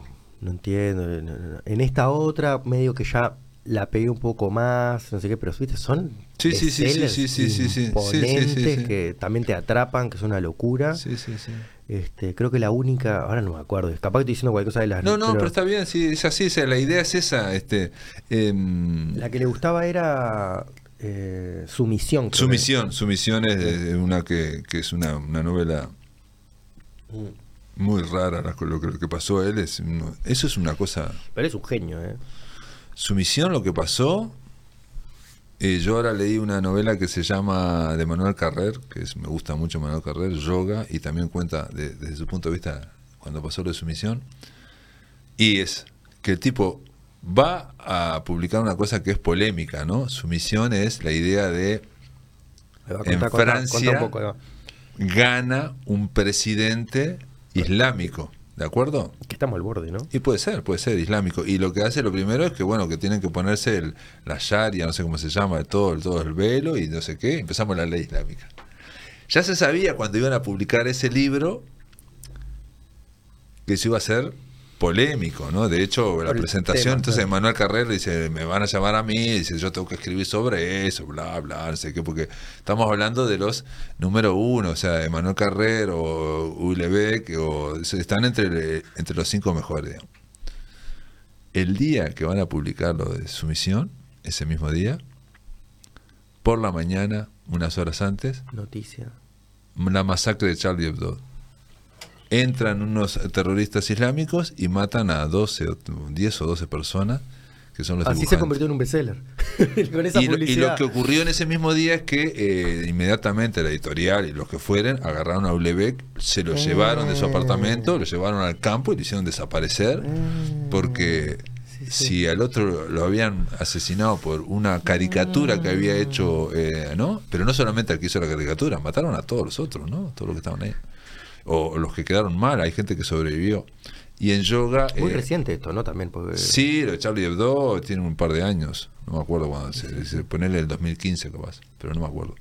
no entiendo. no, no, no. En esta otra, medio que ya la pegué un poco más, no sé qué, pero viste, son Sí, sí, sí, sí, sí, sí, sí, que también te atrapan, que son una locura. Sí, sí, sí. Este, creo que la única, ahora no me acuerdo, capaz que estoy diciendo cualquier cosa de las No, no, pero, está bien, sí, es así, o sea, la idea es esa, este, em, La que le gustaba era eh, Sumisión. Sumisión, Sumisión es de- una que, que es una, una novela. Muy rara, la- lo que, lo que pasó a él es, eso es una cosa, Pero es un genio, ¿eh? Sumisión, lo que pasó, eh, yo ahora leí una novela que se llama de Manuel Carrer, que es, me gusta mucho Manuel Carrer, Yoga, y también cuenta de- desde su punto de vista cuando pasó lo de Sumisión, y es que el tipo va a publicar una cosa que es polémica, ¿no? Sumisión es la idea de En Francia- un poco. Gana un presidente islámico, ¿de acuerdo? Que estamos al borde, ¿no? Y puede ser, puede ser islámico. Y lo que hace lo primero es que, bueno, que tienen que ponerse el, la sharia, no sé cómo se llama, todo, todo el velo y no sé qué. Empezamos la ley islámica. Ya se sabía cuando iban a publicar ese libro que eso iba a ser polémico, ¿no? De hecho, la Por presentación, tema, entonces claro. Manuel Carrer dice, me van a llamar a mí, dice, yo tengo que escribir sobre eso, bla, bla, no sé qué, porque estamos hablando de los número uno, o sea, Manuel Carrer o Ulebeck, o están entre, entre los cinco mejores, digamos. El día que van a publicar lo de sumisión, ese mismo día, por la mañana, unas horas antes, Noticia. la masacre de Charlie Hebdo. Entran unos terroristas islámicos y matan a 12, o 10 o 12 personas, que son los Así se convirtió en un bestseller. Con esa y, lo, y lo publicidad. que ocurrió en ese mismo día es que eh, inmediatamente la editorial y los que fueren agarraron a Ulebeck, se lo llevaron de su apartamento, lo llevaron al campo y lo hicieron desaparecer porque Sí, sí. si al otro lo habían asesinado por una caricatura que había hecho, eh, ¿no? Pero no solamente al que hizo la caricatura, mataron a todos los otros, ¿no? Todos los que estaban ahí. O los que quedaron mal, hay gente que sobrevivió. Y en yoga... Muy eh, reciente esto, ¿no? También, porque... Sí, lo de Charlie Hebdo tiene un par de años. No me acuerdo cuándo. Se, se ponele el 2015 capaz, pero no me acuerdo.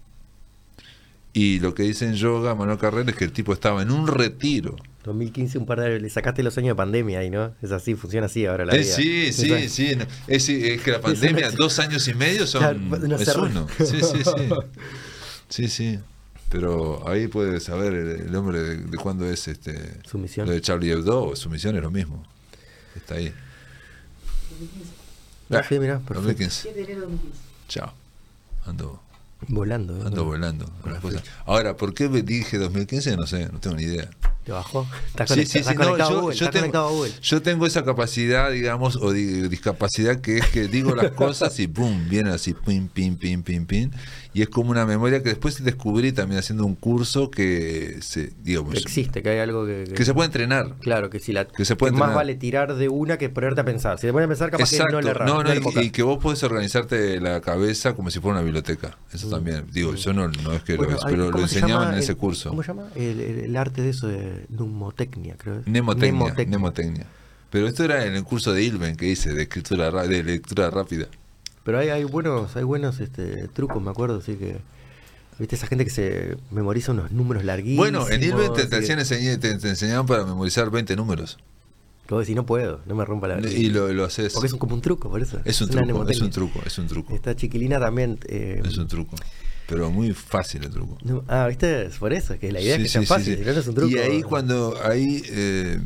Y lo que dice en yoga Manuel Carrera es que el tipo estaba en un retiro. 2015, un par de le sacaste los años de pandemia ahí, ¿no? Es así, funciona así ahora la Eh, vida. sí, sí, sí. no, Es, es que la pandemia, dos años y medio son Claro, no es uno. Sí, sí, sí. Sí, sí. Pero ahí puedes saber el, el hombre de, de cuándo es este Su misión. lo de Charlie Hebdo, su misión es lo mismo. Está ahí. Ah, sí, mirá, perfecto. 2015. 7 de enero de 2015. Chao. Ando Volando, ¿eh? Ando volando con las cosas. Ahora, ¿por qué dije 2015? No sé, no tengo ni idea. ¿Te bajó? Estás Sí, sí, sí, no, yo, yo estás conectado a tengo, yo tengo esa capacidad, digamos, o di- discapacidad que es que digo las cosas y pum, vienen así, pim, pim, pim, pim, pim. Y es como una memoria que después descubrí también haciendo un curso que se, digamos, Que existe, que hay algo que... que se puede entrenar. Claro, que si la... que se puede más vale tirar de una que ponerte a pensar. Si te pones a pensar, capaz Exacto, que no le erras, no, no, le y, y que vos podés organizarte la cabeza como si fuera una biblioteca. Eso también, digo, yo no, no es que. Bueno, lo es, pero lo ¿cómo se enseñaban en ese el- curso. ¿Cómo se llama? El, el- arte de eso de mnemotecnia, creo. Mnemotecnia. mnemotecnia. Pero esto era en el curso de Ilben que hice de escritura ra- de lectura rápida. Pero hay, hay buenos, hay buenos este, trucos, me acuerdo, así que. ¿Viste esa gente que se memoriza unos números larguísimos? Bueno, en enseñar- te, te enseñaban para memorizar 20 números. Que vos decís, no puedo, no me rompa la Y lo, lo haces. Porque es como un truco, por eso. Es un truco, es un truco, es un truco. Esta chiquilina también. eh, Es un truco. Pero muy fácil el truco. no- ah, ¿viste? Es por eso, que la idea Sí, es que sea sí, fácil, si no es un truco. Y ahí cuando, ahí, eh,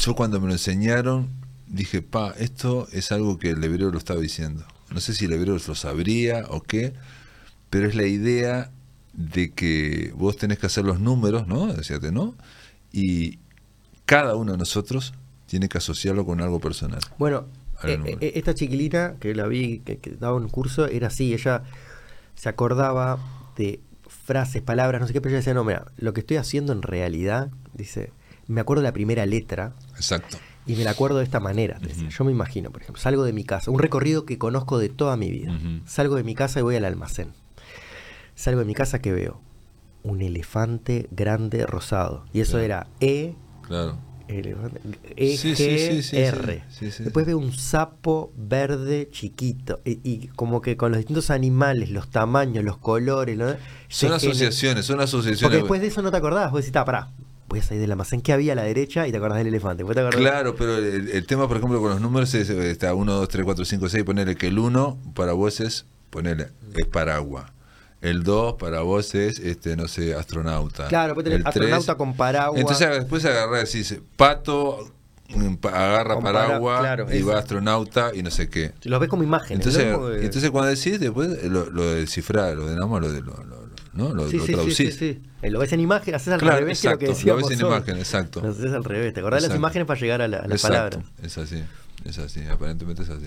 yo cuando me lo enseñaron, dije, pa, esto es algo que el hebreo lo estaba diciendo. No sé si el hebreo lo sabría o qué, pero es la idea de que vos tenés que hacer los números, ¿no? Decíate, ¿no? Y cada uno de nosotros tiene que asociarlo con algo personal. Bueno, eh, eh, esta chiquilina que la vi, que, que daba un curso, era así, ella se acordaba de frases, palabras, no sé qué, pero ella decía, no, mira, lo que estoy haciendo en realidad, dice, me acuerdo de la primera letra Exacto. y me la acuerdo de esta manera. Yo me imagino, por ejemplo, salgo de mi casa, un recorrido que conozco de toda mi vida. Salgo de mi casa y voy al almacén. Salgo de mi casa que veo un elefante grande rosado. Y eso Claro. era E Claro. Elefante- E, Sí, G, sí, sí, sí, R. Después veo un sapo verde chiquito. Y, y como que con los distintos animales, los tamaños, los colores. ¿no? Son asociaciones, son Porque asociaciones. después de eso no te acordabas. Vos decís, "Ta, pará. voy a salir del almacén. ¿Qué había a la derecha? Y te acordás del elefante. ¿Vos te acordás? Claro, pero el, el tema, por ejemplo, con los números es está 1, 2, 3, 4, 5, 6, ponerle que el 1 para vos es, ponerle, es paraguas. El 2 para vos es, este, no sé, astronauta. Claro, tenés El astronauta tres- con paraguas. Entonces después agarrás, decís, pato mm, agarra Con para- paraguas claro, y va astronauta y no sé qué. Los ves como imágenes. Entonces, ¿no? Que- entonces cuando decís, después lo, lo de descifrar, lo de nada lo de lo, lo- lo- ¿no? lo, sí, lo sí, traducís. sí. Eh, Lo ves en imagen, haces al Claro, revés que lo que exacto, lo decíamos ves en hoy. imagen, exacto. Lo haces al revés. ¿Te acordás las imágenes para llegar a, la- a Exacto, palabras? Es así, es así, aparentemente es así.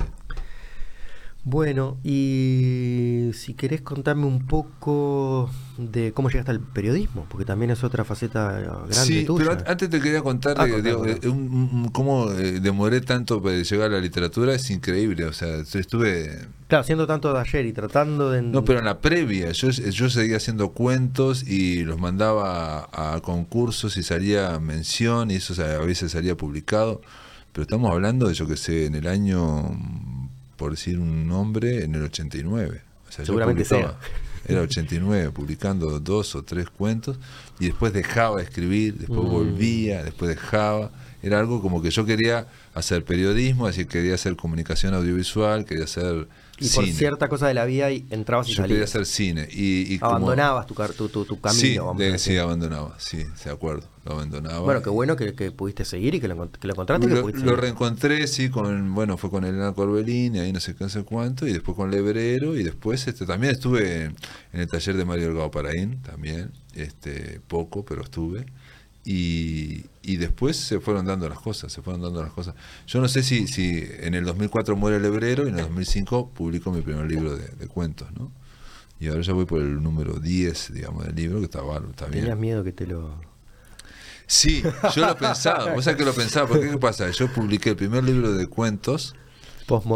Bueno, y si querés contarme un poco de cómo llegaste al periodismo, porque también es otra faceta grande Sí, tuya. pero an- antes te quería contar Ah, digo, eh, un- un- cómo eh, demoré tanto para llegar a la literatura, es increíble, o sea, estuve... Claro, siendo tanto de ayer y tratando de... No, pero en la previa, yo, yo seguía haciendo cuentos y los mandaba a, a concursos y salía mención y eso a veces salía publicado, pero estamos hablando de, yo que sé, en el año, por decir un nombre, en el 89. O sea, Seguramente publicaba- Era 89, publicando dos o tres cuentos y después dejaba de escribir, después Mm. volvía, después dejaba. Era algo como que yo quería hacer periodismo, así que quería hacer comunicación audiovisual, quería hacer y por cierta cosa de la vida y entrabas y Yo quería salías. hacer cine. Y, y Abandonabas tu, tu, tu, tu camino. Sí, vamos de- a decir. sí, abandonaba. Sí, de acuerdo. Lo abandonaba. Bueno, qué bueno que, que pudiste seguir y que lo, que lo encontraste. y que Lo, reencontré, sí, con, bueno, fue con Elena Corbellini, ahí no sé qué, no sé cuánto, y después con Lebrero, y después este, también estuve en el taller de Mario Delgado Paraín, también, este, poco, pero estuve. Y, y después se fueron dando las cosas, se fueron dando las cosas. Yo no sé si, si en el 2004 muere Lebrero y en el 2005 publico mi primer libro de, de cuentos, ¿no? Y ahora ya voy por el número 10, digamos, del libro, que está, está bien. Tenías miedo que te lo... Sí, yo lo pensaba, vos sabés que lo pensaba, porque ¿qué pasa? Yo publiqué el primer libro de cuentos,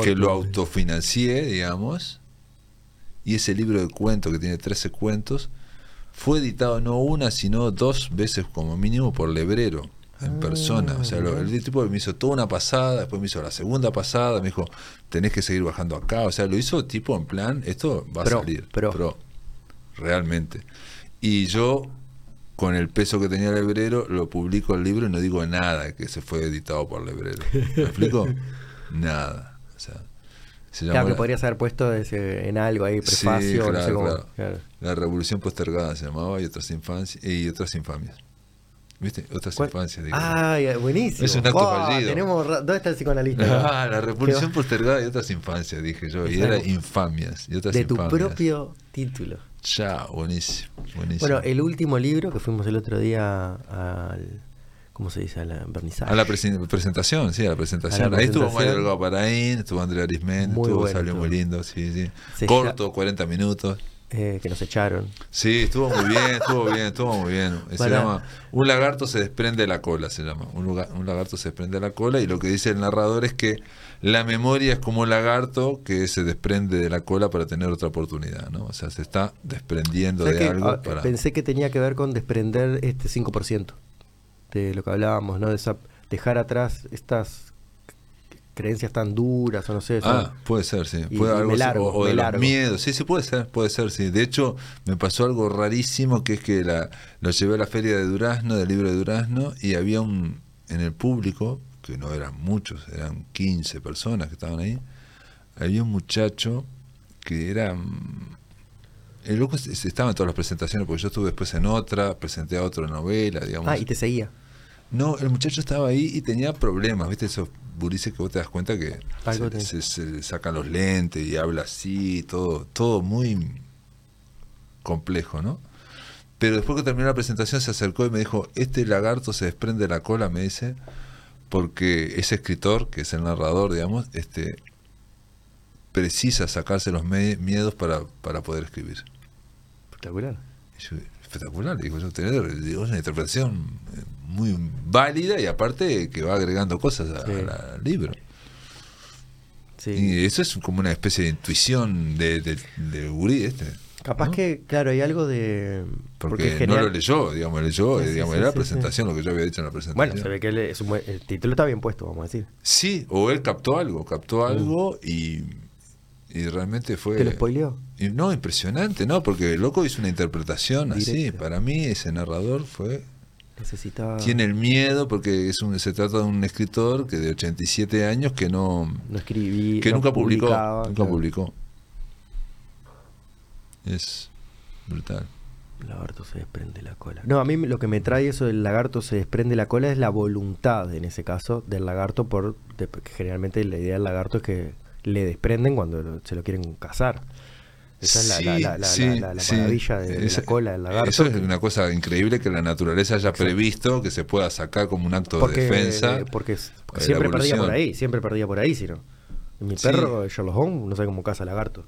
que lo autofinancié, digamos, y ese libro de cuentos, que tiene 13 cuentos, fue editado no una, sino dos veces como mínimo por Lebrero, en persona. O sea, lo- el tipo me hizo toda una pasada, después me hizo la segunda pasada, me dijo, tenés que seguir bajando acá. O sea, lo hizo tipo en plan, esto va Pro, a salir. pro. realmente. Y yo, con el peso que tenía Lebrero, lo publico el libro y no digo nada que se fue editado por Lebrero. ¿Me explico? Nada. Se Claro, que podrías haber puesto ese- en algo ahí, Sí, prefacio, no claro, sé cómo. claro. claro. La Revolución Postergada se llamaba y otras infancias y otras infamias. ¿Viste? Otras ¿Cuál? infancias. Ay, buenísimo. Es un acto Oh, fallido. tenemos ¿Dónde está el psicoanalista? Ah, la Revolución Postergada y otras infancias, dije yo. Y era infamias. Y otras de tu propio título. Ya, buenísimo. buenísimo. Bueno, el último libro que fuimos el otro día al. ¿Cómo se dice? A la vernizaje. A la presen- presentación, sí, a la presentación. A la Ahí estuvo presentación. Mario Delgado Paraín, estuvo Andrea Arismendi, estuvo, bueno, salió muy estuvo. lindo, sí, sí. Se Corto, 40 minutos. eh, que nos echaron. Sí, estuvo muy bien, estuvo bien, estuvo muy bien. Se Para- llama Un lagarto se desprende de la cola, se llama. Un, lugar- un lagarto se desprende de la cola y lo que dice el narrador es que la memoria es como un lagarto que se desprende de la cola para tener otra oportunidad, ¿no? O sea, se está desprendiendo ¿Sabes de algo Ah, para... Pensé que tenía que ver con desprender este 5% de lo que hablábamos, ¿no? De esa- dejar atrás estas creencias tan duras o no sé. Ah, puede ser, sí. Puede y algo largo, o, de los miedos. Sí, sí, puede ser, puede ser, sí. De hecho, me pasó algo rarísimo que es que la, lo llevé a la feria de Durazno, del libro de Durazno, y había un, en el público, que no eran muchos, eran 15 personas que estaban ahí, había un muchacho que era... mm, El loco es- estaba en todas las presentaciones, porque yo estuve después en otra, presenté a otra novela, digamos. Ah, y te seguía. No, el muchacho estaba ahí y tenía problemas, ¿viste? Esos burises que vos te das cuenta que se, se- se sacan los lentes y habla así, todo, todo muy complejo, ¿no? Pero después que terminó la presentación se acercó y me dijo, este lagarto se desprende de la cola, me dice, porque ese escritor, que es el narrador, digamos, este precisa sacarse los miedos para, para poder escribir. Espectacular. Yo, espectacular, digo yo, tener digo, una interpretación eh, muy válida y aparte que va agregando cosas a- Sí. a al libro. Sí. Y eso es como una especie de intuición de, de, de gurí este. Capaz ¿no? que, claro, hay algo de. Porque, no lo leyó, digamos, leyó, Sí, eh, digamos, sí, era la presentación, lo que yo había dicho en la presentación. Bueno, se ve que él es un buen- el título está bien puesto, vamos a decir. Sí, o él captó algo, captó algo y, y realmente fue... ¿Te lo spoileó? Y no, impresionante, ¿no? Porque el loco hizo una interpretación así. Para mí ese narrador fue Necesitaba. Tiene el miedo porque es un, se trata de un escritor que de 87 años que no No escribí. que no nunca publicó, nunca claro. publicó. Es brutal. El lagarto se desprende la cola. No, a mí lo que me trae eso del lagarto se desprende la cola es la voluntad, en ese caso, del lagarto, por de- generalmente la idea del lagarto es que le desprenden cuando se lo quieren cazar. Esa es la, la- la- la- sí, la- la sí. maravilla de, Esa- la cola del lagarto. Eso es una cosa increíble que la naturaleza haya previsto que se pueda sacar como un acto porque, de defensa. porque, s- porque siempre perdía por ahí, siempre perdía por ahí, si no. Mi perro, Sherlock Holmes, no sé cómo caza lagarto.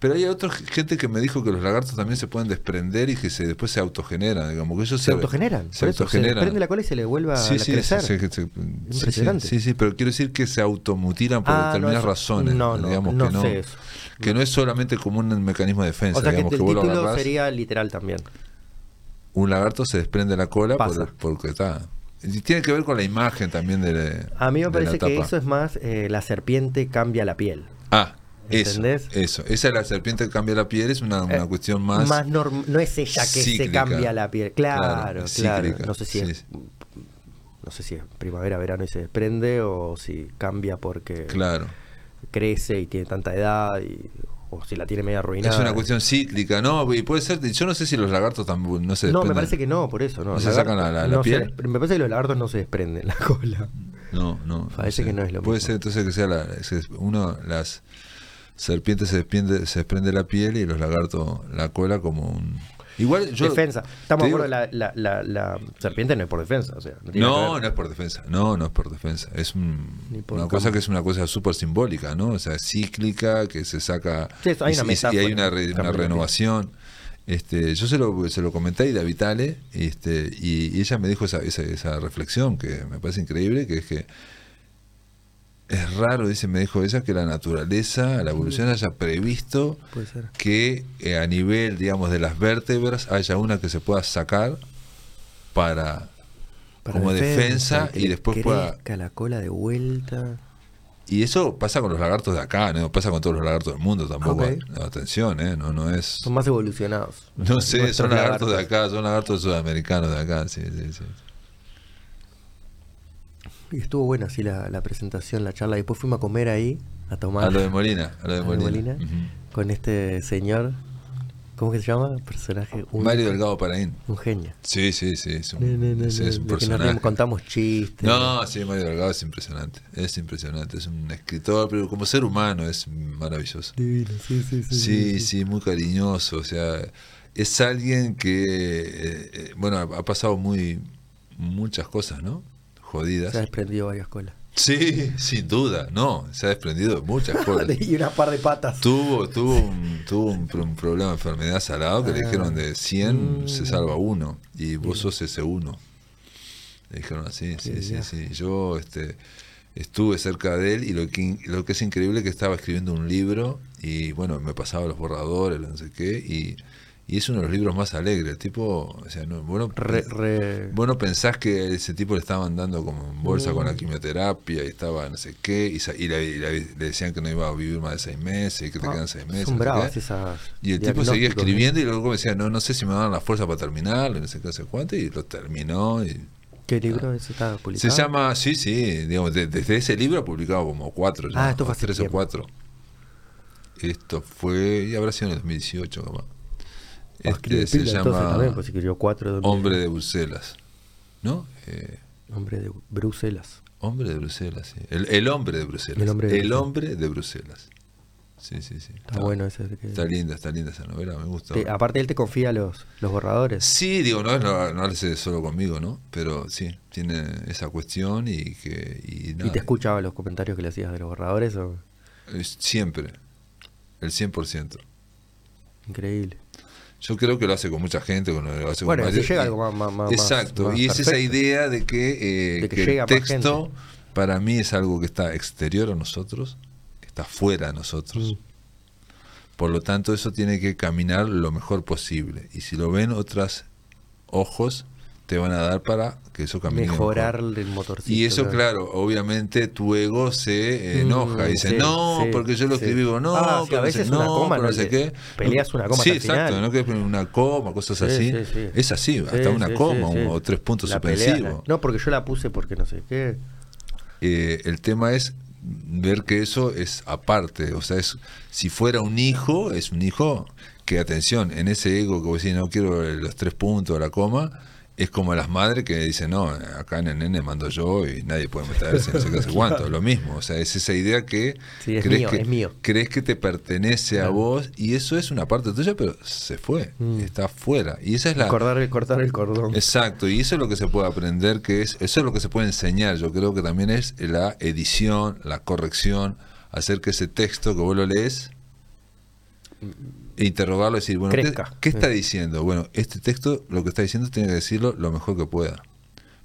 Pero hay otra gente que me dijo que los lagartos también se pueden desprender y que se después se autogeneran, digamos que ellos Se autogeneran. Se eso, se autogeneran. desprende la cola y se le vuelve a Sí, a sí, crecer. Impresionante. Sí, sí, pero quiero decir que se automutilan por Ah, no, determinadas eso- razones. no, no, digamos no que no, sé eso. Que no es solamente como un mecanismo de defensa, o sea que digamos el que vos lo título agarrás, sería literal también. un lagarto se desprende la cola por, porque está. Y tiene que ver con la imagen también de, A mí me parece que eso es más eh, la serpiente cambia la piel. Ah, ¿Entendés? eso. Esa es la serpiente que cambia la piel, es una, una Eh, cuestión más... norm- no es ella que se cambia la piel. Claro, Claro, No sé si es no sé si es primavera, verano y se desprende o si cambia porque Claro. Crece y tiene tanta edad y, o si la tiene media arruinada. Es una cuestión cíclica, ¿no? Y puede ser, yo no sé si los lagartos también no se No, me desprenden. parece que no, por eso, no. ¿No se sacan la- la- la no se piel? despre- me parece que los lagartos no se desprenden la cola. No, no. Parece sé. que no es lo Puede mismo. ser entonces que sea la, uno, las serpientes se desprende, se desprende la piel y los lagartos la cola como un... Igual yo... defensa. Estamos de acuerdo, la, la, la, la serpiente no es por defensa. O sea, no, No, es por defensa. No, no es por defensa. Es un- por una campo. cosa que es una cosa súper simbólica, ¿no? O sea, cíclica, que se saca. Sí, hay y, una y- y hay una, re- renovación. Este, yo se lo, se lo comenté a Ida Vitale este, y, y ella me dijo esa, esa, esa reflexión que me parece increíble, que es que es raro, dice, me dijo ella, que la naturaleza, la evolución haya previsto que eh, a nivel, digamos, de las vértebras haya una que se pueda sacar para, Para como defensa, y después pueda... la cola de vuelta. Y eso pasa con los lagartos de acá, no pasa con todos los lagartos del mundo tampoco. Atención, ¿eh? No, no es... Son más evolucionados. No sé, son lagartos de acá, son lagartos sudamericanos de acá, sí, sí, sí. Y estuvo buena así la, la presentación, la charla. Después fuimos a comer ahí, a tomar. A lo de Molina, a lo de a Molina. Con este señor. ¿Cómo que se llama? Personaje. Un, Mario Delgado Paraín. un genio. Sí, sí, sí, es un, No, no, no, es- un nos personaje. reímos, contamos chistes. No, sí, Mario Delgado es impresionante, es impresionante, es un escritor, pero como ser humano es maravilloso. Divino, sí, sí, sí. Sí, sí, muy cariñoso, o sea, es alguien que, eh, eh, bueno, ha ha pasado muy muchas cosas, ¿no? Jodidas. Se ha desprendido varias colas. Sí, sin duda, no, se ha desprendido de muchas cosas. y una par de patas. Tuvo, tuvo, un, tuvo un, pro- un problema de enfermedad salado que le Ah. dijeron de 100 se Mm. salva uno y vos Bien. sos ese uno. Le dijeron así, sí, sí, viaje. sí. Yo este, estuve cerca de él y lo que, lo que es increíble es que estaba escribiendo un libro y bueno, me pasaba los borradores, no sé qué, y, y es uno de los libros más alegres. El tipo, o sea, no, bueno, Re, re- Vos no pensás que ese tipo le estaban dando como en bolsa con la Mm. quimioterapia y estaba no sé qué, y, le, y le- le decían que no iba a vivir más de seis meses y que te Ah, quedan seis meses. Son esas. Y el tipo seguía escribiendo y luego me decía, no, no sé si me dan la fuerza para terminarlo, y no sé qué, no sé cuánto, y lo terminó. Y, ¿Qué libro ese está se publicado? llama, sí, sí, digamos, de- desde ese libro ha publicado como cuatro, ya, Ah, esto fue tres o cuatro. Esto fue, y habrá sido en el 2018, capaz. Ah, Este, se pila, llama también, pues cuatro Hombre de Bruselas, ¿no? Eh, Hombre de Bruselas. Hombre de Bruselas, sí. El, el hombre de Bruselas. El hombre de Bruselas. hombre de Bruselas. Sí, sí, sí. Está bueno ese. que- Está linda, está linda esa novela, me gusta. Te- aparte él te confía los, los borradores. Sí, digo, no, es- no, no hace solo conmigo, ¿no? Pero sí, tiene esa cuestión y que... Y, ¿Y te escuchaba los comentarios que le hacías de los borradores? O... es siempre, el 100%. Increíble. Yo creo que lo hace con mucha gente, con, lo hace con Bueno, así varios- llega algo más- Exacto, más y es esa idea de que, eh, De que que llega el texto gente. para mí es algo que está exterior a nosotros, que está fuera de nosotros. Mm. Por lo tanto, eso tiene que caminar lo mejor posible. Y si lo ven otros ojos, te van a dar para que eso camine Mejorar mejor. el motorcito. Y eso, claro. claro, obviamente tu ego se Mm, enoja y dice, sí, no, sí, porque yo lo sí. escribí, no, Ah, pero a no veces sé, una no, coma no no sé qué. peleas una coma Sí, exacto, final. no que una coma, cosas Sí, así. sí, sí. Es así, Sí, hasta una coma o tres puntos La pelea, suspensivos. no, porque yo la puse porque no sé qué. Eh, el tema es ver que eso es aparte, o sea, es si fuera un hijo, es un hijo que atención, en ese ego que vos decís no quiero los tres puntos la coma, es como las madres que dicen, no, acá en el nene mando yo y nadie puede meterse, no sé qué hace cuánto, lo mismo, o sea, es esa idea que, Sí, es crees, mío, que es mío. crees que te pertenece a vos y eso es una parte tuya, pero se fue, Mm. está fuera. Y esa es la... Cortar, cortar el cordón. Exacto, y eso es lo que se puede aprender, que es, eso es lo que se puede enseñar, yo creo que también es la edición, la corrección, hacer que ese texto que vos lo lees, interrogarlo y decir, bueno, ¿qué, está diciendo? Bueno, este texto lo que está diciendo tiene que decirlo lo mejor que pueda.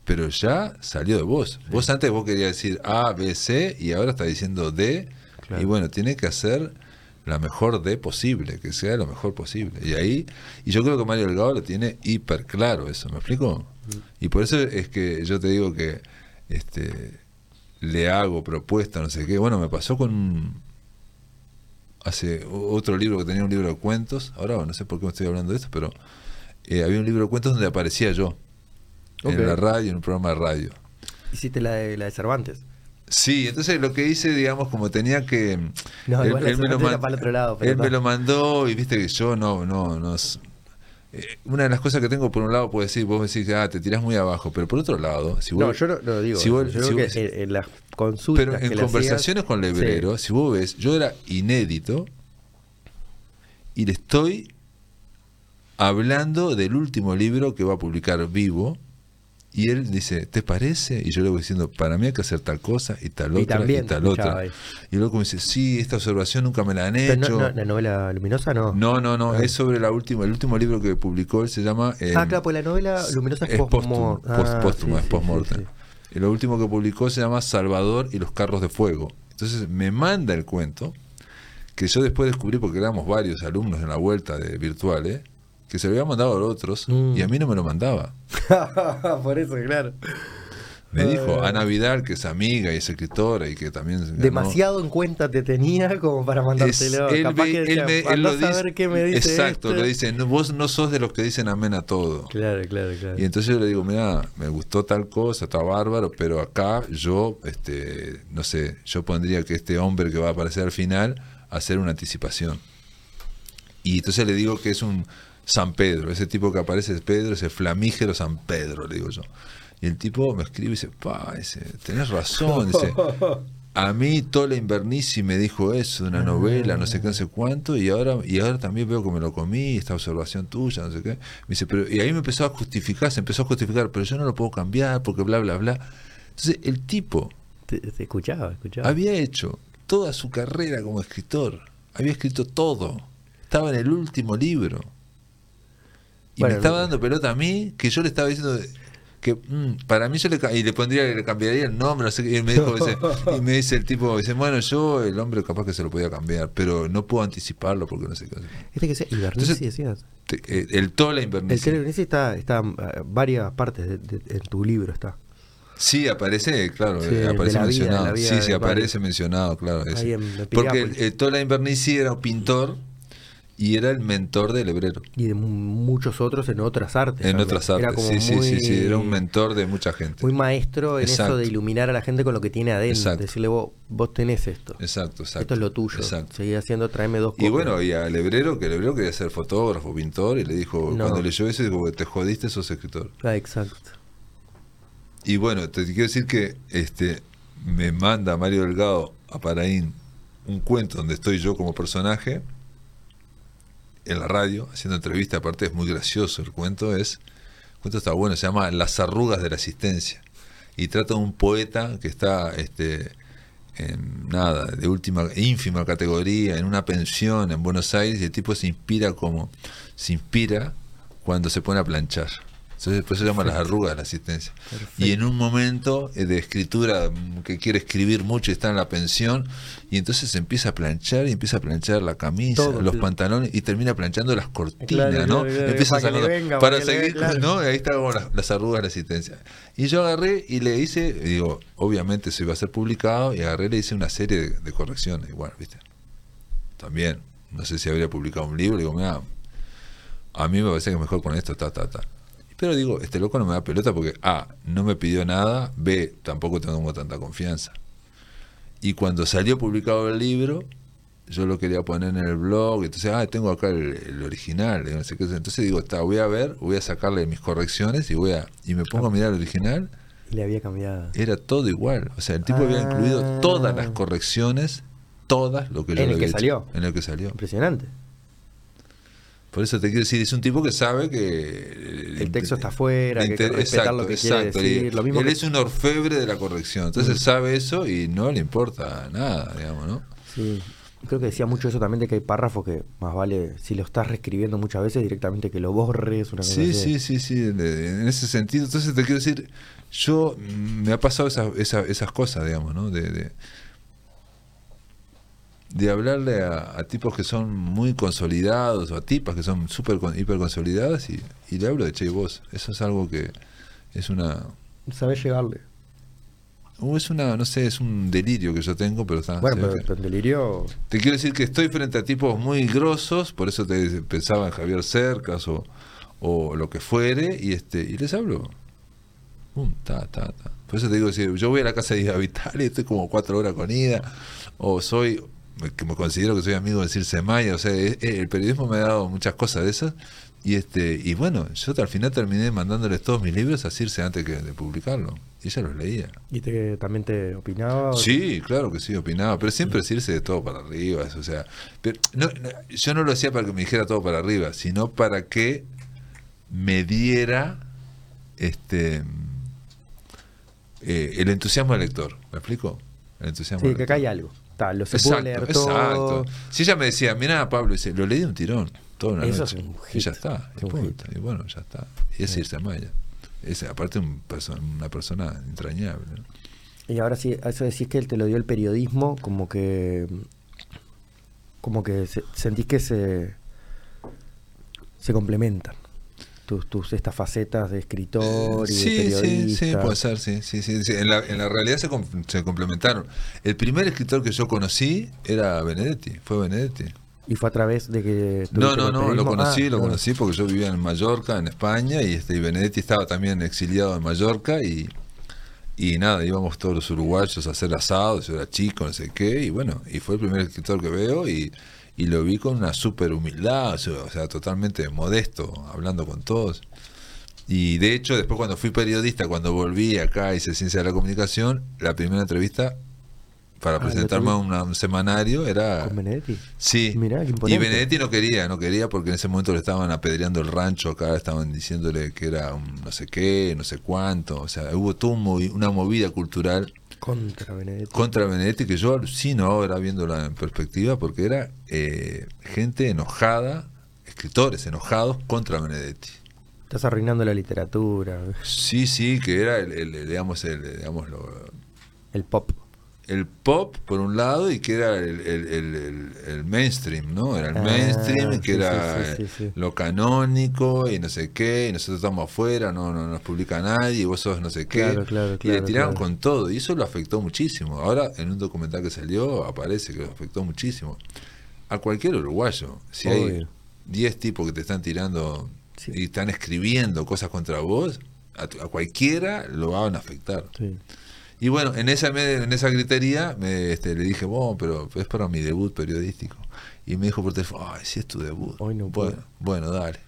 Pero ya salió de vos. Vos antes vos querías decir A, B, C y ahora está diciendo D. Claro. Y bueno, tiene que hacer la mejor D posible, que sea lo mejor posible. Y ahí, y yo creo que Mario Delgado lo tiene hiper claro eso, ¿me explico? Y por eso es que yo te digo que este le hago propuesta, no sé qué. Bueno, me pasó con hace otro libro que tenía un libro de cuentos. Ahora no sé por qué me estoy hablando de esto, pero eh, había un libro de cuentos donde aparecía yo en la radio, en un programa de radio. Hiciste la de, la de Cervantes. Sí, entonces lo que hice, digamos, como tenía que... No, igual la me lo man- para el otro lado, pero él me lo mandó y viste que yo no... no, no eh, una de las cosas que tengo, por un lado, puedo decir, vos decís, ah, te tirás muy abajo, pero por otro lado, si No, vos, yo no, no digo. si vos- yo si creo vos- que en, en las consultas. pero en conversaciones hacías- con Lebrero, si vos ves, yo era inédito y le estoy hablando del último libro que va a publicar vivo. Y él dice, ¿te parece? Y yo le voy diciendo, para mí hay que hacer tal cosa y tal Y otra y, también tal otra. ahí. Y luego me dice, sí, esta observación nunca me la han Pero no- hecho. no, la novela luminosa no. No, no, no, Ah. es sobre la última, el último libro que publicó, él se llama... eh, ah, claro, pues la novela luminosa es, es póstumo, post-mor- post- Ah, póstuma, sí, es post-mortem. lo último que publicó se llama Salvador y los carros de fuego. Entonces me manda el cuento, que yo después descubrí, porque éramos varios alumnos en la vuelta de virtuales, que se lo había mandado a otros Mm. y a mí no me lo mandaba. Por eso, claro. Me dijo Ah. Ana Vidal, que es amiga y es escritora y que también... ganó- Demasiado en cuenta te tenía como para Es- mandártelo. él, Capaz ve- que él me- él "Andá lo dice, qué me dice exacto, este". le dice, "No, vos no sos de los que dicen amén a todo. Claro, claro, claro. Y entonces yo le digo, mira, me gustó tal cosa, está bárbaro, pero acá yo, este, no sé, yo pondría que este hombre que va a aparecer al final, hacer una anticipación. Y entonces le digo que es un San Pedro, ese tipo que aparece es Pedro, ese flamígero San Pedro, le digo yo. Y el tipo me escribe y dice, pa, dice, tenés razón, dice, a mí Tola Invernici me dijo eso de una novela, no sé qué, no sé cuánto, y ahora, y ahora también veo que me lo comí, esta observación tuya, no sé qué. Me dice, pero, y ahí me empezó a justificar, se empezó a justificar, pero yo no lo puedo cambiar porque bla, bla, bla. Entonces, el tipo Te, te escuchaba, escuchaba. había hecho toda su carrera como escritor, había escrito todo, estaba en el último libro. Y Bueno, me estaba dando pelota a mí, que yo le estaba diciendo que mm, para mí yo le y le pondría le cambiaría el nombre, no sé qué, y me dijo dice- y me dice el tipo, dice, bueno, yo el hombre capaz que se lo podía cambiar, pero no puedo anticiparlo porque no sé qué. Este que sea Ibernici, Entonces, decías. Te- eh, El Tola El Invernici. Ibernici está, está eh, varias partes de, de- en tu libro está. Sí, aparece, claro, Sí, aparece vida, mencionado. vida sí, sí, aparece varios. mencionado, claro. en- en Porque el, el Tola Invernici era un pintor y era el mentor del hebrero. Y de mu- muchos otros en otras artes. En también. otras Era artes, como sí, sí, sí, muy- sí, era un mentor de mucha gente. Muy maestro en eso de iluminar a la gente con lo que tiene adentro. Exacto. Decirle vos, vos tenés esto. Exacto, exacto. Esto es lo tuyo. Exacto. Seguí haciendo, tráeme dos Y copias. bueno, y al hebrero, que el hebrero quería ser fotógrafo, pintor, y le dijo, No. cuando leyó eso, dijo, te jodiste, sos escritor. Ah, exacto. Y bueno, te quiero decir que este me manda Mario Delgado a Paraín un cuento donde estoy yo como personaje en la radio, haciendo entrevista, aparte es muy gracioso el cuento, es el cuento está bueno, se llama Las arrugas de la existencia. Y trata de un poeta que está este en nada, de última, ínfima categoría, en una pensión en Buenos Aires, y el tipo se inspira como, se inspira cuando se pone a planchar. Entonces, por eso se llama las arrugas de la asistencia. Y en un momento eh, de escritura mm, que quiere escribir mucho y está en la pensión, y entonces empieza a planchar y empieza a planchar la camisa, Todo, los sí. pantalones y termina planchando las cortinas, Claro, ¿no? claro, empieza a para que venga, para para que le seguir, venga, claro. ¿no? Ahí está como las, las arrugas de la asistencia. Y yo agarré y le hice, y digo, obviamente eso iba a ser publicado, y agarré y le hice una serie de, de correcciones, igual, ¿viste? También, no sé si habría publicado un libro, digo, mira, a mí me parece que mejor con esto, ta, ta, ta. Pero digo, este loco no me da pelota porque A, no me pidió nada, B, tampoco tengo tanta confianza. Y cuando salió publicado el libro, yo lo quería poner en el blog, entonces, ah, tengo acá el, el original, no sé qué. entonces digo, está, voy a ver, voy a sacarle mis correcciones y voy a y me pongo a mirar el original, le había cambiado. era todo igual, o sea, el tipo había incluido Ah. todas las correcciones, todas lo que yo En le el que había hecho, salió. en el que salió. Impresionante. Por eso te quiero decir, es un tipo que sabe que El texto está afuera, que hay que respetar lo que quiere exacto. decir, Y lo mismo él que- es un orfebre de la corrección, entonces sabe eso y no le importa nada, digamos, ¿no? Sí. Creo que decía mucho eso también de que hay párrafos que más vale, si lo estás reescribiendo muchas veces, directamente que lo borres, una Sí, sí, sí, sí, en ese sentido. Entonces te quiero decir, yo mm, me ha pasado esa- esa- esas cosas, digamos, ¿no? De, de, de hablarle a, a tipos que son muy consolidados o a tipas que son súper hiper consolidadas y, y le hablo de che vos. Eso es algo que es una Sabés llegarle. o es una, no sé, es un delirio que yo tengo, pero está. bueno, pero, pero delirio. te quiero decir que estoy frente a tipos muy grosos, por eso te pensaba en Javier Cercas o, o lo que fuere, y este y les hablo. Pum, ta, ta, ta. Por eso te digo, si yo voy a la casa de Ida Vital y estoy como cuatro horas con Ida, o soy, que me considero que soy amigo de Circe Maya, o sea, eh, eh, el periodismo me ha dado muchas cosas de esas, y este y bueno, yo al final terminé mandándoles todos mis libros a Circe antes que de publicarlo, y ella los leía. ¿Y te, también te opinaba? Sí, claro que sí, opinaba, pero siempre decirse de todo para arriba, eso, o sea, pero no, no, yo no lo hacía para que me dijera todo para arriba, sino para que me diera este eh, el entusiasmo del lector, ¿me explico? El entusiasmo Sí, del que acá hay algo. Lo se Exacto, leer exacto. todo. Si ella me decía, mira Pablo, dice, lo leí de un tirón, toda una Eso noche. es un y ya está, es y, punto, y bueno, ya está. Y es irse a Maya. Es aparte un perso- una persona entrañable. ¿no? Y ahora sí, a eso decís que él te lo dio el periodismo, como que. Como que se- sentís que se. se complementan. Tus, tus estas facetas de escritor y de sí, sí, periodista. sí, puede ser, sí, sí, sí, sí. En, la, en la realidad se, com- se complementaron. El primer escritor que yo conocí era Benedetti, fue Benedetti. Y fue a través de que. No, no, no, lo periodismo. conocí, Ah, lo no. conocí porque yo vivía en Mallorca, en España, y este y Benedetti estaba también exiliado en Mallorca y, y nada, íbamos todos los uruguayos a hacer asados, yo era chico, no sé qué, y bueno, y fue el primer escritor que veo y, y lo vi con una súper humildad, o sea, o sea, totalmente modesto, hablando con todos. Y de hecho, después cuando fui periodista, cuando volví acá, hice Ciencia de la Comunicación, la primera entrevista para Ah, ¿lo presentarme a un semanario era... Con Benedetti. Sí, Mirá, qué y. Benedetti no quería, no quería porque en ese momento le estaban apedreando el rancho acá, estaban diciéndole que era un no sé qué, no sé cuánto, o sea, hubo toda un movi- una movida cultural Contra Benedetti. contra Benedetti que yo alucino ahora viéndola en perspectiva porque era eh, gente enojada, escritores enojados contra Benedetti. Estás arruinando la literatura, Sí, sí, que era el, el- digamos, el, digamos, lo- el pop. El pop por un lado y que era el, el- el- el- el mainstream, ¿no? Era el Ah, mainstream que sí, era sí, sí, lo canónico y no sé qué, y nosotros estamos afuera, no, no nos publica nadie, y vos sos no sé qué. Claro, claro, y le tiraron claro. con todo, y eso lo afectó muchísimo. Ahora, en un documental que salió, aparece que lo afectó muchísimo. A cualquier uruguayo, si hay Obvio. 10 tipos que te están tirando y están escribiendo cosas contra vos, a, tu- a cualquiera lo van a afectar. Sí. Y bueno, en esa en esa gritería me, este, le dije, bueno, pero es para mi debut periodístico. Y me dijo por teléfono, ay, si es tu debut. Hoy no bueno, puedo. bueno, dale.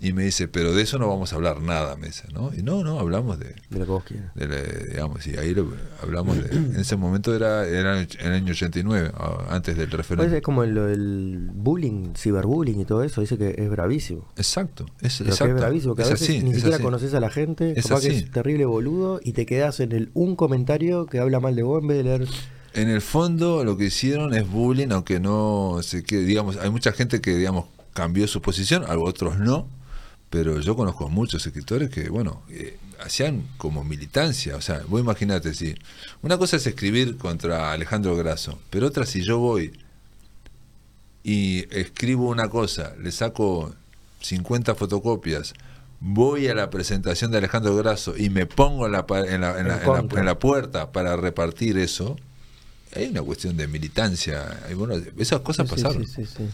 Y me dice, pero de eso no vamos a hablar nada, me dice, ¿no? Y no, no, hablamos de, De lo que vos quieras. de la- digamos, y ahí lo- hablamos de, en ese momento era, era en el año 89, a- antes del Pues referéndum. es como el, el bullying, ciberbullying y todo eso, dice que es bravísimo. Exacto, es, que es bravísimo, que a es veces así, ni siquiera conoces a la gente, Es capaz que es terrible boludo y te quedas en el un comentario que habla mal de vos en vez de leer. En el fondo lo que hicieron es bullying, aunque no sé qué, digamos, hay mucha gente que digamos cambió su posición, a otros no, pero yo conozco muchos escritores que, bueno, eh, hacían como militancia. O sea, vos imaginate, si una cosa es escribir contra Alejandro Grasso, pero otra si yo voy y escribo una cosa, le saco 50 fotocopias, voy a la presentación de Alejandro Grasso y me pongo en la, en la, en la- En la- puerta para repartir eso, hay una cuestión de militancia. hay, bueno, esas cosas Sí, pasaron. sí, sí, sí.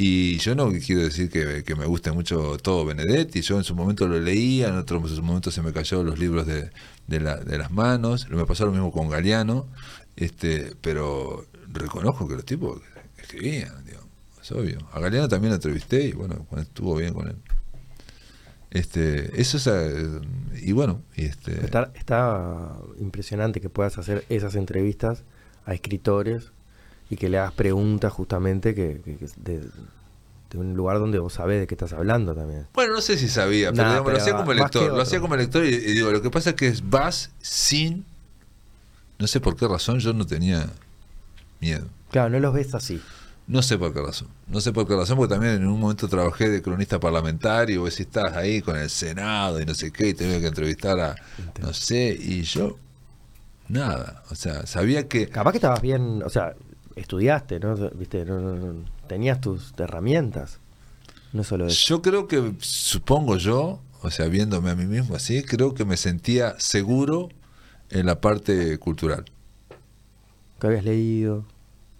Y yo no quiero decir que, me guste mucho todo Benedetti, yo en su momento lo leía, en otro momento se me cayó los libros de, de, la- de las manos, me pasó lo mismo con Galeano, este, pero reconozco que los tipos escribían, digo, es obvio. A Galeano también lo entrevisté y bueno, estuvo bien con él. Este, eso es, eh, y bueno, y este, está impresionante que puedas hacer esas entrevistas a escritores y que le hagas preguntas justamente que, que- que de, de un lugar donde vos sabés de qué estás hablando también. Bueno, no sé si sabía, pero, Nah, digamos, lo hacía como lector. Lo hacía como lector y, y digo, lo que pasa es que vas sin. No sé por qué razón yo no tenía miedo. Claro, no los ves así. No sé por qué razón. No sé por qué razón, porque también en un momento trabajé de cronista parlamentario, vos estás ahí con el Senado y no sé qué, y tenía que entrevistar a. No sé, y yo. Nada. O sea, sabía que. Capaz que estabas bien, o sea, estudiaste, ¿no? Viste, no, no- no- tenías tus herramientas. No solo eso. Yo creo que, supongo yo, o sea, viéndome a mí mismo así, creo que me sentía seguro en la parte cultural. ¿Qué habías leído?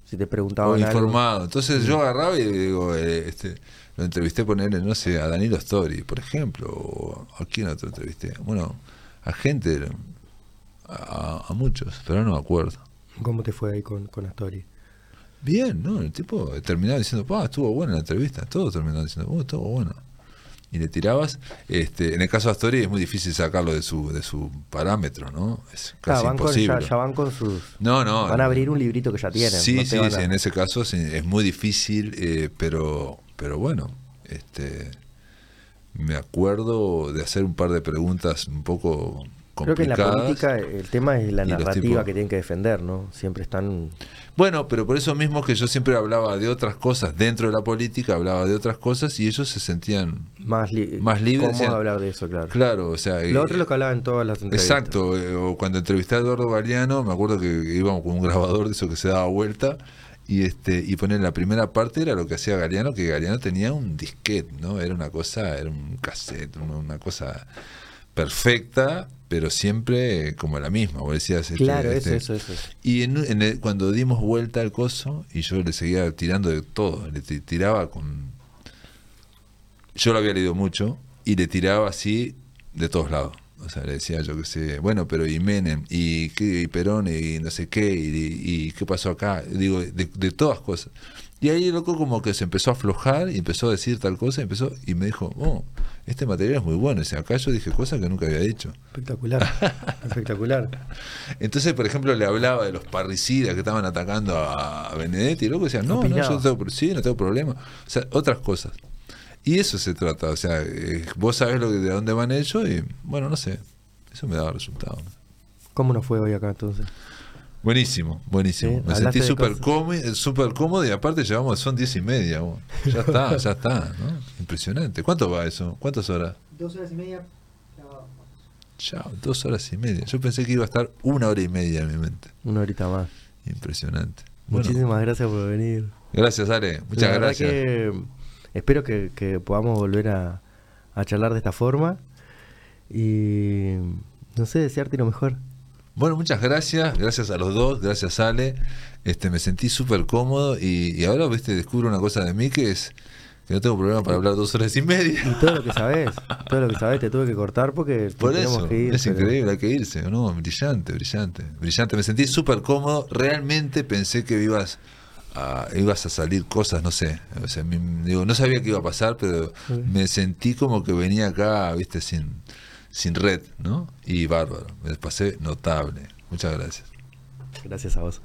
Si te o preguntaban algo. informado. Entonces yo agarraba y digo, eh, este, lo entrevisté ponerle, no sé, a Danilo Story, por ejemplo, o a quién otro entrevisté. Bueno, a gente, a, a muchos, pero no me acuerdo. ¿Cómo te fue ahí con, con Astori? Bien, ¿no? El tipo terminaba diciendo, pa, estuvo buena la entrevista. Todos terminaban diciendo, oh, estuvo bueno. Y le tirabas. Este, en el caso de Astori es muy difícil sacarlo de su, de su parámetro, ¿no? Es casi Claro, van con, imposible. ya, ya van con sus... No, no. Van a abrir un librito que ya tienen. Sí, no sí, sí, en ese caso sí, es muy difícil, eh, pero, pero bueno, este, me acuerdo de hacer un par de preguntas un poco Creo que en la política el tema es la narrativa tipos- que tienen que defender, ¿no? Siempre están... Bueno, pero por eso mismo que yo siempre hablaba de otras cosas dentro de la política, hablaba de otras cosas y ellos se sentían Más, li- Más libres, decían- hablar de eso, claro. claro, o sea, Lo eh, otro es lo que hablaba en todas las entrevistas. Exacto, eh, o cuando entrevisté a Eduardo Galeano, me acuerdo que íbamos con un grabador de eso que se daba vuelta y este y poner la primera parte era lo que hacía Galeano, que Galeano tenía un disquete, ¿no? Era una cosa, era un cassette, una cosa perfecta, pero siempre como la misma, vos decías este, Claro, eso, este, eso, eso. y en, en el- cuando dimos vuelta al coso, y yo le seguía tirando de todo, le ti- tiraba con... Yo lo había leído mucho, y le tiraba así de todos lados. O sea, le decía yo que sé, bueno, pero y Menem, y, y Perón, y no sé qué, y, y qué pasó acá, digo, de, de todas cosas. Y ahí el loco como que se empezó a aflojar y empezó a decir tal cosa, y empezó, y me dijo, oh, este material es muy bueno. Y dice, acá yo dije cosas que nunca había dicho. Espectacular. Espectacular. Entonces, por ejemplo, le hablaba de los parricidas que estaban atacando a, Benedetti y luego decía, no, no, Opinaba. yo no tengo, sí, no tengo problema. O sea, otras cosas. Y eso se trata, o sea, eh, vos sabés lo que, de dónde van ellos y, bueno, no sé, eso me daba resultado. ¿Cómo nos fue hoy acá entonces? Buenísimo, buenísimo. Sí, me sentí súper cosas. cómodo, y aparte llevamos, son diez y media. vos. Ya está, ya está, ¿no? Impresionante. ¿Cuánto va eso? ¿Cuántas horas? Dos horas y media. Chao, dos horas y media. Yo pensé que iba a estar una hora y media en mi mente. Una horita más. Impresionante. Bueno, Muchísimas gracias por venir. gracias, Ale. Muchas La gracias. que espero que, que podamos volver a, a charlar de esta forma. Y no sé, desearte lo mejor. Bueno, muchas gracias, gracias a los dos, gracias Ale. Este, me sentí súper cómodo y, y ahora, viste, descubro una cosa de mí que es que no tengo problema para hablar dos horas y media. Y todo lo que sabes, todo lo que sabes te tuve que cortar porque Por eso, que ir. es pero- increíble, hay que irse, ¿no? Brillante, brillante, brillante. Me sentí súper cómodo, realmente pensé que ibas a, ibas a salir cosas, no sé, o sea, mi- digo, no sabía qué iba a pasar, pero me sentí como que venía acá, viste, sin, sin red, ¿no? Y bárbaro, me pasé notable. Muchas gracias. Gracias a vos.